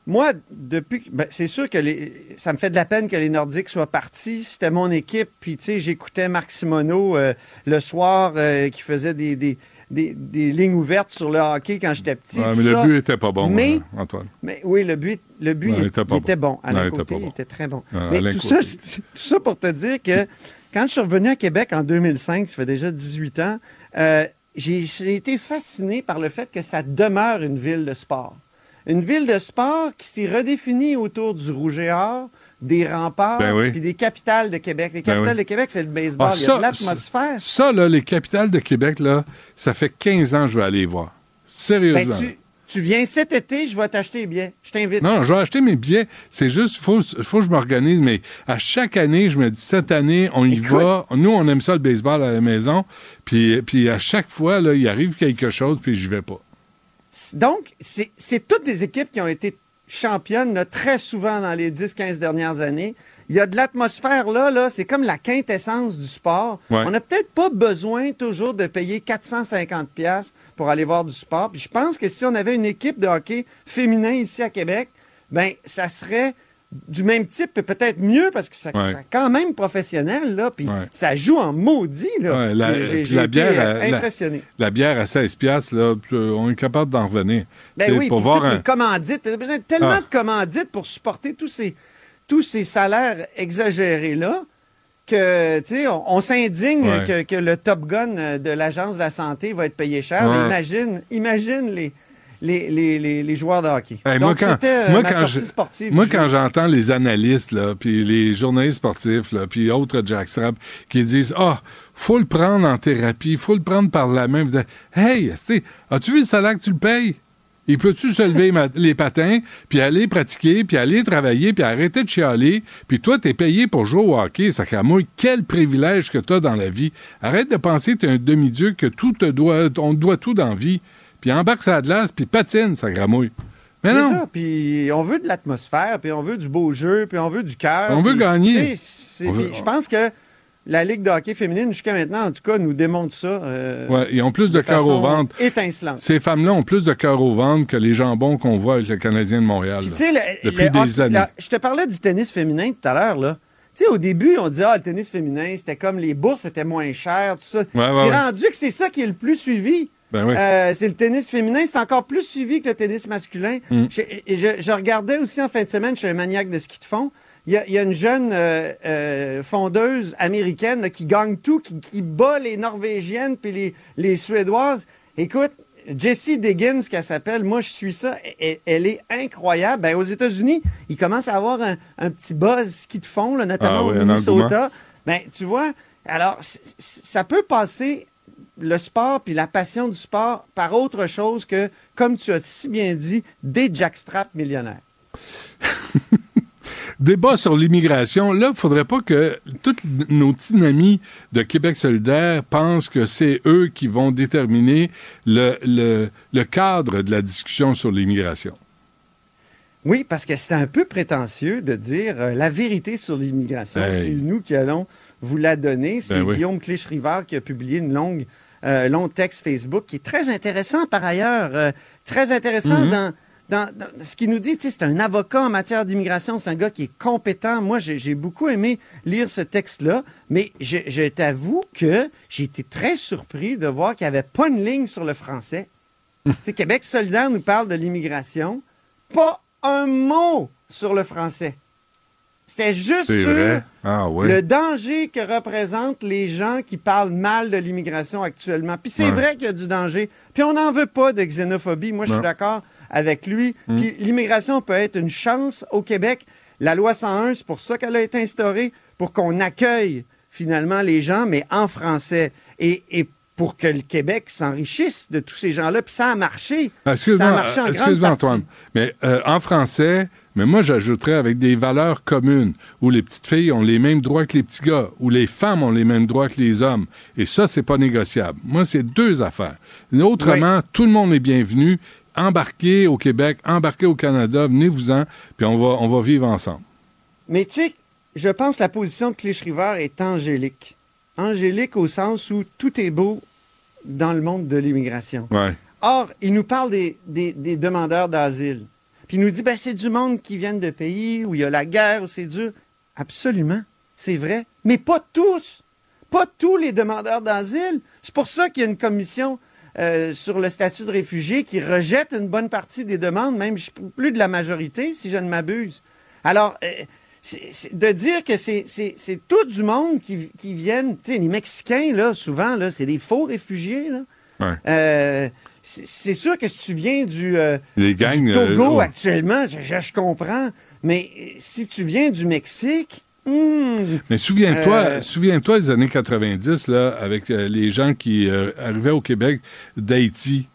Speaker 14: moi, depuis, ben, c'est sûr que les, ça me fait de la peine que les Nordiques soient partis. C'était mon équipe, puis tu sais, j'écoutais Marc Simoneau euh, le soir euh, qui faisait des, des, des- des lignes ouvertes sur le hockey quand j'étais petit.
Speaker 1: Ouais, mais le
Speaker 14: ça.
Speaker 1: but était pas bon,
Speaker 14: Mais,
Speaker 1: euh, Antoine.
Speaker 14: mais oui, le but, le but il,
Speaker 1: il était
Speaker 14: était
Speaker 1: bon.
Speaker 14: bon. À
Speaker 1: était
Speaker 14: côté,
Speaker 1: bon.
Speaker 14: il était très bon. Mais tout ça, <laughs> tout ça pour te dire que quand je suis revenu à Québec en 2005, ça fait déjà 18 ans, euh, j'ai j'ai été fasciné par le fait que ça demeure une ville de sport. Une ville de sport qui s'est redéfinie autour du Rouge et Or, des remparts,
Speaker 1: Ben oui.
Speaker 14: puis des capitales de Québec. Les
Speaker 1: Ben
Speaker 14: capitales
Speaker 1: oui.
Speaker 14: de Québec, c'est le baseball.
Speaker 1: Ah,
Speaker 14: Il y a de l'atmosphère.
Speaker 1: Ça, là, les capitales de Québec, là, ça fait 15 ans que je vais aller voir. Sérieusement.
Speaker 14: Ben, tu, tu viens cet été, je vais t'acheter les billets. Je t'invite.
Speaker 1: Non, je vais acheter mes billets. C'est juste, il faut, faut que je m'organise. Mais à chaque année, je me dis, cette année, on y va. Nous, on aime ça, le baseball à la maison. Puis, puis à chaque fois, là, il arrive quelque chose, puis je vais pas.
Speaker 14: Donc, c'est c'est toutes des équipes qui ont été championnes là, très souvent dans les 10-15 dernières années. Il y a de l'atmosphère là, là c'est comme la quintessence du sport.
Speaker 1: Ouais.
Speaker 14: On n'a peut-être pas besoin toujours de payer 450 pièces pour aller voir du sport. Puis je pense que si on avait une équipe de hockey féminin ici à Québec, ben ça serait du même type, peut-être mieux parce que ça,
Speaker 1: Ouais.
Speaker 14: ça quand même professionnel là, puis
Speaker 1: Ouais.
Speaker 14: ça joue en maudit là.
Speaker 1: Ouais, la,
Speaker 14: J'ai- j'ai
Speaker 1: puis la
Speaker 14: été,
Speaker 1: bière,
Speaker 14: euh,
Speaker 1: à-
Speaker 14: impressionné.
Speaker 1: La, bière à 16 piastres, là, euh, on est capable d'en revenir.
Speaker 14: Ben oui,
Speaker 1: pour voir un...
Speaker 14: les commandites. Besoin de tellement
Speaker 1: Ah.
Speaker 14: de commandites pour supporter tous ces, tous ces salaires exagérés-là que, tu sais, on, on s'indigne que, que le Top Gun euh, de l'Agence de la santé va être payé cher. Mais imagine, imagine les, les, les, les, les joueurs de hockey.
Speaker 1: Hey, moi, quand,
Speaker 14: euh,
Speaker 1: moi,
Speaker 14: ma
Speaker 1: quand
Speaker 14: sortie
Speaker 1: je-
Speaker 14: sportive.
Speaker 1: moi,
Speaker 14: du
Speaker 1: quand
Speaker 14: jour.
Speaker 1: j'entends les analystes, là, puis les journalistes sportifs, là, puis autres jackstraps qui disent Ah, faut le prendre en thérapie, faut le prendre par la main. Dites, Hey, as-tu vu le salaire que tu le payes? Il peut-tu se lever les patins, puis aller pratiquer, puis aller travailler, puis arrêter de chialer, puis toi, t'es payé pour jouer au hockey, sacramouille. Quel privilège que t'as dans la vie. Arrête de penser que t'es un demi-dieu, que tout te doit, on te doit tout dans la vie. Puis embarque sa glace, puis patine, sacramouille. Mais
Speaker 14: C'est
Speaker 1: non.
Speaker 14: ça, puis on veut de l'atmosphère, puis on veut du beau jeu, puis on veut du cœur.
Speaker 1: On veut gagner.
Speaker 14: c'est- Je pense que la Ligue de hockey féminine, jusqu'à maintenant, en tout cas, nous démontre ça. euh,
Speaker 1: Ouais, ils ont plus de cœur au ventre.
Speaker 14: Étincelante.
Speaker 1: Ces femmes-là ont plus de cœur au ventre que les jambons qu'on voit avec le Canadien de Montréal.
Speaker 14: Puis,
Speaker 1: là,
Speaker 14: tu sais, le-
Speaker 1: depuis
Speaker 14: le
Speaker 1: des
Speaker 14: hockey-
Speaker 1: années.
Speaker 14: la- je te parlais du tennis féminin tout à l'heure, là. Tu sais, au début, on disait, ah, le tennis féminin, c'était comme les bourses étaient moins chères, tout ça.
Speaker 1: ouais,
Speaker 14: c'est
Speaker 1: ouais.
Speaker 14: rendu que c'est ça qui est le plus suivi.
Speaker 1: Ben oui.
Speaker 14: Euh, c'est le tennis féminin, c'est encore plus suivi que le tennis masculin.
Speaker 1: Mm.
Speaker 14: Je, je- je regardais aussi en fin de semaine, je suis un maniaque de ski de fond. Il y a, il y a une jeune euh, euh, fondeuse américaine là, qui gagne tout, qui, qui bat les Norvégiennes puis les, les Suédoises. Écoute, Jessie Diggins, qu'elle s'appelle, moi je suis ça, elle, elle est incroyable. Ben, aux États-Unis, il commence à avoir un, un petit buzz ski de fond, là, notamment
Speaker 1: Ah oui,
Speaker 14: au Minnesota. Ben, tu vois, alors, ça peut passer le sport puis la passion du sport par autre chose que, comme tu as si bien dit, des jackstraps millionnaires. <laughs>
Speaker 1: Débat sur l'immigration. Là, il faudrait pas que tous nos petits amis de Québec solidaire pensent que c'est eux qui vont déterminer le, le, le cadre de la discussion sur l'immigration.
Speaker 14: Oui, parce que c'est un peu prétentieux de dire euh, la vérité sur l'immigration.
Speaker 1: Hey.
Speaker 14: C'est nous qui allons vous la donner. C'est
Speaker 1: Ben oui.
Speaker 14: Guillaume Clich-Rivard qui a publié une longue, euh, long texte Facebook qui est très intéressant par ailleurs. euh, très intéressant
Speaker 1: Mhm.
Speaker 14: dans, dans- dans ce qu'il nous dit. C'est un avocat en matière d'immigration. C'est un gars qui est compétent. Moi, j'ai beaucoup aimé lire ce texte-là, mais je, je t'avoue que j'ai été très surpris de voir qu'il n'y avait pas une ligne sur le français. Sais, Québec solidaire nous parle de l'immigration. Pas un mot sur le français. C'était juste sur?
Speaker 1: Ah oui.
Speaker 14: le danger que représentent les gens qui parlent mal de l'immigration actuellement. Puis c'est
Speaker 1: Ouais.
Speaker 14: vrai qu'il y a du danger. Puis on n'en veut pas de xénophobie. Moi, je suis d'accord avec lui.
Speaker 1: Mm.
Speaker 14: Puis l'immigration peut être une chance au Québec. La loi 101, c'est pour ça qu'elle a été instaurée, pour qu'on accueille finalement les gens, mais en français. Et, et pour que le Québec s'enrichisse de tous ces gens-là. Puis ça a marché.
Speaker 1: Ah,
Speaker 14: ça a
Speaker 1: Excuse-moi, euh. Antoine. Mais euh, en français, mais moi, j'ajouterais avec des valeurs communes, où les petites filles ont les mêmes droits que les petits gars, où les femmes ont les mêmes droits que les hommes. Et ça, c'est pas négociable. Moi, c'est deux affaires. Autrement, tout le monde est bienvenu. Embarquez au Québec, embarquez au Canada, venez-vous-en, puis on va, on va vivre ensemble.
Speaker 14: Mais tu sais, je pense que la position de Clich-River est angélique. Angélique au sens où tout est beau dans le monde de l'immigration.
Speaker 1: Ouais.
Speaker 14: Or, il nous parle des, des- des demandeurs d'asile. Puis il nous dit, ben, c'est du monde qui viennent de pays où il y a la guerre, où c'est dur. Absolument, c'est vrai. Mais pas tous. Pas tous les demandeurs d'asile. C'est pour ça qu'il y a une commission euh, sur le statut de réfugié qui rejette une bonne partie des demandes, même plus de la majorité, si je ne m'abuse. Alors, euh, de dire que c'est- tout du monde qui, qui viennent, tu sais, les Mexicains, là, souvent, là, c'est des faux réfugiés, là.
Speaker 1: Ouais.
Speaker 14: Euh, c'est sûr que si tu viens du, euh,
Speaker 1: Les
Speaker 14: du
Speaker 1: gangs,
Speaker 14: Togo
Speaker 1: euh, oh.
Speaker 14: actuellement, je, je- je comprends, mais euh, si tu viens du Mexique, hmm,
Speaker 1: Mais souviens-toi,
Speaker 14: Euh,
Speaker 1: souviens-toi des années 90, là, avec euh, les gens qui euh, arrivaient au Québec d'Haïti,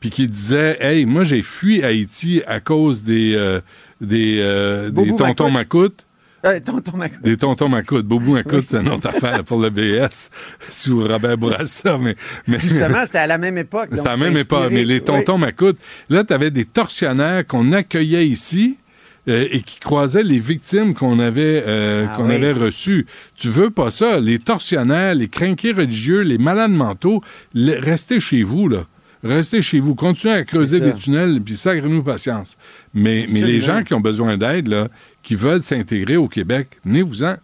Speaker 1: puis qui disaient Hey, moi, j'ai fui Haïti à cause des, euh, des, euh, des tontons
Speaker 14: Macoute. Euh, tonton Mac-
Speaker 1: Des tontons Macoute. Boubou Macoute, c'est une autre affaire pour le BS, <laughs> sous Robert Bourassa. Mais, mais...
Speaker 14: Justement, c'était à la même époque.
Speaker 1: C'était à la même époque. Mais les tontons
Speaker 14: Oui.
Speaker 1: Macoute, là, tu avais des tortionnaires qu'on accueillait ici. euh, et qui croisaient les victimes qu'on avait, euh,
Speaker 14: Ah
Speaker 1: qu'on
Speaker 14: oui.
Speaker 1: avait reçues. Tu veux pas ça. Les tortionnaires, les crinqués religieux, les malades mentaux, restez chez vous, là. Restez chez vous. Continuez à creuser des tunnels, puis sacrez-nous patience. Mais, mais les gens qui ont besoin d'aide, là, qui veulent s'intégrer au Québec, venez-vous-en.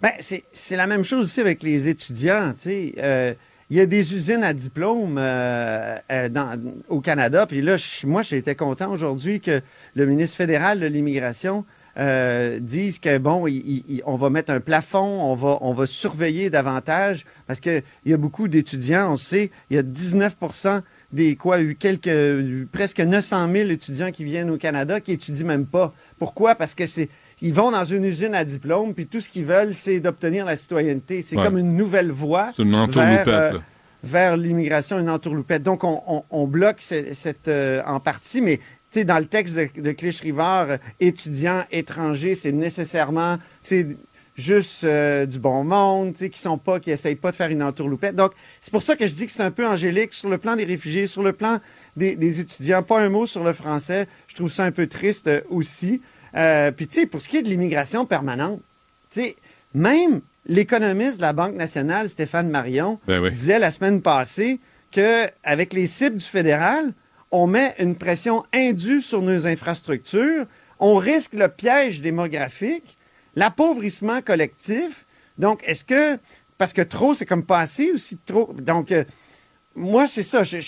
Speaker 14: Ben, c'est la même chose aussi avec les étudiants. Euh, Il y a des usines à diplôme euh, euh, au Canada. Puis là, moi, j'étais content aujourd'hui que le ministre fédéral de l'Immigration euh, dise que, bon, on va mettre un plafond, on va, on va surveiller davantage, parce qu'il y a beaucoup d'étudiants, on sait, il y a 19 des quoi, eu quelques, presque 900 000 étudiants qui viennent au Canada qui étudient même pas. Pourquoi? Parce que c'est, ils vont dans une usine à diplôme, puis tout ce qu'ils veulent, c'est d'obtenir la citoyenneté. C'est
Speaker 1: Ouais.
Speaker 14: comme une nouvelle voie
Speaker 1: C'est une entourloupette, là.
Speaker 14: vers l'immigration, une entourloupette. Donc, on, on- on bloque ce- cette, euh, en partie, mais tu sais, dans le texte de, de Clich-Rivard, euh, étudiants étrangers, c'est nécessairement juste euh, du bon monde, qui sont pas, qui essayent pas de faire une entourloupette. Donc, c'est pour ça que je dis que c'est un peu angélique sur le plan des réfugiés, sur le plan des, des étudiants. Pas un mot sur le français. Je trouve ça un peu triste euh, aussi. Euh, Puis, tu sais, pour ce qui est de l'immigration permanente, tu sais, même l'économiste de la Banque nationale, Stéphane Marion,
Speaker 1: Ben oui.
Speaker 14: disait la semaine passée qu'avec les cibles du fédéral, on met une pression indue sur nos infrastructures, on risque le piège démographique, l'appauvrissement collectif. Donc, est-ce que, parce que trop, c'est comme pas assez aussi trop. Donc, euh, moi, c'est ça. Je,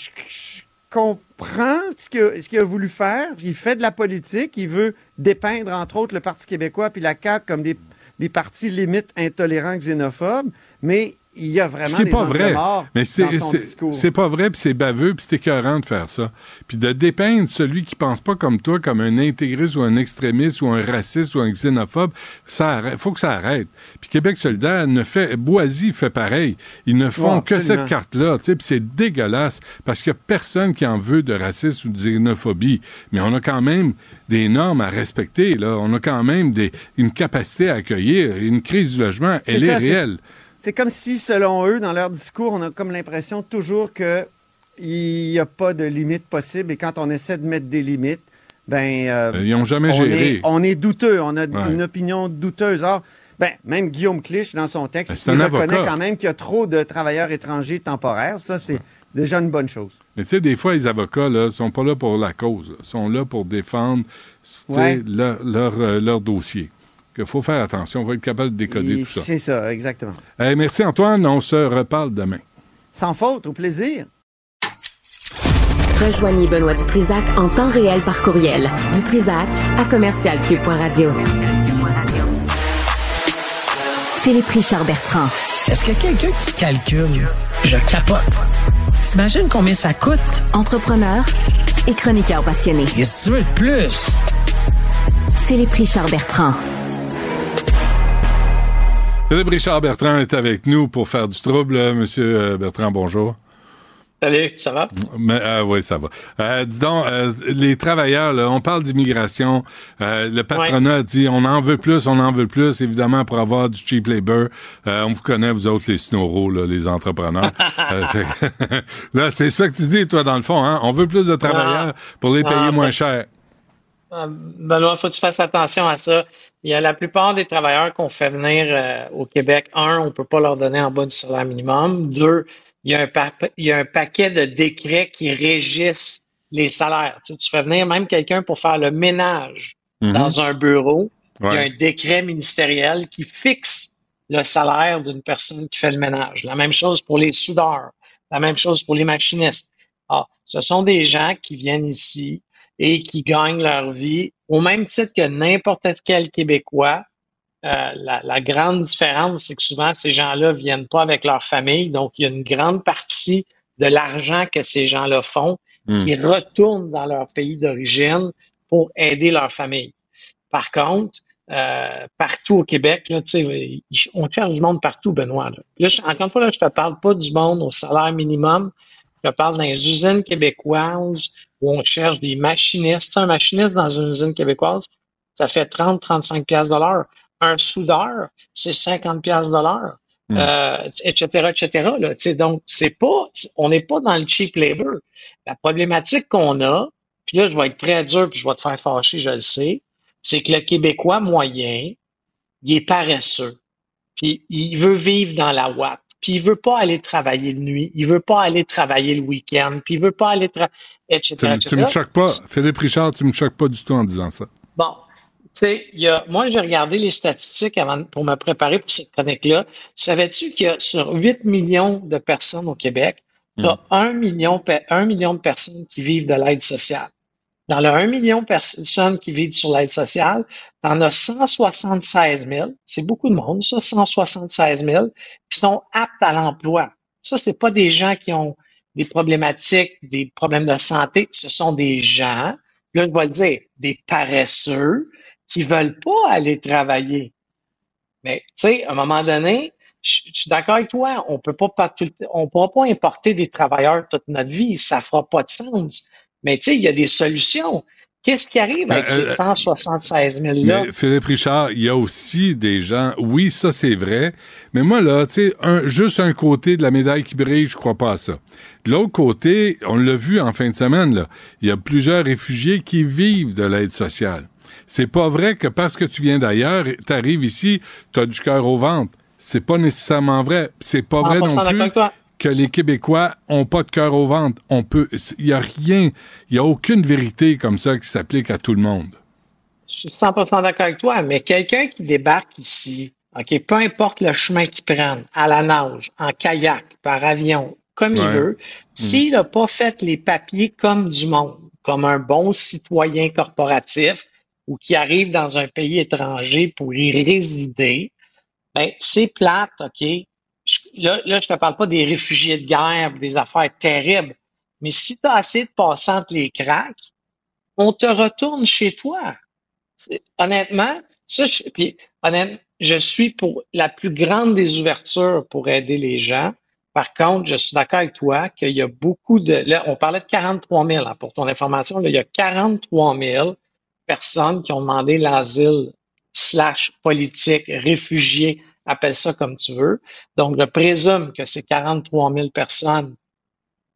Speaker 14: comprends ce qu'il a voulu faire. Il fait de la politique. Il veut dépeindre, entre autres, le Parti québécois puis la CAQ comme des, des partis limites intolérants, xénophobes. Mais il y a vraiment
Speaker 1: Ce qui
Speaker 14: des
Speaker 1: pas vrai.
Speaker 14: morts
Speaker 1: Mais c'est,
Speaker 14: dans son
Speaker 1: c'est-
Speaker 14: discours.
Speaker 1: c'est pas vrai, puis c'est baveux, puis c'est écœurant de faire ça. Puis de dépeindre celui qui pense pas comme toi comme un intégriste ou un extrémiste ou un raciste ou un xénophobe, ça arrête- faut que ça arrête. Puis Québec solidaire ne fait... Boisy fait pareil. Ils ne font
Speaker 14: Ouais,
Speaker 1: que cette carte-là, tu sais, puis c'est dégueulasse parce qu'il y a personne qui en veut de racisme ou de xénophobie. Mais on a quand même des normes à respecter, là. On a quand même des, une capacité à accueillir. Une crise du logement, elle est réelle.
Speaker 14: C'est comme si, selon eux, dans leur discours, on a comme l'impression toujours que il n'y a pas de limite possible. Et quand on essaie de mettre des limites, ben, euh,
Speaker 1: ils ont jamais
Speaker 14: on
Speaker 1: géré.
Speaker 14: Est, on est douteux. On a
Speaker 1: Ouais.
Speaker 14: une opinion douteuse. Or, ben, même Guillaume Clich, dans son texte,
Speaker 1: Ben, c'est
Speaker 14: il reconnaît
Speaker 1: avocat.
Speaker 14: quand même qu'il y a trop de travailleurs étrangers temporaires. Ça, c'est déjà une bonne chose.
Speaker 1: Mais tu sais, des fois, les avocats, là, sont pas là pour la cause. Ils sont là pour défendre, tu sais,
Speaker 14: Ouais.
Speaker 1: leur, leur, euh, leur dossier. Il faut faire attention. On va être capable de décoder
Speaker 14: Et
Speaker 1: tout ça.
Speaker 14: C'est ça, exactement.
Speaker 1: Hey, merci, Antoine. On se reparle demain.
Speaker 14: Sans faute, au plaisir.
Speaker 6: Rejoignez Benoît Dutrisac en temps réel par courriel. Dutrisac à commercialcube.radio. Philippe Richard Bertrand.
Speaker 15: Est-ce qu'il y a quelqu'un qui calcule? Je capote. T'imagines combien ça coûte?
Speaker 6: Entrepreneur et chroniqueur passionné.
Speaker 15: Qu'est-ce que tu veux de plus?
Speaker 6: Philippe Richard Bertrand.
Speaker 1: Philippe Richard Bertrand est avec nous pour faire du trouble. Monsieur euh, Bertrand, bonjour.
Speaker 16: Salut, ça va?
Speaker 1: Mais, euh, oui, ça va. Euh, dis donc, euh, les travailleurs, là, on parle d'immigration. Euh, le patronat dit on en veut plus, on en veut plus, évidemment, pour avoir du cheap labor. Euh, on vous connaît, vous autres, les snoros, là, les entrepreneurs. <laughs> Euh, fait- <laughs> là, c'est ça que tu dis, toi, dans le fond. Hein? On veut plus de travailleurs pour les payer
Speaker 16: Ah,
Speaker 1: moins
Speaker 16: ben-
Speaker 1: cher.
Speaker 16: Euh, Benoît, faut que tu fasses attention à ça. Il y a la plupart des travailleurs qu'on fait venir euh, au Québec. Un, on peut pas leur donner en bas du salaire minimum. Deux, il y a un, pa- il y a un paquet de décrets qui régissent les salaires. Tu, sais, tu fais venir même quelqu'un pour faire le ménage
Speaker 17: Mhm.
Speaker 16: dans un bureau. Il y a un décret ministériel qui fixe le salaire d'une personne qui fait le ménage. La même chose pour les soudeurs. La même chose pour les machinistes. Ah, ce sont des gens qui viennent ici et qui gagnent leur vie au même titre que n'importe quel Québécois. Euh, la, la grande différence, c'est que souvent, ces gens-là viennent pas avec leur famille. Donc, il y a une grande partie de l'argent que ces gens-là font
Speaker 17: Hmm.
Speaker 16: qui retourne dans leur pays d'origine pour aider leur famille. Par contre, euh, partout au Québec, là, on cherche du monde partout, Benoît. Là. Là, je- encore une fois, là, je te parle pas du monde au salaire minimum. Je parle dans les usines québécoises où on cherche des machinistes. Un machiniste dans une usine québécoise, ça fait 30, 35 piastres de l'heure. Un soudeur, c'est 50 piastres de l'heure.
Speaker 17: Mm.
Speaker 16: Euh, etc., etc. Là, donc, c'est pas, on n'est pas dans le cheap labor. La problématique qu'on a, puis là, je vais être très dur, puis je vais te faire fâcher, je le sais, c'est que le Québécois moyen, il est paresseux. Puis il veut vivre dans la Watt. Puis il veut pas aller travailler de nuit. Il veut pas aller travailler le week-end. Puis il veut pas aller travailler, etc.,
Speaker 1: Tu, me- tu me
Speaker 16: etc.
Speaker 1: choques pas. Philippe Richard, tu me choques pas du tout en disant ça.
Speaker 16: Bon, tu sais, il y a, moi, j'ai regardé les statistiques avant, pour me préparer pour cette chronique-là. Savais-tu qu'il y a sur 8 millions de personnes au Québec, tu as 1 million, pe- 1 million de personnes qui vivent de l'aide sociale? Dans le 1 million de personnes qui vivent sur l'aide sociale, en as 176 000, c'est beaucoup de monde, ça, 176 000, qui sont aptes à l'emploi. Ça, c'est pas des gens qui ont des problématiques, des problèmes de santé, ce sont des gens, là, je vais le dire, des paresseux qui veulent pas aller travailler. Mais, tu sais, à un moment donné, je suis d'accord avec toi, on peut pas on pourra pas importer des travailleurs toute notre vie, ça fera pas de sens. Mais tu sais, il y a des solutions. Qu'est-ce qui arrive avec
Speaker 1: Euh,
Speaker 16: ces
Speaker 1: euh,
Speaker 16: 176 000-là?
Speaker 1: Mais Philippe Richard, il y a aussi des gens, oui, ça c'est vrai, mais moi là, tu sais, un, juste un côté de la médaille qui brille, je crois pas à ça. De l'autre côté, on l'a vu en fin de semaine, là, il y a plusieurs réfugiés qui vivent de l'aide sociale. C'est pas vrai que parce que tu viens d'ailleurs, t'arrives ici, t'as du cœur au ventre. C'est pas nécessairement vrai. C'est pas vrai
Speaker 16: 100%
Speaker 1: non plus
Speaker 16: avec toi.
Speaker 1: Que les Québécois ont pas de cœur au ventre. On peut, il y a rien, il y a aucune vérité comme ça qui s'applique à tout le monde.
Speaker 16: Je suis 100% d'accord avec toi, mais quelqu'un qui débarque ici, OK, peu importe le chemin qu'il prenne, à la nage, en kayak, par avion, comme il veut, s'il n'a pas fait les papiers comme du monde, comme un bon citoyen corporatif ou qui arrive dans un pays étranger pour y résider, ben, c'est plate, OK? Là, là, je te parle pas des réfugiés de guerre, des affaires terribles, mais si tu as assez de passer entre les cracks, on te retourne chez toi. Honnêtement, ça, je, puis, honnêtement, je suis pour la plus grande des ouvertures pour aider les gens. Par contre, je suis d'accord avec toi qu'il y a beaucoup de. Là, on parlait de 43 000, hein, pour ton information. Il y a 43 000 personnes qui ont demandé l'asile slash politique, réfugiés, appelle ça comme tu veux. Donc, je présume que ces 43 000 personnes,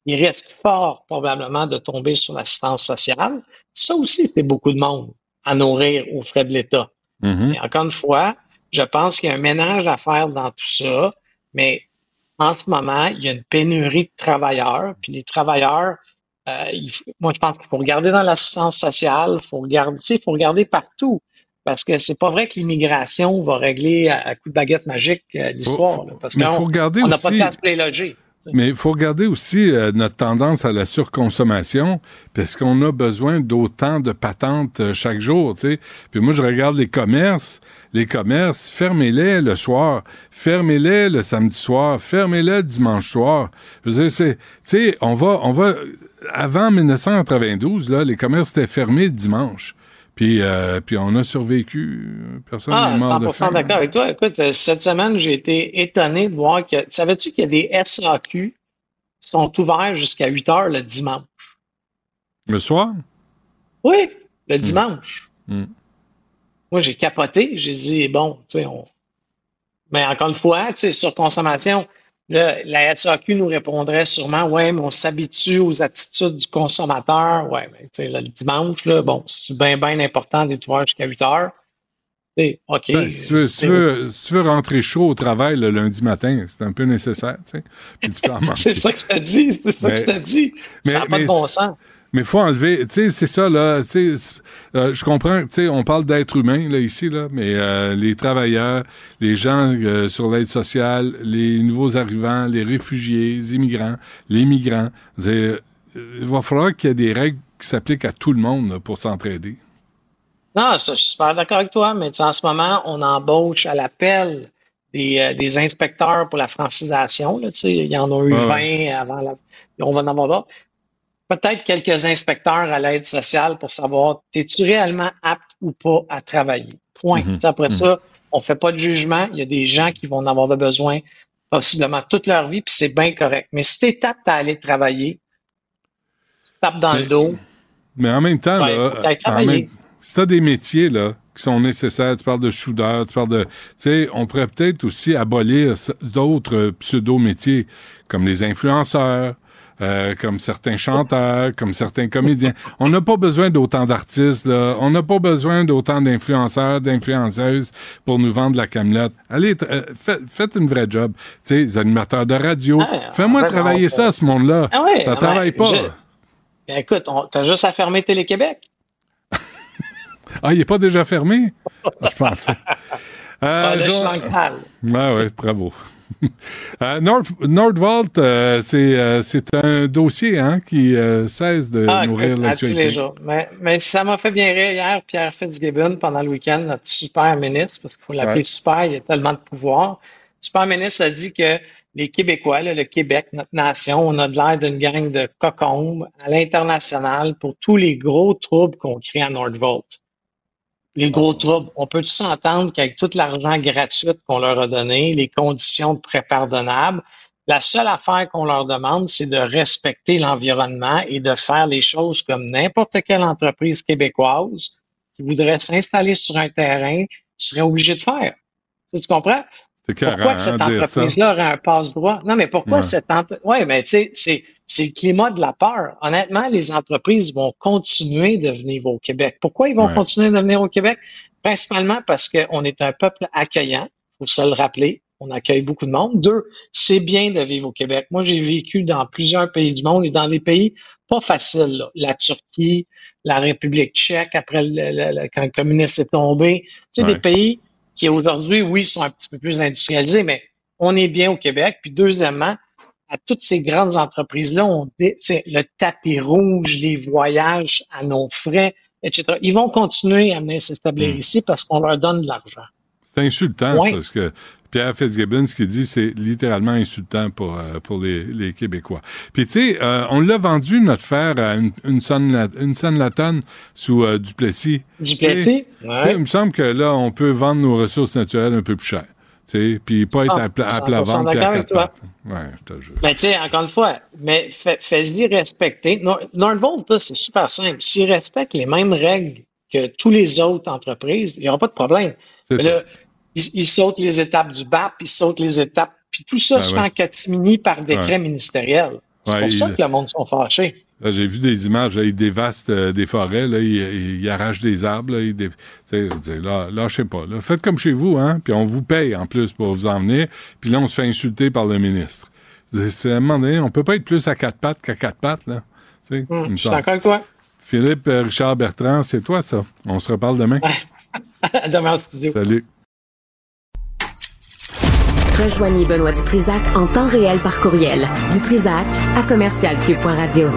Speaker 16: ils risquent fort probablement de tomber sur l'assistance sociale. Ça aussi, c'est beaucoup de monde à nourrir aux frais de l'État. Mais encore une fois, je pense qu'il y a un ménage à faire dans tout ça, mais en ce moment, il y a une pénurie de travailleurs, puis les travailleurs, euh, il moi, je pense qu'il faut regarder dans l'assistance sociale, il faut regarder, il faut regarder partout. Parce que c'est pas vrai que l'immigration va régler à, à coup de baguette magique euh, l'histoire. Parce
Speaker 1: mais
Speaker 16: qu'on n'a pas de place pour les loger.
Speaker 1: Mais il faut regarder aussi euh, notre tendance à la surconsommation, parce qu'on a besoin d'autant de patentes euh, chaque jour. Puis moi, je regarde les commerces. Les commerces, fermez-les le soir, fermez-les le samedi soir, fermez-les le dimanche soir. Je veux dire, c'est, tu sais, on va, on va, avant 1992, là, les commerces étaient fermés le dimanche. Puis, euh, puis on a survécu. Personne n'est
Speaker 16: Ah,
Speaker 1: mort de
Speaker 16: 100%
Speaker 1: faim.
Speaker 16: d'accord avec toi. Écoute, euh, cette semaine, j'ai été étonné de voir que. Savais-tu qu'il y a des SAQ qui sont ouverts jusqu'à 8 heures le dimanche?
Speaker 1: Le soir?
Speaker 16: Oui, le dimanche.
Speaker 1: Hmm.
Speaker 16: Moi, j'ai capoté. J'ai dit, bon, tu sais, on. Mais encore une fois, tu sais, sur consommation, là, la SAQ nous répondrait sûrement, ouais, mais on s'habitue aux attitudes du consommateur. Ouais, mais là, le dimanche, là, bon, c'est bien, bien important d'être ouvert jusqu'à 8 heures. OK.
Speaker 1: Ben, si, tu veux, si tu veux- si tu veux rentrer chaud au travail le lundi matin, c'est un peu nécessaire, tu sais. Puis tu peux en manquer. <laughs>
Speaker 16: c'est ça que je te dis, c'est ça que je te dis.
Speaker 1: Mais-
Speaker 16: ça n'a pas de bon sens.
Speaker 1: Mais il faut enlever, tu sais, c'est ça, là, tu sais, euh, je comprends, tu sais, on parle d'êtres humains, là, ici, là, mais euh, les travailleurs, les gens euh, sur l'aide sociale, les nouveaux arrivants, les réfugiés, les immigrants, les migrants, il va falloir qu'il y ait des règles qui s'appliquent à tout le monde là, pour s'entraider.
Speaker 16: Non, ça, je suis super d'accord avec toi, mais en ce moment, on embauche à l'appel des, euh, des inspecteurs pour la francisation. Là, tu sais, il y en a eu
Speaker 1: Ah
Speaker 16: 20 avant la... On va en avoir d'autres. Peut-être quelques inspecteurs à l'aide sociale pour savoir, es-tu réellement apte ou pas à travailler? Point.
Speaker 1: Mhm.
Speaker 16: Sais, Après ça, on fait pas de jugement. Il y a des gens qui vont en avoir de besoin possiblement toute leur vie, puis c'est bien correct. Mais si tu es apte à aller travailler, tu tapes dans le dos,
Speaker 1: Mais en même temps, là, en même- si tu as des métiers là, qui sont nécessaires, tu parles de soudeur, tu parles de. Tu sais, on pourrait peut-être aussi abolir d'autres pseudo-métiers, comme les influenceurs, euh, comme certains chanteurs, comme certains comédiens. On n'a pas besoin d'autant d'artistes, là. On n'a pas besoin d'autant d'influenceurs, d'influenceuses pour nous vendre la camelote. Allez, euh, fait- faites une vraie job. Tu sais, les animateurs de radio.
Speaker 16: Ah,
Speaker 1: Fais-moi
Speaker 16: ben,
Speaker 1: travailler
Speaker 16: on-
Speaker 1: ça, ce monde-là.
Speaker 16: Ah ouais,
Speaker 1: ça
Speaker 16: ah
Speaker 1: travaille pas.
Speaker 16: je- Ben, écoute, on- t'as juste à fermer Télé-Québec. <laughs>
Speaker 1: Ah, il n'est pas déjà fermé? Ah, je pensais. Euh,
Speaker 16: Ah, je le sale.
Speaker 1: Ouais, ouais, bravo. <laughs> Euh, Nord, Nordvolt, euh, c'est euh, c'est un dossier hein, qui euh, cesse de
Speaker 16: Ah,
Speaker 1: nourrir
Speaker 16: à tous les
Speaker 1: l'actualité.
Speaker 16: jours. Mais, mais ça m'a fait bien rire hier, Pierre Fitzgibbon, pendant le week-end, notre super ministre, parce qu'il faut l'appeler
Speaker 1: Ouais.
Speaker 16: super, il y a tellement de pouvoir. Le super ministre a dit que les Québécois, là, le Québec, notre nation, on a de l'air d'une gang de cocombes à l'international pour tous les gros troubles qu'on crée à Nordvolt. Les gros troubles. On peut s'entendre qu'avec tout l'argent gratuit qu'on leur a donné, les conditions de prêt pardonnables, la seule affaire qu'on leur demande, c'est de respecter l'environnement et de faire les choses comme n'importe quelle entreprise québécoise qui voudrait s'installer sur un terrain serait obligée de faire. Tu comprends? Pourquoi que cette
Speaker 1: hein,
Speaker 16: entreprise-là aurait un passe-droit? Non, mais pourquoi
Speaker 1: Ouais.
Speaker 16: cette entreprise... Oui, mais tu sais, c'est, c'est le climat de la peur. Honnêtement, les entreprises vont continuer de venir au Québec. Pourquoi ils vont
Speaker 1: Ouais.
Speaker 16: continuer de venir au Québec? Principalement parce qu'on est un peuple accueillant. faut se le rappeler. On accueille beaucoup de monde. Deux, c'est bien de vivre au Québec. Moi, j'ai vécu dans plusieurs pays du monde et dans des pays pas faciles. là. La Turquie, la République tchèque, après le- le- le- quand le communisme est tombé. Tu sais,
Speaker 1: Ouais.
Speaker 16: des pays qui aujourd'hui, oui, sont un petit peu plus industrialisés, mais on est bien au Québec. Puis deuxièmement, à toutes ces grandes entreprises-là, on tu sais, le tapis rouge, les voyages à nos frais, etc. Ils vont continuer à venir s'établir
Speaker 1: Hmm.
Speaker 16: ici parce qu'on leur donne de l'argent.
Speaker 1: C'est insultant,
Speaker 16: Ouais.
Speaker 1: ça, ce que Pierre Fitzgibbon, ce qu'il dit, c'est littéralement insultant pour, euh, pour les, les Québécois. Puis, tu sais, euh, on l'a vendu, notre fer, à une, une, sonne la, une sonne la tonne sous euh, Duplessis.
Speaker 16: Duplessis? Ouais.
Speaker 1: Il me semble que là, on peut vendre nos ressources naturelles un peu plus sais, puis pas être
Speaker 16: Ah,
Speaker 1: à, pla- à
Speaker 16: 100%
Speaker 1: plat ventre puis à quatre
Speaker 16: toi.
Speaker 1: pattes. Ouais, je te jure.
Speaker 16: Mais tu sais, encore une fois, mais fais- fais-y respecter. Nor- Nordvolt, là, c'est super simple. S'ils respectent les mêmes règles que tous les autres entreprises, il n'y aura pas de problème. Mais là, ils, ils sautent les étapes du BAP, ils sautent les étapes, puis tout ça
Speaker 1: Ben
Speaker 16: se
Speaker 1: ouais.
Speaker 16: fait en catimini par décret
Speaker 1: Ouais.
Speaker 16: ministériel. C'est
Speaker 1: Ouais,
Speaker 16: pour ça que le monde sont fâchés.
Speaker 1: J'ai vu des images, là, ils dévastent euh, des forêts, là, ils, arrachent des arbres, là, ils dé- là, là, je sais pas. Là, faites comme chez vous, hein, puis on vous paye en plus pour vous emmener, puis là, on se fait insulter par le ministre. C'est- à un moment donné, on peut pas être plus à quatre pattes qu'à quatre pattes, là.
Speaker 16: Hum, je suis d'accord avec toi.
Speaker 1: Philippe euh, Richard Bertrand, c'est toi, ça. On se reparle demain. <laughs>
Speaker 16: Demain au studio.
Speaker 1: Salut.
Speaker 6: Rejoignez Benoît Dutrisac en temps réel par courriel. Dutrisac à commercialcube.radio.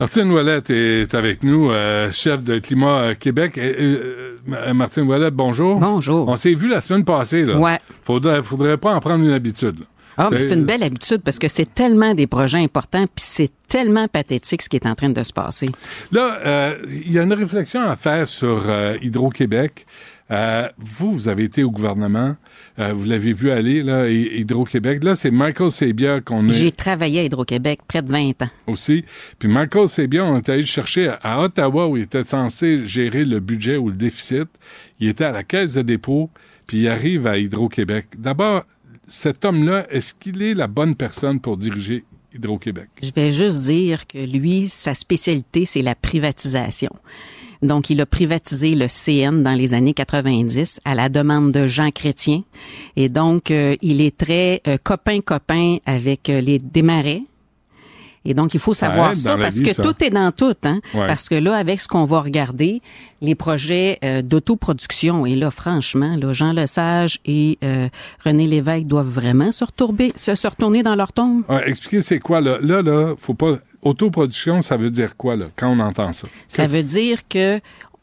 Speaker 1: Martine Ouellette est avec nous, euh, chef de Climat euh, Québec. Euh, euh, Martine Ouellette, bonjour.
Speaker 18: Bonjour.
Speaker 1: On s'est vu la semaine passée. Là.
Speaker 18: Ouais.
Speaker 1: Faudrait, faudrait pas en prendre une habitude. là.
Speaker 18: Ah, mais c'est une belle habitude parce que c'est tellement des projets importants, puis c'est tellement pathétique ce qui est en train de se passer.
Speaker 1: Là, euh, il y a une réflexion à faire sur euh, Hydro-Québec. Euh, vous, vous avez été au gouvernement, euh, vous l'avez vu aller, là, Hydro-Québec. Là, c'est Michael Sabia qu'on a...
Speaker 18: J'ai travaillé à Hydro-Québec près de 20 ans.
Speaker 1: Aussi. Puis Michael Sabia, on est allé chercher à Ottawa où il était censé gérer le budget ou le déficit. Il était à la caisse de dépôt, puis il arrive à Hydro-Québec. D'abord, cet homme-là, est-ce qu'il est la bonne personne pour diriger Hydro-Québec?
Speaker 18: Je vais juste dire que lui, sa spécialité, c'est la privatisation. Donc, il a privatisé le CN dans les années 90 à la demande de Jean Chrétien. Et donc, euh, il est très copain-copain avec euh, les démarrais. Et donc, il faut savoir ça, parce que tout est dans tout. Hein? Parce que là, avec ce qu'on va regarder, les projets euh, d'autoproduction, et là, franchement, là, Jean Lesage et euh, René Lévesque doivent vraiment se, retourner, se, se retourner dans leur tombe.
Speaker 1: Ouais, expliquez, c'est quoi, là? Là, là, faut pas... Autoproduction, ça veut dire quoi, là, quand on entend ça?
Speaker 18: Ça veut dire que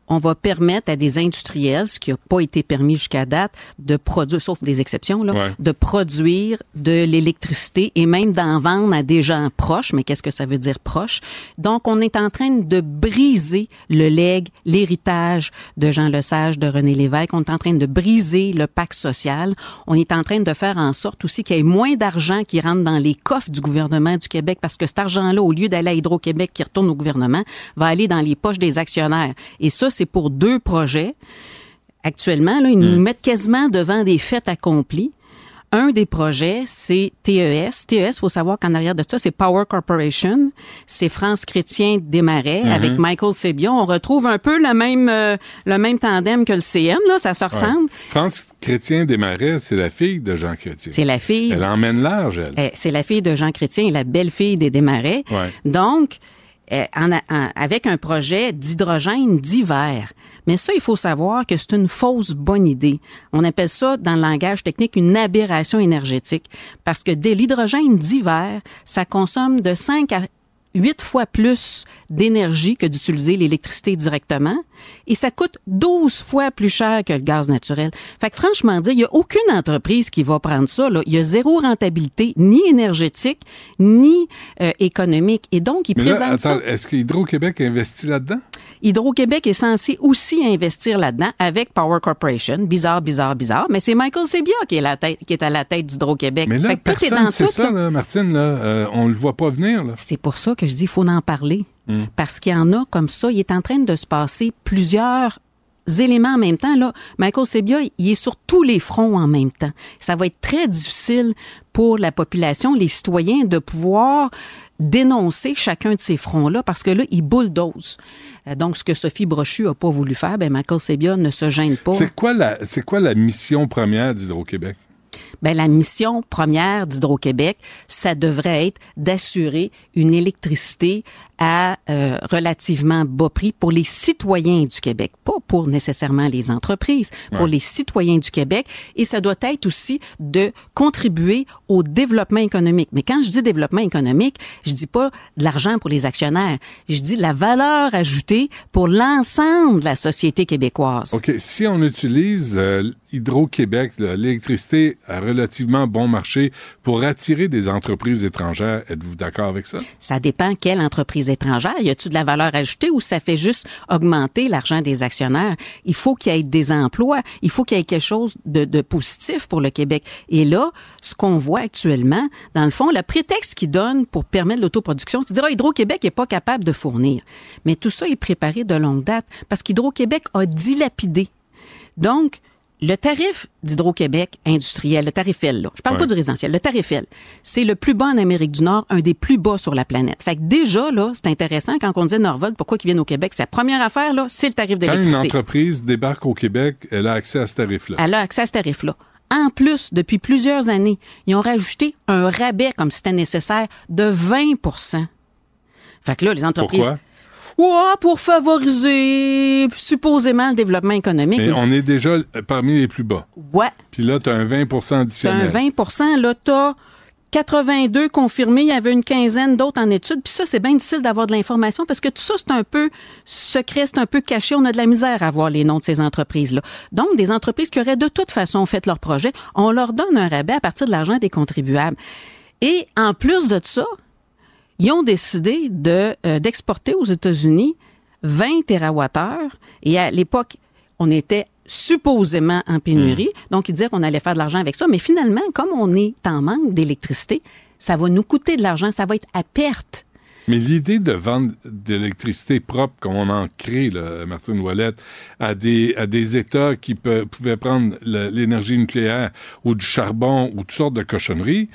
Speaker 18: on va permettre à des industriels, ce qui n'a pas été permis jusqu'à date, de produire, sauf des exceptions, là,
Speaker 1: Ouais.
Speaker 18: de produire de l'électricité et même d'en vendre à des gens proches. Mais qu'est-ce que ça veut dire proche? Donc, on est en train de briser le legs, l'héritage de Jean Lesage, de René Lévesque. On est en train de briser le pacte social. On est en train de faire en sorte aussi qu'il y ait moins d'argent qui rentre dans les coffres du gouvernement du Québec parce que cet argent-là, au lieu d'aller à Hydro-Québec qui retourne au gouvernement, va aller dans les poches des actionnaires. Et ça, c'est pour deux projets. Actuellement, là, ils nous mettent quasiment devant des faits accomplis. Un des projets, c'est TES. TES, faut savoir qu'en arrière de ça, c'est Power Corporation. C'est France Chrétien Desmarais
Speaker 1: Mhm.
Speaker 18: avec Michael Sébion. On retrouve un peu le même, euh, le même tandem que le CN, là. Ça se ressemble.
Speaker 1: Ouais. France Chrétien Desmarais, c'est la fille de Jean Chrétien.
Speaker 18: C'est la fille.
Speaker 1: Elle emmène large, elle.
Speaker 18: Eh, C'est la fille de Jean Chrétien et la belle-fille des Desmarais.
Speaker 1: Ouais.
Speaker 18: Donc, en a- en- avec un projet d'hydrogène divers. Mais ça, il faut savoir que c'est une fausse bonne idée. On appelle ça, dans le langage technique, une aberration énergétique. Parce que de l'hydrogène divers, ça consomme de 5 à 8 fois plus d'énergie que d'utiliser l'électricité directement et ça coûte 12 fois plus cher que le gaz naturel. Fait que franchement dire, il y a aucune entreprise qui va prendre ça là, il y a zéro rentabilité ni énergétique ni euh, économique et donc ils
Speaker 1: Mais là,
Speaker 18: présentent ça
Speaker 1: attends, est-ce que Hydro-Québec investit là-dedans?
Speaker 18: Hydro-Québec est censé aussi investir là-dedans avec Power Corporation. Bizarre, bizarre, bizarre. Mais c'est Michael Sebia qui est, la tête, qui est à la tête d'Hydro-Québec.
Speaker 1: Mais là,
Speaker 18: Fait que tout est
Speaker 1: personne
Speaker 18: dans
Speaker 1: sait
Speaker 18: tout.
Speaker 1: ça,
Speaker 18: là.
Speaker 1: Martine, là. Euh, on le voit pas venir, là.
Speaker 18: C'est pour ça que je dis qu'il faut en parler.
Speaker 1: Hmm.
Speaker 18: Parce qu'il y en a comme ça. Il est en train de se passer plusieurs éléments en même temps. Là, Michael Sebia, il est sur tous les fronts en même temps. Ça va être très difficile pour la population, les citoyens, de pouvoir dénoncer chacun de ces fronts-là parce que là, il bulldoze. Euh, Donc, ce que Sophie Brochu a pas voulu faire, ben Michael Sebia ne se gêne pas.
Speaker 1: C'est quoi la, c'est quoi la mission première d'Hydro-Québec?
Speaker 18: Ben, la mission première d'Hydro-Québec, ça devrait être d'assurer une électricité à euh, relativement bas prix pour les citoyens du Québec, pas pour nécessairement les entreprises, pour les citoyens du Québec. Et ça doit être aussi de contribuer au développement économique. Mais quand je dis développement économique, je dis pas de l'argent pour les actionnaires. Je dis de la valeur ajoutée pour l'ensemble de la société québécoise.
Speaker 1: OK, si on utilise euh, Hydro-Québec, l'électricité relativement bon marché pour attirer des entreprises étrangères, êtes-vous d'accord avec ça?
Speaker 18: Ça dépend quelle entreprise étrangère. Y a-tu de la valeur ajoutée ou ça fait juste augmenter l'argent des actionnaires? Il faut qu'il y ait des emplois. Il faut qu'il y ait quelque chose de, positif pour le Québec. Et là, ce qu'on voit actuellement, dans le fond, le prétexte qu'ils donnent pour permettre l'autoproduction, de dire, ah, Hydro-Québec n'est pas capable de fournir. Mais tout ça est préparé de longue date parce qu'Hydro-Québec a dilapidé. Donc, le tarif d'Hydro-Québec industriel, le tarif L, là, je parle
Speaker 1: Ouais.
Speaker 18: pas du résidentiel, le tarif L, c'est le plus bas en Amérique du Nord, un des plus bas sur la planète. Fait que déjà, là, c'est intéressant quand on dit Norvolt, pourquoi ils viennent au Québec? Sa première affaire, là, c'est le tarif
Speaker 1: Quand une
Speaker 18: d'électricité.
Speaker 1: entreprise débarque au Québec, elle a accès à ce tarif-là.
Speaker 18: Elle a accès à ce tarif-là. En plus, depuis plusieurs années, ils ont rajouté un rabais, comme c'était nécessaire, de 20% Fait que là, les entreprises...
Speaker 1: Pourquoi?
Speaker 18: Ouais, pour favoriser supposément le développement économique.
Speaker 1: Mais on est déjà euh, parmi les plus bas.
Speaker 18: Ouais.
Speaker 1: Puis là, tu as un 20%
Speaker 18: T'as un
Speaker 1: additionnel.
Speaker 18: 20 là, t'as 82 confirmés, il y avait une quinzaine d'autres en études. Puis ça, c'est bien difficile d'avoir de l'information parce que tout ça, c'est un peu secret, c'est un peu caché. On a de la misère à voir les noms de ces entreprises-là. Donc, des entreprises qui auraient de toute façon fait leur projet, on leur donne un rabais à partir de l'argent des contribuables. Et en plus de ça, ils ont décidé de, euh, d'exporter aux États-Unis 20 TWh. Et à l'époque, on était supposément en pénurie. Donc, ils disaient qu'on allait faire de l'argent avec ça. Mais finalement, comme on est en manque d'électricité, ça va nous coûter de l'argent, ça va être à perte.
Speaker 1: Mais l'idée de vendre de l'électricité propre, comme on en crée, là, Martine Ouellette, à des, à des États qui pe- pouvaient prendre l'énergie nucléaire ou du charbon ou toutes sortes de cochonneries,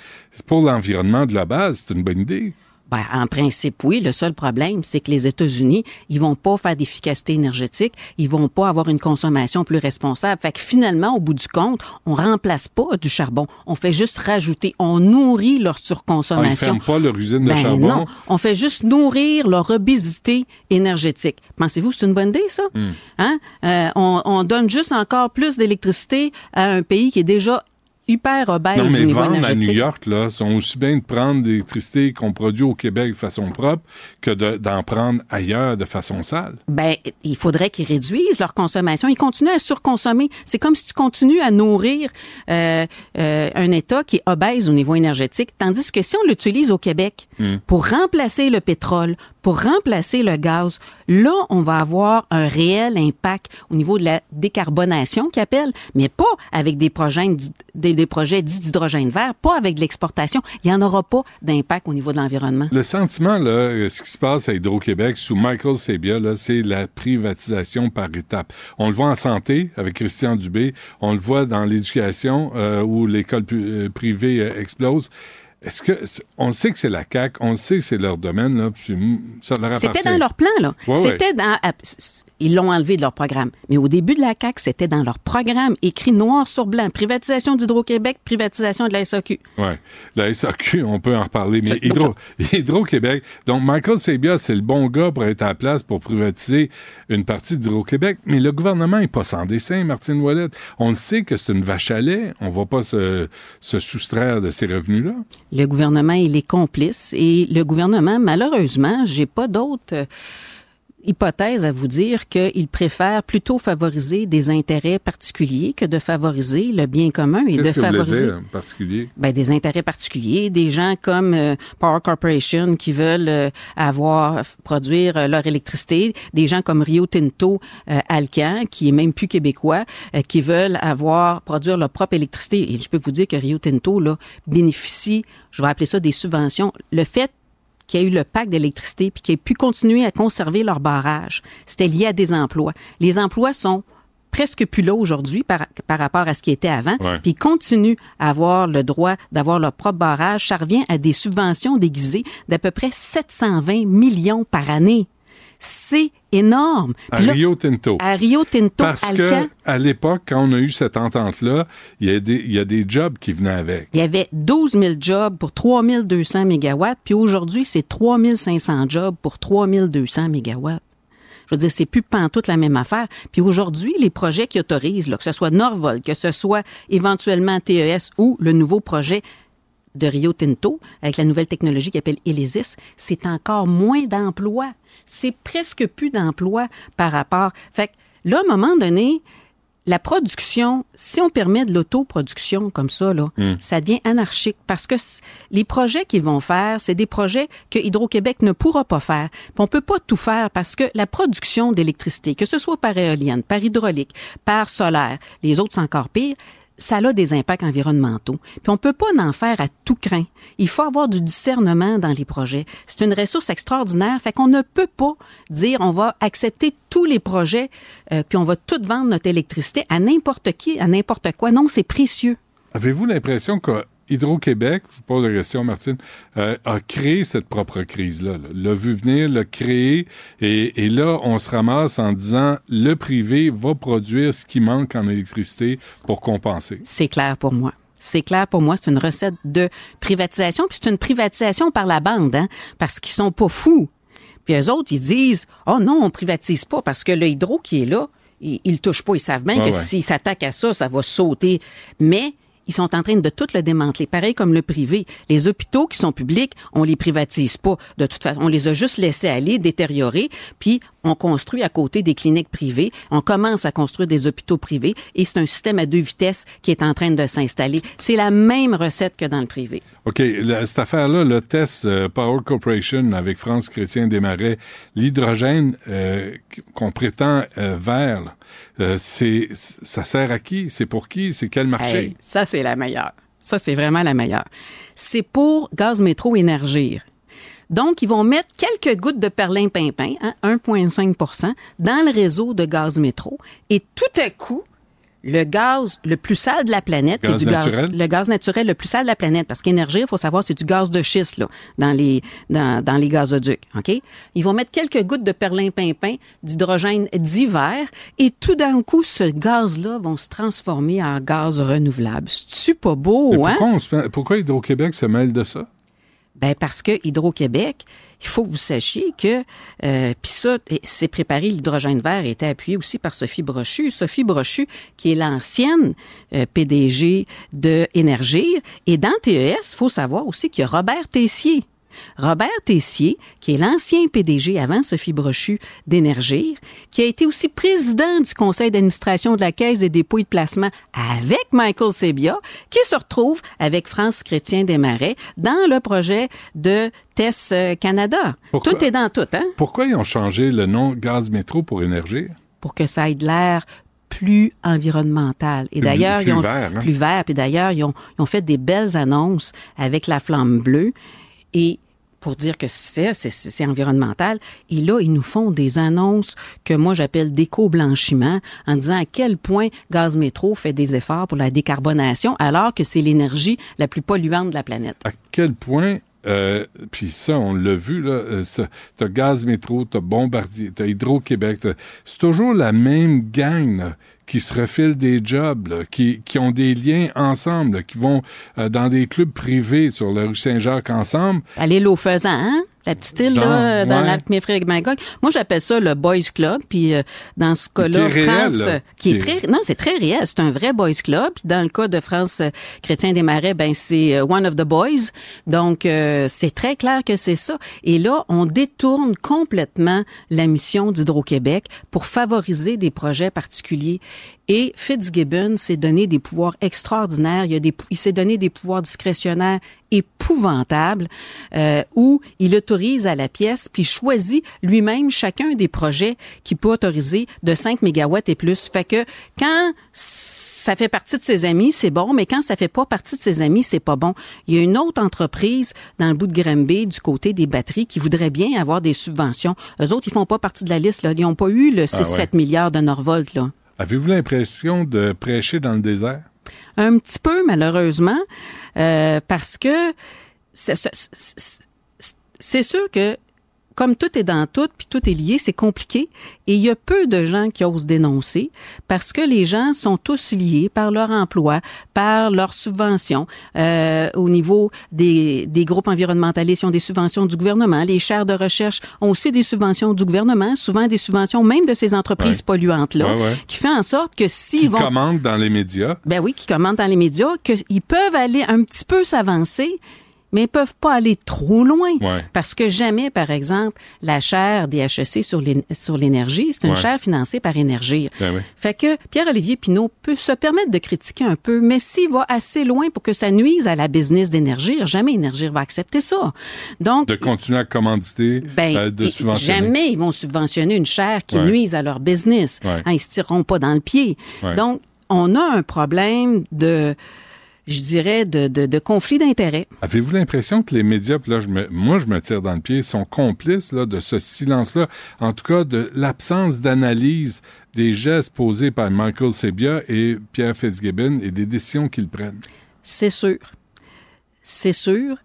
Speaker 1: pour l'environnement de la base, c'est une bonne idée.
Speaker 18: Ben, en principe, oui. Le seul problème, c'est que les États-Unis, ils vont pas faire d'efficacité énergétique, ils vont pas avoir une consommation plus responsable. Fait que finalement, au bout du compte, on remplace pas du charbon. On fait juste rajouter, on nourrit leur
Speaker 1: Ah, ils
Speaker 18: surconsommation.
Speaker 1: pas leur usine de
Speaker 18: Ben
Speaker 1: charbon?
Speaker 18: non, on fait juste nourrir leur obésité énergétique. Pensez-vous que c'est une bonne idée, ça?
Speaker 1: Hmm.
Speaker 18: Hein? Euh, on, on donne juste encore plus d'électricité à un pays qui est déjà hyper obèse
Speaker 1: Non, mais
Speaker 18: au niveau
Speaker 1: vendre à. New York, là, sont aussi bien de prendre l'électricité qu'on produit au Québec de façon propre que de- d'en prendre ailleurs de façon sale.
Speaker 18: Ben, il faudrait qu'ils réduisent leur consommation. Ils continuent à surconsommer. C'est comme si tu continues à nourrir euh, euh, un État qui est obèse au niveau énergétique, tandis que si on l'utilise au Québec
Speaker 1: Hmm.
Speaker 18: pour remplacer le pétrole, pour remplacer le gaz, là, on va avoir un réel impact au niveau de la décarbonation qu'ils appellent, mais pas avec des projets, des, des projets dits d'hydrogène vert, pas avec l'exportation. Il n'y en aura pas d'impact au niveau de l'environnement.
Speaker 1: Le sentiment, là, euh, ce qui se passe à Hydro-Québec sous Michael Sebia, c'est la privatisation par étapes. On le voit en santé avec Christian Dubé, on le voit dans l'éducation euh, où l'école euh, privée explose. Est-ce que on sait que c'est la CAC, on sait que c'est leur domaine là, puis ça leur.
Speaker 18: C'était dans leur plan, là.
Speaker 1: Ouais,
Speaker 18: c'était dans. à- Ils l'ont enlevé de leur programme. Mais au début de la CAQ, c'était dans leur programme, écrit noir sur blanc. Privatisation d'Hydro-Québec, privatisation de la SAQ.
Speaker 1: Ouais. La SAQ, on peut en reparler, mais Hydro, <laughs> Hydro-Québec. Donc, Michael Sebia, c'est le bon gars pour être à la place pour privatiser une partie d'Hydro-Québec. Mais le gouvernement est pas sans dessin, Martine Ouellette. On le sait que c'est une vache à lait. On va pas se, se soustraire de ces revenus-là.
Speaker 18: Le gouvernement, il est complice. Et le gouvernement, malheureusement, j'ai pas d'autres hypothèses à vous dire qu'il préfère plutôt favoriser des intérêts particuliers que de favoriser le bien commun et de
Speaker 1: vous
Speaker 18: favoriser.
Speaker 1: dire en particulier?
Speaker 18: Ben, des intérêts particuliers, des gens comme euh, Power Corporation qui veulent euh, avoir produire euh, leur électricité, des gens comme Rio Tinto, Alcan, qui est même plus québécois, qui veulent avoir produire leur propre électricité. Et je peux vous dire que Rio Tinto là bénéficie, je vais appeler ça des subventions. Le fait qu'il y a eu le pacte d'électricité puis qu'ils aient pu continuer à conserver leur barrage, c'était lié à des emplois. Les emplois sont presque plus là aujourd'hui par, par rapport à ce qui était avant,
Speaker 1: Ouais.
Speaker 18: puis ils continuent à avoir le droit d'avoir leur propre barrage. Ça revient à des subventions déguisées d'à peu près 720 millions par année. C'est énorme.
Speaker 1: À
Speaker 18: là,
Speaker 1: Rio Tinto.
Speaker 18: À Rio Tinto,
Speaker 1: Parce
Speaker 18: Alcan,
Speaker 1: que, à l'époque, quand on a eu cette entente-là, il y, a des- il y a des jobs qui venaient avec.
Speaker 18: il y avait 12 000 jobs pour 3 200 mégawatts, puis aujourd'hui, c'est 3 500 jobs pour 3 200 mégawatts. Je veux dire, c'est plus pantoute la même affaire. Puis aujourd'hui, les projets qui autorisent, là, que ce soit Norvol, que ce soit éventuellement TES ou le nouveau projet de Rio Tinto, avec la nouvelle technologie qui s'appelle Elysis, c'est encore moins d'emplois. C'est presque plus d'emplois par rapport. Fait que là, à un moment donné, la production, si on permet de l'autoproduction comme ça, là,
Speaker 1: Hmm.
Speaker 18: ça devient anarchique parce que les projets qu'ils vont faire, c'est des projets que Hydro-Québec ne pourra pas faire. Puis on peut pas tout faire parce que la production d'électricité, que ce soit par éolienne, par hydraulique, par solaire, les autres c'est encore pire, ça a des impacts environnementaux. Puis on peut pas en faire à tout craint. Il faut avoir du discernement dans les projets. C'est une ressource extraordinaire, fait qu'on ne peut pas dire on va accepter tous les projets euh, puis on va tout vendre notre électricité à n'importe qui, à n'importe quoi. Non, c'est précieux.
Speaker 1: Avez-vous l'impression que Hydro-Québec, je vous pose la question, Martine, euh, a créé cette propre crise-là, là, l'a vu venir, l'a créé, et, et là, on se ramasse en disant le privé va produire ce qui manque en électricité pour compenser.
Speaker 18: C'est clair pour moi. C'est clair pour moi, c'est une recette de privatisation, puis c'est une privatisation par la bande, hein, parce qu'ils sont pas fous. Puis eux autres, ils disent, oh non, on privatise pas, parce que le hydro qui est là, ils, ils le touchent pas. Ils savent bien
Speaker 1: Ouais,
Speaker 18: que
Speaker 1: ouais.
Speaker 18: s'ils s'attaquent à ça, ça va sauter. Mais ils sont en train de tout le démanteler. Pareil comme le privé. Les hôpitaux qui sont publics, on les privatise pas. De toute façon, on les a juste laissés aller, détériorer, puis on construit à côté des cliniques privées. On commence à construire des hôpitaux privés et c'est un système à deux vitesses qui est en train de s'installer. C'est la même recette que dans le privé.
Speaker 1: OK. La, cette affaire-là, le test euh, Power Corporation avec France Chrétien Desmarais, l'hydrogène euh, qu'on prétend euh, vert, euh, c'est, ça sert à qui? C'est pour qui? C'est quel marché?
Speaker 18: Hey, ça, c'est la meilleure. Ça, c'est vraiment la meilleure. C'est pour Gaz Métro Énergir. Donc, ils vont mettre quelques gouttes de perlimpinpin, hein, 1,5% dans le réseau de gaz métro. Et tout à coup, le gaz le plus sale de la planète,
Speaker 1: Gaz
Speaker 18: et du
Speaker 1: naturel?
Speaker 18: gaz, le gaz naturel le plus sale de la planète, parce qu'énergie, il faut savoir, c'est du gaz de schiste là, dans les dans, dans les gazoducs, ok? Ils vont mettre quelques gouttes de perlimpinpin, d'hydrogène d'hiver, et tout d'un coup, ce gaz-là va se transformer en gaz renouvelable. C'est pas beau,
Speaker 1: Mais
Speaker 18: hein?
Speaker 1: pourquoi, on se met- pourquoi Hydro-Québec se mêle de ça?
Speaker 18: Ben parce que Hydro-Québec, il faut que vous sachiez que, euh, puis ça, c'est préparé, l'hydrogène vert était appuyé aussi par Sophie Brochu. Sophie Brochu, qui est l'ancienne euh, PDG de Énergir. Et dans TES, il faut savoir aussi qu'il y a Robert Tessier. Robert Tessier, qui est l'ancien PDG avant Sophie Brochu d'Énergir, qui a été aussi président du conseil d'administration de la Caisse des dépôts et de placement avec Michael Sebia, qui se retrouve avec France Chrétien Desmarais dans le projet de TES euh, Canada.
Speaker 1: Pourquoi-
Speaker 18: Tout est dans tout, hein?
Speaker 1: Pourquoi ils ont changé le nom Gaz Métro pour Énergie?
Speaker 18: pour que ça ait de l'air plus environnemental. Et d'ailleurs, ils ont
Speaker 1: vert, hein?
Speaker 18: plus vert. Puis d'ailleurs, ils ont, ils ont fait des belles annonces avec la flamme bleue et pour dire que c'est environnemental. Et là, ils nous font des annonces que moi j'appelle d'éco-blanchiment en disant à quel point Gaz Métro fait des efforts pour la décarbonation alors que c'est l'énergie la plus polluante de la planète.
Speaker 1: À quel point, euh, puis ça, on l'a vu, là, euh, t'as Gaz Métro, t'as Bombardier, t'as Hydro-Québec, c'est toujours la même gang qui se refile des jobs, là, qui, qui ont des liens ensemble, là, qui vont euh, dans des clubs privés sur la rue Saint-Jacques ensemble.
Speaker 18: Aller l'eau faisant, hein? La petite île,
Speaker 1: Genre,
Speaker 18: là, dans
Speaker 1: ouais.
Speaker 18: l'arc Méfreg Magog. Moi, j'appelle ça le Boys Club. Puis, euh, dans ce cas-là,
Speaker 1: Qui est réel,
Speaker 18: France, euh, qui est
Speaker 1: Qui est-
Speaker 18: très, non, c'est très réel. C'est un vrai Boys Club. Puis, dans le cas de France euh, Chrétien des Marais, ben, c'est euh, One of the Boys. Donc, euh, c'est très clair que c'est ça. Et là, on détourne complètement la mission d'Hydro-Québec pour favoriser des projets particuliers. Et Fitzgibbon s'est donné des pouvoirs extraordinaires. Il, a des, il s'est donné des pouvoirs discrétionnaires épouvantables euh, où il autorise à la pièce puis choisit lui-même chacun des projets qu'il peut autoriser de 5 mégawatts et plus. Fait que quand ça fait partie de ses amis, c'est bon, mais quand ça fait pas partie de ses amis, c'est pas bon. Il y a une autre entreprise dans le bout de Granby du côté des batteries qui voudrait bien avoir des subventions. Eux autres, ils font pas partie de la liste. Là. Ils n'ont pas eu le 6-7
Speaker 1: Ah ouais.
Speaker 18: milliards de Norvolt. Là.
Speaker 1: Avez-vous l'impression de prêcher dans le désert?
Speaker 18: Un petit peu, malheureusement, euh, parce que c'est- sûr que comme tout est dans tout, puis tout est lié, c'est compliqué. Et il y a peu de gens qui osent dénoncer parce que les gens sont tous liés par leur emploi, par leurs subventions. Euh, au niveau des, des groupes environnementalistes, ils ont des subventions du gouvernement. Les chaires de recherche ont aussi des subventions du gouvernement, souvent des subventions même de ces entreprises
Speaker 1: Ouais.
Speaker 18: polluantes-là,
Speaker 1: Ouais, ouais.
Speaker 18: qui fait en sorte que s'ils
Speaker 1: Qui
Speaker 18: vont...
Speaker 1: commandent dans les médias?
Speaker 18: Ben oui, qui commandent dans les médias, qu'ils peuvent aller un petit peu s'avancer, mais ils peuvent pas aller trop loin.
Speaker 1: Ouais.
Speaker 18: Parce que jamais, par exemple, la chaire des HEC sur l'é- sur l'énergie, c'est une
Speaker 1: Ouais.
Speaker 18: chaire financée par Énergie.
Speaker 1: Ben oui.
Speaker 18: Fait que Pierre-Olivier Pinault peut se permettre de critiquer un peu, mais s'il va assez loin pour que ça nuise à la business d'énergie, jamais Énergie va accepter ça. Donc,
Speaker 1: De continuer à commanditer,
Speaker 18: ben,
Speaker 1: euh, de subventionner.
Speaker 18: jamais ils vont subventionner une chaire qui
Speaker 1: Ouais.
Speaker 18: nuise à leur business. Hein, ils se tireront pas dans le pied. Donc, on a un problème de, je dirais, de, de, de conflit d'intérêts.
Speaker 1: Avez-vous l'impression que les médias, puis là, je me, moi, je me tire dans le pied, sont complices là, de ce silence-là, en tout cas de l'absence d'analyse des gestes posés par Michael Sebia et Pierre Fitzgibbon et des décisions qu'ils prennent?
Speaker 18: C'est sûr. C'est sûr.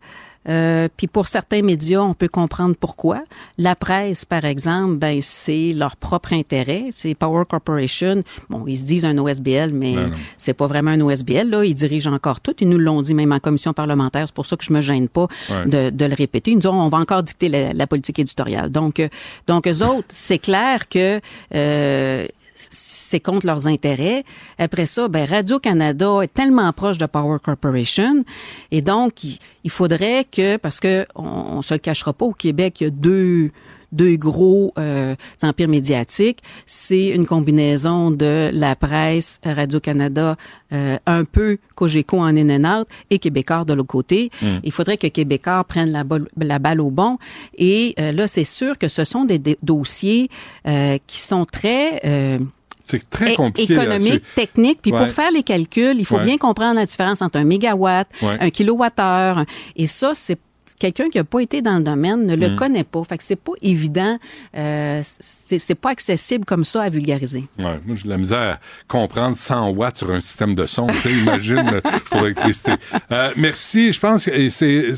Speaker 18: Euh, puis pour certains médias, on peut comprendre pourquoi. La presse, par exemple, ben c'est leur propre intérêt. C'est Power Corporation. Bon, ils se disent un OSBL, mais
Speaker 1: non.
Speaker 18: c'est pas vraiment un OSBL. Là, ils dirigent encore tout. Ils nous l'ont dit même en commission parlementaire. C'est pour ça que je me gêne pas
Speaker 1: Ouais.
Speaker 18: de, de le répéter. Ils nous disent on va encore dicter la, la politique éditoriale. Donc, euh, donc eux autres, c'est clair que euh, c'est contre leurs intérêts. Après ça, ben Radio-Canada est tellement proche de Power Corporation et donc il, faudrait que parce que on se le cachera pas au Québec, il y a deux deux gros euh, empires médiatiques. C'est une combinaison de la presse, Radio-Canada, euh, un peu Cogeco en in and out et Québécois de l'autre côté.
Speaker 19: Mm.
Speaker 18: Il faudrait que Québécois prenne la, balle- la balle au bon. Et euh, là, c'est sûr que ce sont des, des dossiers euh, qui sont très... euh,
Speaker 1: C'est très compliqué.
Speaker 18: économique, technique. Puis
Speaker 1: Ouais.
Speaker 18: pour faire les calculs, il faut
Speaker 1: Ouais.
Speaker 18: bien comprendre la différence entre un mégawatt,
Speaker 1: Ouais.
Speaker 18: un kilowattheure. Et ça, c'est quelqu'un qui n'a pas été dans le domaine ne le
Speaker 1: Mm.
Speaker 18: connaît pas. Fait que c'est pas évident, euh, c'est pas accessible comme ça à vulgariser.
Speaker 1: Ouais, moi, j'ai de la misère à comprendre 100 watts sur un système de son. Imagine euh, <laughs> pour l'électricité. Euh, merci. Je pense que c'est,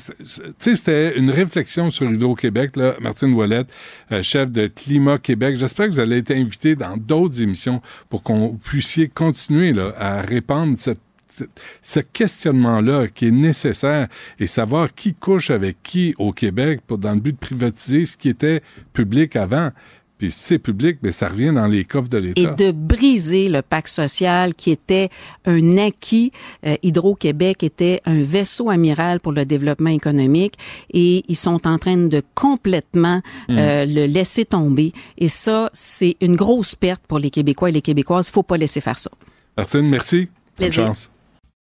Speaker 1: c'était une réflexion sur Hydro-Québec, là. Martine Ouellette, euh, chef de Climat Québec. J'espère que vous allez être invité dans d'autres émissions pour qu'on puissiez continuer, là, à répandre cette ce- questionnement-là qui est nécessaire et savoir qui couche avec qui au Québec pour, dans le but de privatiser ce qui était public avant. Puis si c'est public, mais ça revient dans les coffres de
Speaker 18: Et
Speaker 1: l'État.
Speaker 18: de briser le pacte social qui était un acquis. Euh, Hydro-Québec était un vaisseau amiral pour le développement économique et ils sont en train de complètement
Speaker 1: Mm.
Speaker 18: euh, le laisser tomber. Et ça, c'est une grosse perte pour les Québécois et les Québécoises. faut pas laisser faire ça.
Speaker 1: Martine, merci. Bonne
Speaker 18: Plaisir.
Speaker 1: chance.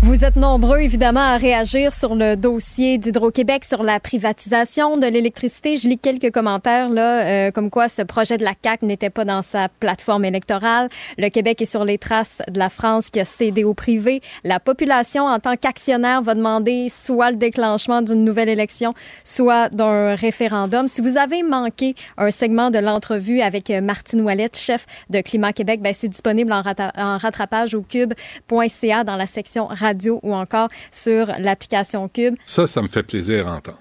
Speaker 2: Vous êtes nombreux, évidemment, à réagir sur le dossier d'Hydro-Québec sur la privatisation de l'électricité. Je lis quelques commentaires, là, euh, comme quoi ce projet de la CAQ n'était pas dans sa plateforme électorale. Le Québec est sur les traces de la France qui a cédé au privé. La population, en tant qu'actionnaire, va demander soit le déclenchement d'une nouvelle élection, soit d'un référendum. Si vous avez manqué un segment de l'entrevue avec Martine Ouellette, chef de Climat Québec, ben, c'est disponible en, rattrapage au cube.ca dans la section ou encore sur l'application Cube.
Speaker 1: Ça, ça me fait plaisir à entendre.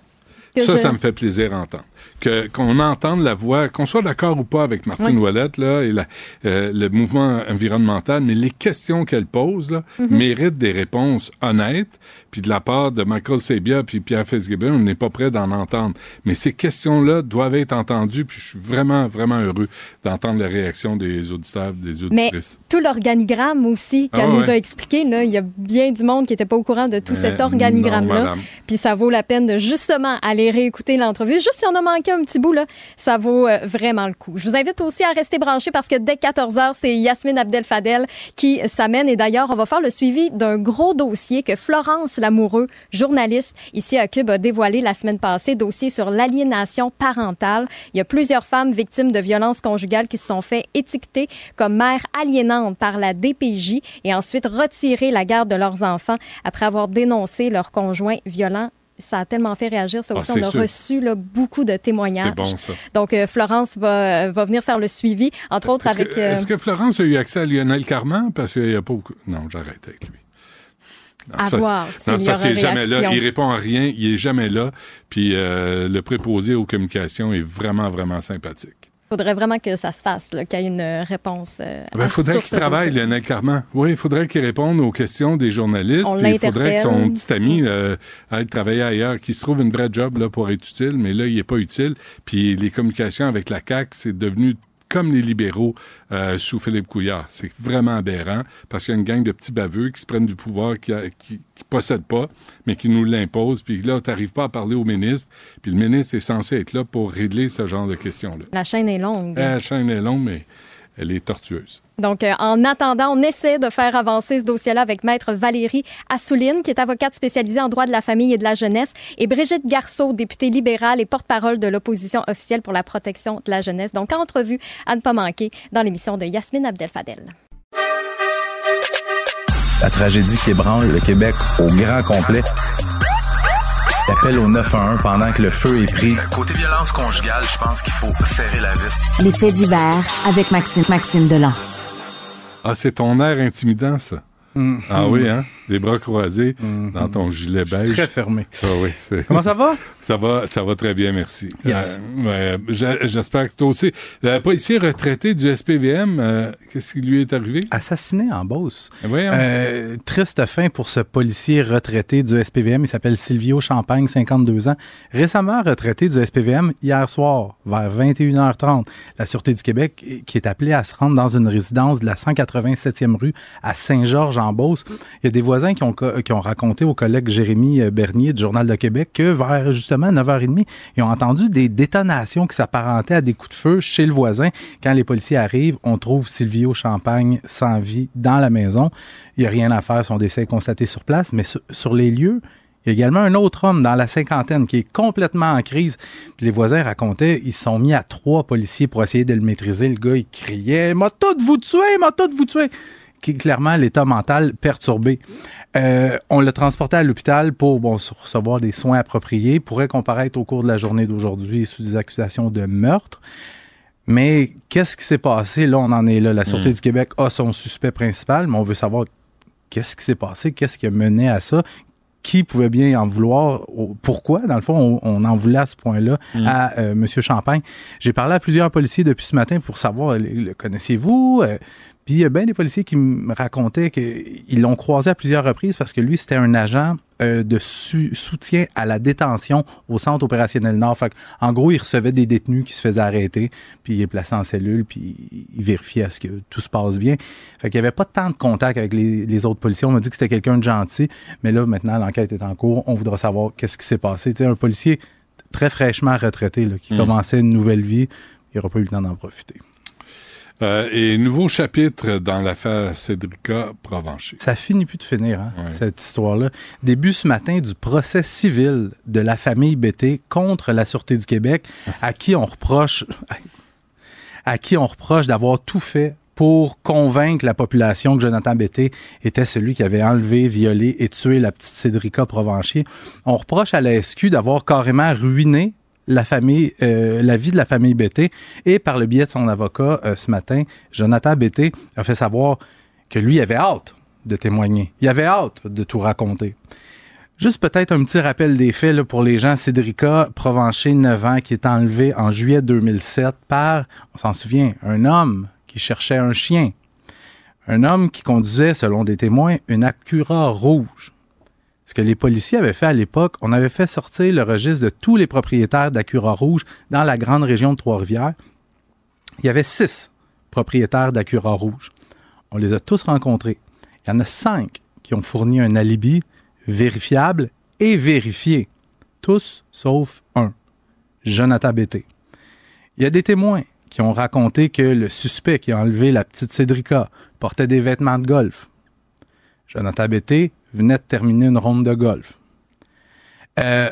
Speaker 1: Ça,
Speaker 2: je-
Speaker 1: ça me fait plaisir à entendre. Que, qu'on entende la voix, qu'on soit d'accord ou pas avec Martine
Speaker 2: Oui.
Speaker 1: Ouellette, là, et la- euh, le mouvement environnemental, mais les questions qu'elle pose, là,
Speaker 2: Mhm.
Speaker 1: méritent des réponses honnêtes. Puis de la part de Michael Sabia puis Pierre Fitzgibbon, on n'est pas prêt d'en entendre. Mais ces questions-là doivent être entendues, puis je suis vraiment, vraiment heureux d'entendre la réaction des auditeurs, des
Speaker 2: Mais
Speaker 1: auditrices.
Speaker 2: tout l'organigramme aussi qu'elle
Speaker 1: Ah
Speaker 2: nous
Speaker 1: ouais.
Speaker 2: a expliqué, là, il y a bien du monde qui n'était pas au courant de tout
Speaker 1: Mais
Speaker 2: cet
Speaker 1: non,
Speaker 2: organigramme-là.
Speaker 1: madame.
Speaker 2: Puis ça vaut la peine de justement aller réécouter l'entrevue. Juste si on a manqué un petit bout, là, ça vaut euh, vraiment le coup. Je vous invite aussi à rester branchés parce que dès 14 h c'est Yasmine Abdel-Fadel qui s'amène. Et d'ailleurs, on va faire le suivi d'un gros dossier que Florence Lamoureux, journaliste ici à Cube, a dévoilé la semaine passée, dossier sur l'aliénation parentale. Il y a plusieurs femmes victimes de violences conjugales qui se sont fait étiqueter comme mères aliénantes par la DPJ et ensuite retirer la garde de leurs enfants après avoir dénoncé leur conjoint violent. Ça a tellement fait réagir. Ça
Speaker 1: Ah,
Speaker 2: aussi, on a
Speaker 1: sûr.
Speaker 2: reçu là, beaucoup de témoignages.
Speaker 1: C'est bon, ça.
Speaker 2: Donc, euh, Florence va, va venir faire le suivi, entre autres
Speaker 1: Est-ce
Speaker 2: avec...
Speaker 1: que,
Speaker 2: euh,
Speaker 1: est-ce que Florence a eu accès à Lionel Carman? Parce qu'il n'y a pas beaucoup. Non, j'arrête avec lui. Non,
Speaker 2: À voir s'il
Speaker 1: c'est
Speaker 2: y
Speaker 1: parce
Speaker 2: aura
Speaker 1: qu'il est jamais là. Il répond à rien. Il est jamais là. Puis euh, le préposé aux communications est vraiment, vraiment sympathique.
Speaker 2: Faudrait vraiment que ça se fasse, là, qu'il y ait une réponse. euh,
Speaker 1: Il
Speaker 2: à-
Speaker 1: faudrait qu'il travaille. Lionel Carman. Oui, il faudrait qu'il réponde aux questions des journalistes. Il faudrait que son petit ami euh, aille travailler ailleurs, qu'il se trouve une vraie job là, pour être utile, mais là, il n'est pas utile. Puis les communications avec la CAQ, c'est devenu comme les libéraux euh, sous Philippe Couillard. C'est vraiment aberrant parce qu'il y a une gang de petits baveux qui se prennent du pouvoir, qui, qui possèdent pas, mais qui nous l'imposent. Puis là, tu n'arrives pas à parler au ministre. Puis le ministre est censé être là pour régler ce genre de questions-là.
Speaker 2: La chaîne est longue.
Speaker 1: La chaîne est longue, mais elle est tortueuse.
Speaker 2: Donc, euh, en attendant, on essaie de faire avancer ce dossier-là avec Maître Valérie Assouline, qui est avocate spécialisée en droit de la famille et de la jeunesse, et Brigitte Garceau, députée libérale et porte-parole de l'opposition officielle pour la protection de la jeunesse. Donc, entrevue à ne pas manquer dans l'émission de Yasmine Abdel-Fadel.
Speaker 19: La tragédie qui ébranle le Québec au grand complet. L'appel au 911 pendant que le feu est pris.
Speaker 17: Côté violence conjugale, je pense qu'il faut serrer la vis.
Speaker 6: Les faits divers avec Maxime, Maxime Delan.
Speaker 1: Ah, c'est ton air intimidant, ça.
Speaker 20: Mm.
Speaker 1: Ah oui, hein? Des bras croisés dans ton gilet beige.
Speaker 20: Très fermé.
Speaker 1: Ah oui,
Speaker 20: Comment ça va?
Speaker 1: Ça va, ça va très bien, merci.
Speaker 20: Yes.
Speaker 1: Euh, J'espère que toi aussi. Le policier retraité du SPVM, euh, qu'est-ce qui lui est arrivé?
Speaker 20: Assassiné en Beauce.
Speaker 1: Voyons.
Speaker 20: Euh, triste fin pour ce policier retraité du SPVM. Il s'appelle Silvio Champagne, 52 ans. Récemment retraité du SPVM hier soir, vers 21h30. La Sûreté du Québec, qui est appelée à se rendre dans une résidence de la 187e rue à Saint-Georges-en-Beauce. Il y a des voisins qui ont, qui ont raconté au collègue Jérémy Bernier du Journal de Québec que vers justement 9h30, ils ont entendu des détonations qui s'apparentaient à des coups de feu chez le voisin. Quand les policiers arrivent, on trouve Silvio Champagne sans vie dans la maison. Il n'y a rien à faire, son décès est constaté sur place, mais sur, les lieux, il y a également un autre homme dans la cinquantaine qui est complètement en crise. Les voisins racontaient, ils sont mis à trois policiers pour essayer de le maîtriser. Le gars, il criait, m'a tout vous tuer, m'a tout vous tuer. Qui est clairement l'état mental perturbé. Euh, on l'a transporté à l'hôpital pour bon, recevoir des soins appropriés. Pourrait comparaître au cours de la journée d'aujourd'hui sous des accusations de meurtre. Mais qu'est-ce qui s'est passé? Là, on en est là. La Sûreté
Speaker 1: Mm.
Speaker 20: du Québec a son suspect principal, mais on veut savoir qu'est-ce qui s'est passé, qu'est-ce qui a mené à ça, qui pouvait bien en vouloir, pourquoi, dans le fond, on, on en voulait à ce point-là
Speaker 1: Mm.
Speaker 20: à euh, M. Champagne. J'ai parlé à plusieurs policiers depuis ce matin pour savoir, le, le connaissez-vous? Euh, puis il y a bien des policiers qui me racontaient qu'ils l'ont croisé à plusieurs reprises parce que lui, c'était un agent euh, de su- soutien à la détention au centre opérationnel Nord. Fait en gros, il recevait des détenus qui se faisaient arrêter, puis il est placé en cellule, puis il vérifiait à ce que tout se passe bien. Fait qu'il n'y avait pas tant de contact avec les, les autres policiers. On m'a dit que c'était quelqu'un de gentil, mais là, maintenant, l'enquête est en cours. On voudra savoir qu'est-ce qui s'est passé. Tu sais, un policier très fraîchement retraité, là, qui
Speaker 1: Mm.
Speaker 20: commençait une nouvelle vie, il n'aura pas eu le temps d'en profiter.
Speaker 1: Euh, et nouveau chapitre dans l'affaire Cédrica Provencher.
Speaker 20: Ça finit plus de finir, hein,
Speaker 1: Ouais.
Speaker 20: cette histoire-là. Début ce matin du procès civil de la famille BT contre la Sûreté du Québec, à qui on reproche, à qui on reproche d'avoir tout fait pour convaincre la population que Jonathan Bété était celui qui avait enlevé, violé et tué la petite Cédrica Provencher. On reproche à la SQ d'avoir carrément ruiné la famille, euh, la vie de la famille Bété. Et par le biais de son avocat, euh, ce matin, Jonathan Bété a fait savoir que lui avait hâte de témoigner. Il avait hâte de tout raconter. Juste peut-être un petit rappel des faits pour les gens. Cédrica Provencher, 9 ans, qui est enlevée en juillet 2007 par, on s'en souvient, un homme qui cherchait un chien. Un homme qui conduisait, selon des témoins, une Acura rouge. Les policiers avaient fait à l'époque, on avait fait sortir le registre de tous les propriétaires d'Acura rouge dans la grande région de Trois-Rivières. Il y avait six propriétaires d'Acura rouge. On les a tous rencontrés. Il y en a cinq qui ont fourni un alibi vérifiable et vérifié. Tous sauf un, Jonathan Bété. Il y a des témoins qui ont raconté que le suspect qui a enlevé la petite Cédrica portait des vêtements de golf. Jonathan Bété venait de terminer une ronde de golf. Euh,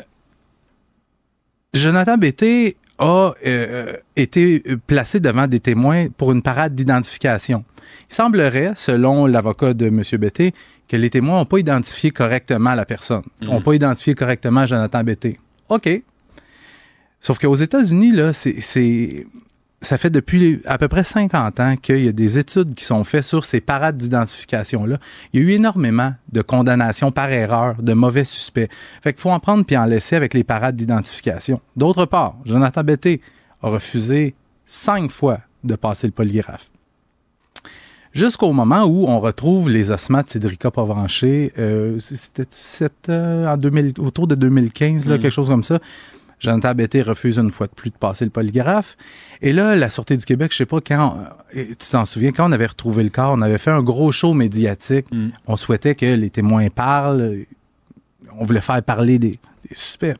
Speaker 20: Jonathan Bété a euh, été placé devant des témoins pour une parade d'identification. Il semblerait, selon l'avocat de M. Bété, que les témoins n'ont pas identifié correctement la personne, n'ont pas identifié correctement Jonathan Bété. OK. Sauf qu'aux États-Unis, là, c'est- ça fait depuis à peu près 50 ans qu'il y a des études qui sont faites sur ces parades d'identification-là. Il y a eu énormément de condamnations par erreur de mauvais suspects. Fait qu'il faut en prendre puis en laisser avec les parades d'identification. D'autre part, Jonathan Bété a refusé cinq fois de passer le polygraphe. Jusqu'au moment où on retrouve les ossements de Cédrica Pavranché, euh, c'était euh, en 2000 autour de 2015, là,
Speaker 1: Mm.
Speaker 20: quelque chose comme ça. Jonathan Bété refuse une fois de plus de passer le polygraphe. Et là, la Sûreté du Québec, je sais pas quand, euh, tu t'en souviens, quand on avait retrouvé le corps, on avait fait un gros show médiatique. On souhaitait que les témoins parlent. On voulait faire parler des, des suspects.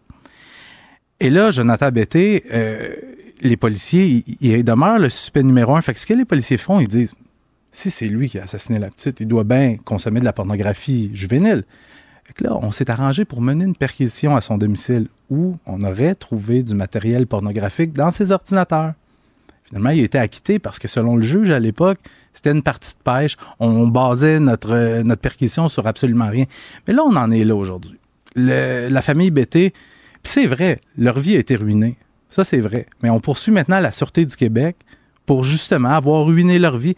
Speaker 20: Et là, Jonathan Bété, euh, les policiers, ils il demeurent le suspect numéro un. Fait que ce que les policiers font, ils disent, si c'est lui qui a assassiné la petite, il doit bien consommer de la pornographie juvénile. Fait que là, on s'est arrangé pour mener une perquisition à son domicile où on aurait trouvé du matériel pornographique dans ses ordinateurs. Finalement, il été acquitté parce que selon le juge à l'époque, c'était une partie de pêche. On basait notre, euh, notre perquisition sur absolument rien. Mais là, on en est là aujourd'hui. La famille Bété, c'est vrai, leur vie a été ruinée. Ça, c'est vrai. Mais on poursuit maintenant la Sûreté du Québec pour justement avoir ruiné leur vie.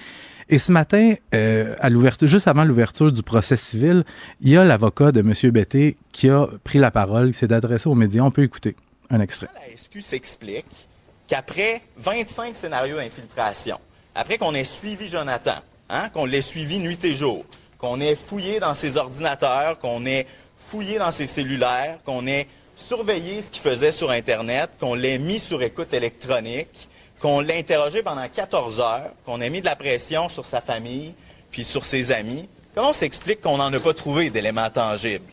Speaker 20: Et ce matin, euh, à l'ouverture, juste avant l'ouverture du procès civil, il y a l'avocat de M. Betté qui a pris la parole, qui s'est adressé aux médias. On peut écouter un extrait.
Speaker 21: La SQ s'explique qu'après 25 scénarios d'infiltration, après qu'on ait suivi Jonathan, hein, qu'on l'ait suivi nuit et jour, qu'on ait fouillé dans ses ordinateurs, qu'on ait fouillé dans ses cellulaires, qu'on ait surveillé ce qu'il faisait sur Internet, qu'on l'ait mis sur écoute électronique, qu'on l'ait interrogé pendant 14 heures, qu'on ait mis de la pression sur sa famille, puis sur ses amis. Comment on s'explique qu'on n'en a pas trouvé d'éléments tangibles?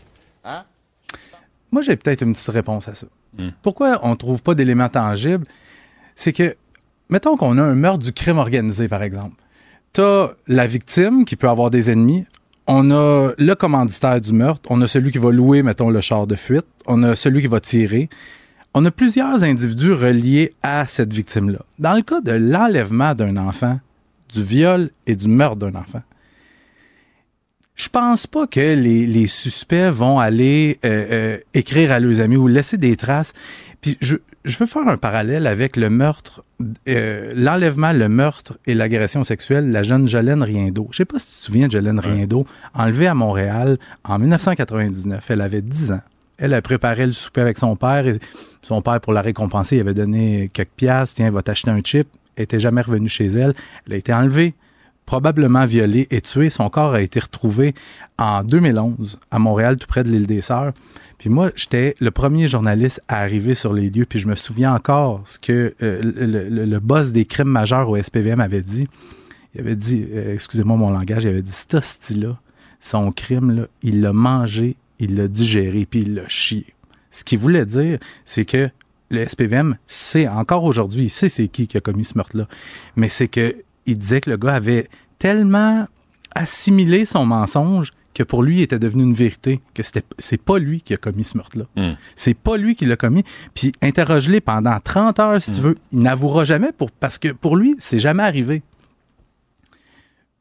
Speaker 21: Hein?
Speaker 20: Moi, j'ai peut-être une petite réponse à ça. Pourquoi on ne trouve pas d'éléments tangibles? C'est que, mettons qu'on a un meurtre du crime organisé, par exemple. Tu as la victime qui peut avoir des ennemis. On a le commanditaire du meurtre. On a celui qui va louer, mettons, le char de fuite. On a celui qui va tirer. On a plusieurs individus reliés à cette victime-là. Dans le cas de l'enlèvement d'un enfant, du viol et du meurtre d'un enfant, je pense pas que les, les suspects vont aller euh, euh, écrire à leurs amis ou laisser des traces. Puis je, je veux faire un parallèle avec le meurtre, euh, l'enlèvement, le meurtre et l'agression sexuelle de la jeune Jolène Riendo. Je sais pas si tu te souviens de Jolène Riendo, enlevée à Montréal en 1999. Elle avait 10 ans. Elle a préparé le souper avec son père et son père, pour la récompenser, il avait donné quelques piastres. Tiens, va t'acheter un chip. Elle était jamais revenue chez elle. Elle a été enlevée probablement violée et tuée. Son corps a été retrouvé en 2011 à Montréal, tout près de l'île des Sœurs. Puis moi, j'étais le premier journaliste à arriver sur les lieux, puis je me souviens encore ce que euh, le, boss des crimes majeurs au SPVM avait dit. Il avait dit, euh, excusez-moi mon langage, il avait dit, cet hostie-là, son crime, il l'a mangé, il l'a digéré, puis il l'a chié. Ce qu'il voulait dire, c'est que le SPVM sait, encore aujourd'hui, il sait c'est qui qui a commis ce meurtre-là. Mais c'est que il disait que le gars avait tellement assimilé son mensonge que pour lui, il était devenu une vérité, que c'était, c'est pas lui qui a commis ce meurtre-là. C'est pas lui qui l'a commis. Puis interroge-les pendant 30 heures, si tu veux. Il n'avouera jamais pour, parce que pour lui, c'est jamais arrivé.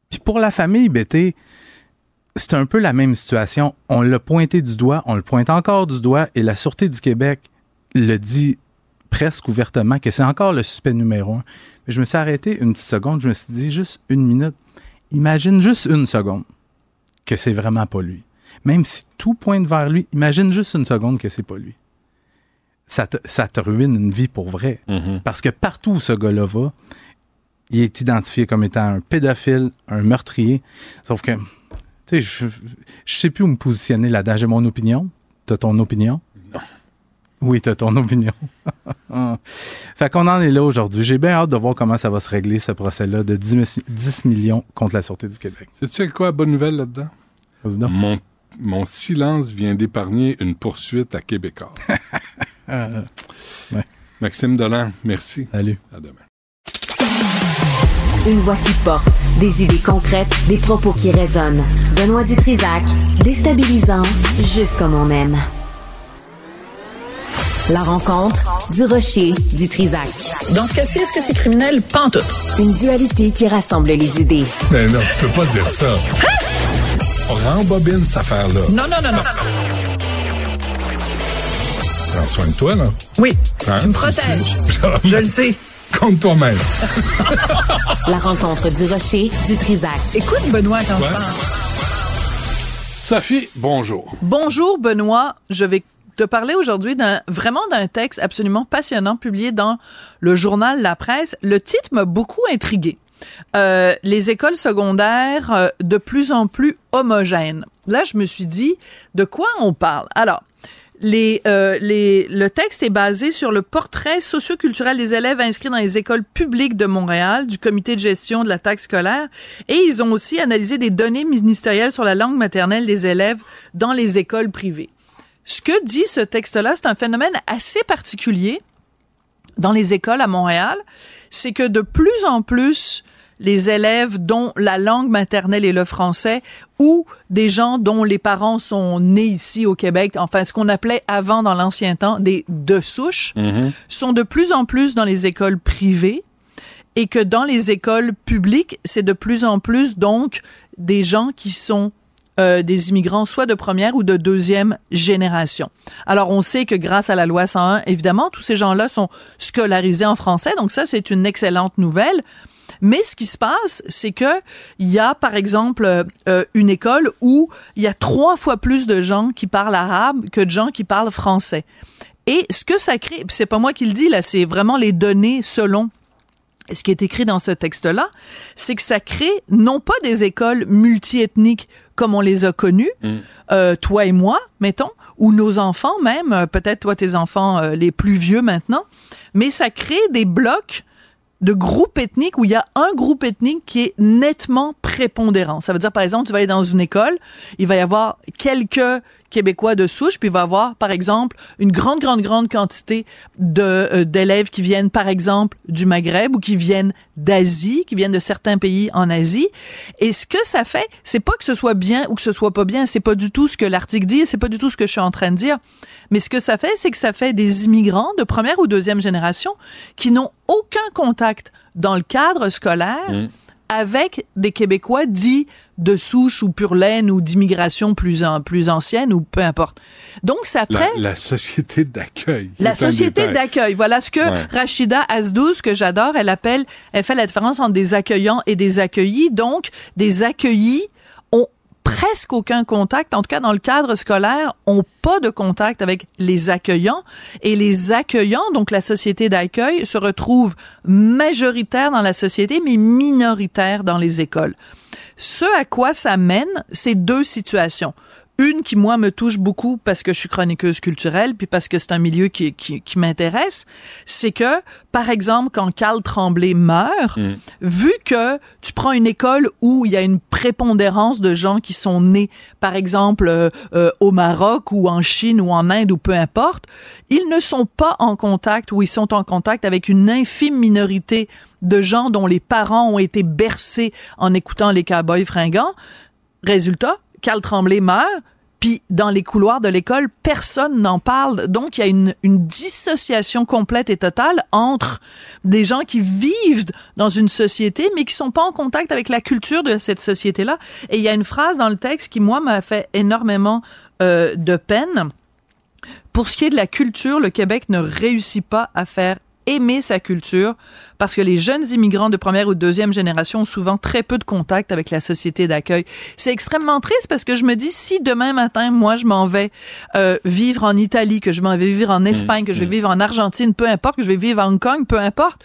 Speaker 20: Puis pour la famille Bété, c'est un peu la même situation. On l'a pointé du doigt, on le pointe encore du doigt, et la Sûreté du Québec le dit presque ouvertement que c'est encore le suspect numéro un. Mais je me suis arrêté une petite seconde, je me suis dit juste une minute. Imagine juste une seconde que c'est vraiment pas lui. Même si tout pointe vers lui, imagine juste une seconde que c'est pas lui. Ça te, ça te ruine une vie pour vrai. Parce que partout où ce gars-là va, il est identifié comme étant un pédophile, un meurtrier. Sauf que, tu sais, je, je sais plus où me positionner là-dedans. J'ai mon opinion. T'as ton opinion? Oui, t'as ton opinion. <laughs> fait qu'on en est là aujourd'hui. J'ai bien hâte de voir comment ça va se régler, ce procès-là de 10, mi- 10 millions contre la Sûreté du Québec.
Speaker 1: Sais-tu quoi, bonne nouvelle là-dedans? Mon, mon silence vient d'épargner une poursuite à Québécois. <laughs>
Speaker 20: Ouais.
Speaker 1: Maxime Dolan, merci.
Speaker 20: Salut.
Speaker 1: À demain.
Speaker 6: Une voix qui porte, des idées concrètes, des propos qui résonnent. Benoît Dutrisac, déstabilisant, juste comme on aime. La rencontre du rocher du Trisac.
Speaker 15: Dans ce cas-ci, est-ce que c'est criminel? Pantoute.
Speaker 6: Une dualité qui rassemble les idées.
Speaker 22: Mais non, tu peux pas dire ça. On rembobine cette affaire-là.
Speaker 15: Non, non, non, non.
Speaker 22: Prends soin de toi, là.
Speaker 15: Oui,
Speaker 22: Hein?
Speaker 15: tu me protèges. <laughs> Je le sais.
Speaker 22: Compte toi-même. <laughs>
Speaker 6: La rencontre du rocher du Trisac.
Speaker 15: Écoute, Benoît, quand je
Speaker 1: Ouais.
Speaker 15: parle.
Speaker 1: Sophie, bonjour.
Speaker 23: Bonjour Benoît, je vais te parler aujourd'hui d'un vraiment d'un texte absolument passionnant publié dans le journal La Presse. Le titre m'a beaucoup intrigué. Euh, les écoles secondaires euh, de plus en plus homogènes. Là, je me suis dit, de quoi on parle? Alors, les, euh, les, le texte est basé sur le portrait socioculturel des élèves inscrits dans les écoles publiques de Montréal, du comité de gestion de la taxe scolaire, et ils ont aussi analysé des données ministérielles sur la langue maternelle des élèves dans les écoles privées. Ce que dit ce texte-là, c'est un phénomène assez particulier dans les écoles à Montréal, c'est que de plus en plus les élèves dont la langue maternelle est le français ou des gens dont les parents sont nés ici au Québec, enfin ce qu'on appelait avant dans l'ancien temps des de souche, sont de plus en plus dans les écoles privées et que dans les écoles publiques, c'est de plus en plus donc des gens qui sont euh, des immigrants soit de première ou de deuxième génération. Alors on sait que grâce à la loi 101, évidemment, tous ces gens-là sont scolarisés en français, donc ça c'est une excellente nouvelle. Mais ce qui se passe, c'est que il y a, par exemple, euh, une école où il y a trois fois plus de gens qui parlent arabe que de gens qui parlent français. Et ce que ça crée, c'est pas moi qui le dis là, c'est vraiment les données selon ce qui est écrit dans ce texte-là, c'est que ça crée non pas des écoles multiethniques comme on les a connues, euh, toi et moi, mettons, ou nos enfants même, euh, peut-être toi tes enfants euh, les plus vieux maintenant, mais ça crée des blocs de groupes ethniques où il y a un groupe ethnique qui est nettement prépondérant. Ça veut dire, par exemple, tu vas aller dans une école, il va y avoir quelques Québécois de souche, puis il va avoir, par exemple, une grande, grande, grande quantité de euh, d'élèves qui viennent, par exemple, du Maghreb ou qui viennent d'Asie, qui viennent de certains pays en Asie. Et ce que ça fait, c'est pas que ce soit bien ou que ce soit pas bien, c'est pas du tout ce que l'article dit, c'est pas du tout ce que je suis en train de dire. Mais ce que ça fait, c'est que ça fait des immigrants de première ou deuxième génération qui n'ont aucun contact dans le cadre scolaire avec des Québécois dits de souche ou pure laine ou d'immigration plus, en, plus ancienne ou peu importe. Donc, ça ferait...
Speaker 1: la société d'accueil.
Speaker 23: La société d'accueil. Voilà ce que
Speaker 1: Ouais.
Speaker 23: Rachida Azdouz, que j'adore, elle appelle, elle fait la différence entre des accueillants et des accueillis. Donc, des accueillis presque aucun contact, en tout cas dans le cadre scolaire, ont pas de contact avec les accueillants. Et les accueillants, donc la société d'accueil, se retrouvent majoritaires dans la société, mais minoritaires dans les écoles. Ce à quoi ça mène, c'est deux situations. Une qui, moi, me touche beaucoup parce que je suis chroniqueuse culturelle, puis parce que c'est un milieu qui, qui, qui m'intéresse, c'est que, par exemple, quand Carl Tremblay meurt, vu que tu prends une école où il y a une prépondérance de gens qui sont nés, par exemple, euh, euh, au Maroc ou en Chine ou en Inde ou peu importe, ils ne sont pas en contact ou ils sont en contact avec une infime minorité de gens dont les parents ont été bercés en écoutant les cowboys fringants. Résultat, Carl Tremblay meurt, puis dans les couloirs de l'école, personne n'en parle. Donc, il y a une, dissociation complète et totale entre des gens qui vivent dans une société, mais qui sont pas en contact avec la culture de cette société-là. Et il y a une phrase dans le texte qui, moi, m'a fait énormément euh, de peine. Pour ce qui est de la culture, le Québec ne réussit pas à faire aimer sa culture parce que les jeunes immigrants de première ou de deuxième génération ont souvent très peu de contact avec la société d'accueil. C'est extrêmement triste parce que je me dis si demain matin moi je m'en vais euh, vivre en Italie, que je m'en vais vivre en Espagne, que je vais vivre en Argentine, peu importe, que je vais vivre à Hong Kong, peu importe,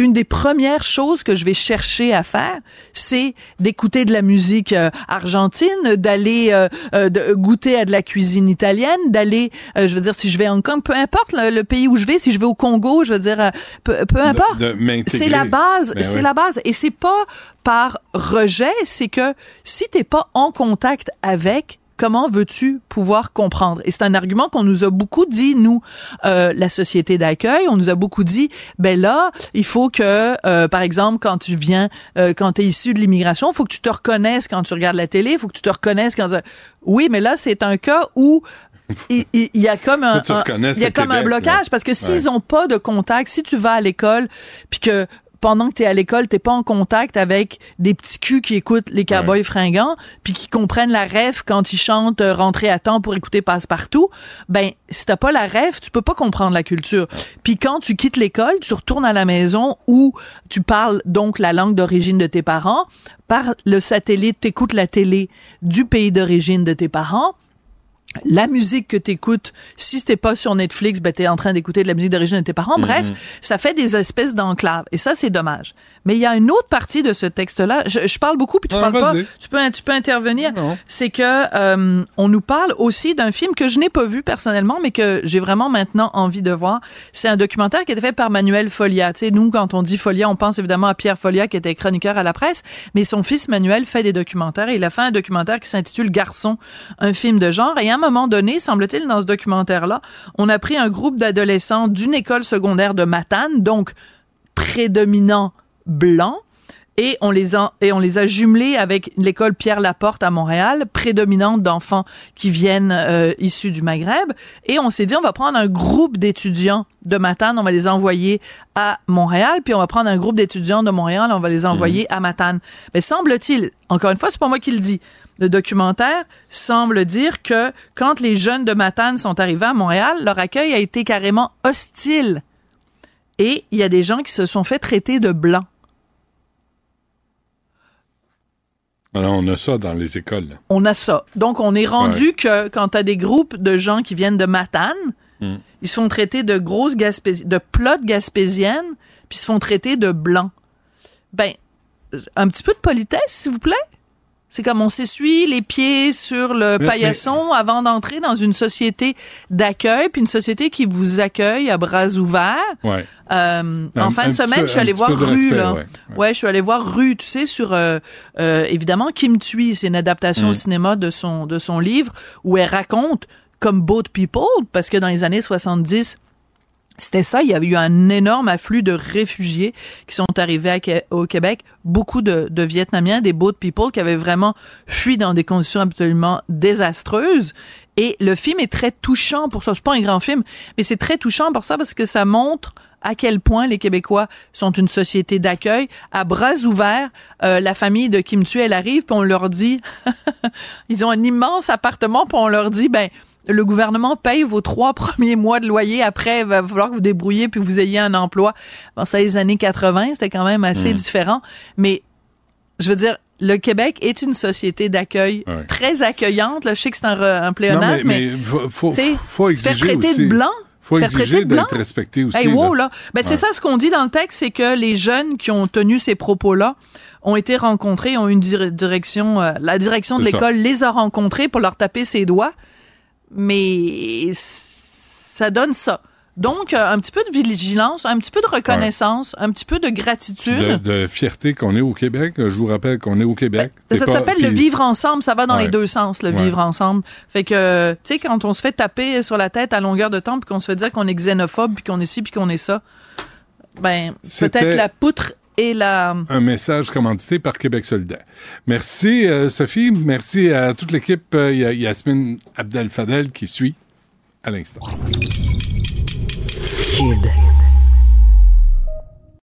Speaker 23: une des premières choses que je vais chercher à faire, c'est d'écouter de la musique euh, argentine, d'aller euh, euh, goûter à de la cuisine italienne, d'aller, euh, je veux dire, si je vais à Hong Kong, peu importe le, le pays où je vais, si je vais au Congo, je veux dire, euh, peu, peu importe. C'est la base,
Speaker 1: Ben
Speaker 23: c'est
Speaker 1: ouais.
Speaker 23: la base. Et c'est pas par rejet, c'est que si t'es pas en contact avec, Comment veux-tu pouvoir comprendre? Et c'est un argument qu'on nous a beaucoup dit, nous, euh, la société d'accueil. On nous a beaucoup dit, ben là, il faut que, euh, par exemple, quand tu viens, euh, quand tu es issu de l'immigration, il faut que tu te reconnaisses quand tu regardes la télé, il faut que tu te reconnaisses quand... Oui, mais là, c'est un cas où il, il- il y a comme un,
Speaker 1: tu
Speaker 23: il y a comme un blocage
Speaker 1: là.
Speaker 23: parce que s'ils
Speaker 1: Ouais.
Speaker 23: ont pas de contact, si tu vas à l'école puis que pendant que tu es à l'école, t'es pas en contact avec des petits culs qui écoutent les cowboys fringants, puis qui comprennent la ref quand ils chantent euh, rentrer à temps pour écouter passe-partout, ben si t'as pas la ref, tu peux pas comprendre la culture. Puis quand tu quittes l'école, tu retournes à la maison où tu parles donc la langue d'origine de tes parents, par le satellite, t'écoutes la télé du pays d'origine de tes parents, la musique que t'écoutes, si c'était pas sur Netflix, ben t'es en train d'écouter de la musique d'origine de tes parents. Bref,
Speaker 24: Mhm.
Speaker 23: ça fait des espèces d'enclaves. Et ça, c'est dommage. Mais il y a une autre partie de ce texte-là. Je, je parle beaucoup, puis tu
Speaker 1: Ah,
Speaker 23: parles pas. Tu peux, tu peux intervenir. C'est que euh, on nous parle aussi d'un film que je n'ai pas vu personnellement, mais que j'ai vraiment maintenant envie de voir. C'est un documentaire qui a été fait par Manuel Folia. Tu sais, nous, quand on dit Folia, on pense évidemment à Pierre Folia, qui était chroniqueur à la presse, mais son fils Manuel fait des documentaires. Et il a fait un documentaire qui s'intitule Garçon, un film de genre. Et à un moment donné, semble-t-il, dans ce documentaire-là, on a pris un groupe d'adolescents d'une école secondaire de Matane, donc prédominant blanc, et on les a et on les a jumelés avec l'école Pierre Laporte à Montréal, prédominante d'enfants qui viennent euh, issus du Maghreb et on s'est dit on va prendre un groupe d'étudiants de Matane, on va les envoyer à Montréal, puis on va prendre un groupe d'étudiants de Montréal, on va les envoyer à Matane. Mais semble-t-il, encore une fois, c'est pas moi qui le dis. Le documentaire semble dire que quand les jeunes de Matane sont arrivés à Montréal, leur accueil a été carrément hostile. Et il y a des gens qui se sont fait traiter de blancs.
Speaker 1: Alors, on a ça dans les écoles.
Speaker 23: On a ça. Donc, on est rendu que quand tu as des groupes de gens qui viennent de Matane,
Speaker 1: mm.
Speaker 23: ils sont traités de grosses Gaspésiennes, de plottes gaspésiennes, puis ils se font traiter de blancs. Ben, un petit peu de politesse, s'il vous plaît. C'est comme on s'essuie les pieds sur le
Speaker 1: Mais-
Speaker 23: paillasson avant d'entrer dans une société d'accueil, puis une société qui vous accueille à bras ouverts.
Speaker 1: Ouais.
Speaker 23: Euh,
Speaker 1: Un-
Speaker 23: en fin
Speaker 1: un
Speaker 23: de semaine,
Speaker 1: peu-
Speaker 23: je suis allée voir Rue,
Speaker 1: respect,
Speaker 23: là.
Speaker 1: ouais.
Speaker 23: Ouais. je suis allée voir Rue, tu sais, sur, euh, euh, évidemment, Kim Thuy, c'est une adaptation
Speaker 1: Mm.
Speaker 23: au cinéma de son, de son livre, où elle raconte comme Boat People, parce que dans les années 70, c'était ça, il y avait eu un énorme afflux de réfugiés qui sont arrivés au Québec, beaucoup de, de Vietnamiens, des boat people qui avaient vraiment fui dans des conditions absolument désastreuses. Et le film est très touchant pour ça. C'est pas un grand film, mais c'est très touchant pour ça parce que ça montre à quel point les Québécois sont une société d'accueil. À bras ouverts, euh, la famille de Kim Thuy, elle arrive, puis on leur dit, <laughs> ils ont un immense appartement, puis on leur dit, ben, le gouvernement paye vos trois <laughs> premiers mois de loyer. Après, il va falloir que vous débrouillez puis que vous ayez un emploi. Bon, ça, les années 80, c'était quand même assez
Speaker 1: Mm.
Speaker 23: différent. Mais, je veux dire, le Québec est une société d'accueil
Speaker 1: Ouais.
Speaker 23: très accueillante. Là, je sais que c'est un, un pléonasme,
Speaker 1: Non,
Speaker 23: mais,
Speaker 1: faut, faut,
Speaker 23: sais,
Speaker 1: faut
Speaker 23: se faire traiter
Speaker 1: aussi.
Speaker 23: de blanc.
Speaker 1: faut exiger d'être respecté aussi.
Speaker 23: Hey, wow,
Speaker 1: là.
Speaker 23: Ben, c'est ça ce qu'on dit dans le texte, c'est que les jeunes qui ont tenu ces propos-là ont été rencontrés, ont une dir- direction, euh, la direction de l'école les a rencontrés pour leur taper ses doigts. Mais ça donne ça. Donc, euh, un petit peu de vigilance, un petit peu de reconnaissance, un petit peu de gratitude.
Speaker 1: De, de fierté qu'on est au Québec. Je vous rappelle qu'on est au Québec.
Speaker 23: Ça
Speaker 1: C'est pas-
Speaker 23: s'appelle le vivre ensemble. Ça va dans
Speaker 1: Ouais.
Speaker 23: les deux sens, le
Speaker 1: Ouais.
Speaker 23: vivre ensemble. Fait que, tu sais, quand on se fait taper sur la tête à longueur de temps, puis qu'on se fait dire qu'on est xénophobe, puis qu'on est ci, puis qu'on est ça, ben, peut-être la poutre et la...
Speaker 1: un message commandité par Québec solidaire. Merci, euh, Sophie. Merci à toute l'équipe. Euh, Il y a Yasmine Abdel-Fadel qui suit à l'instant.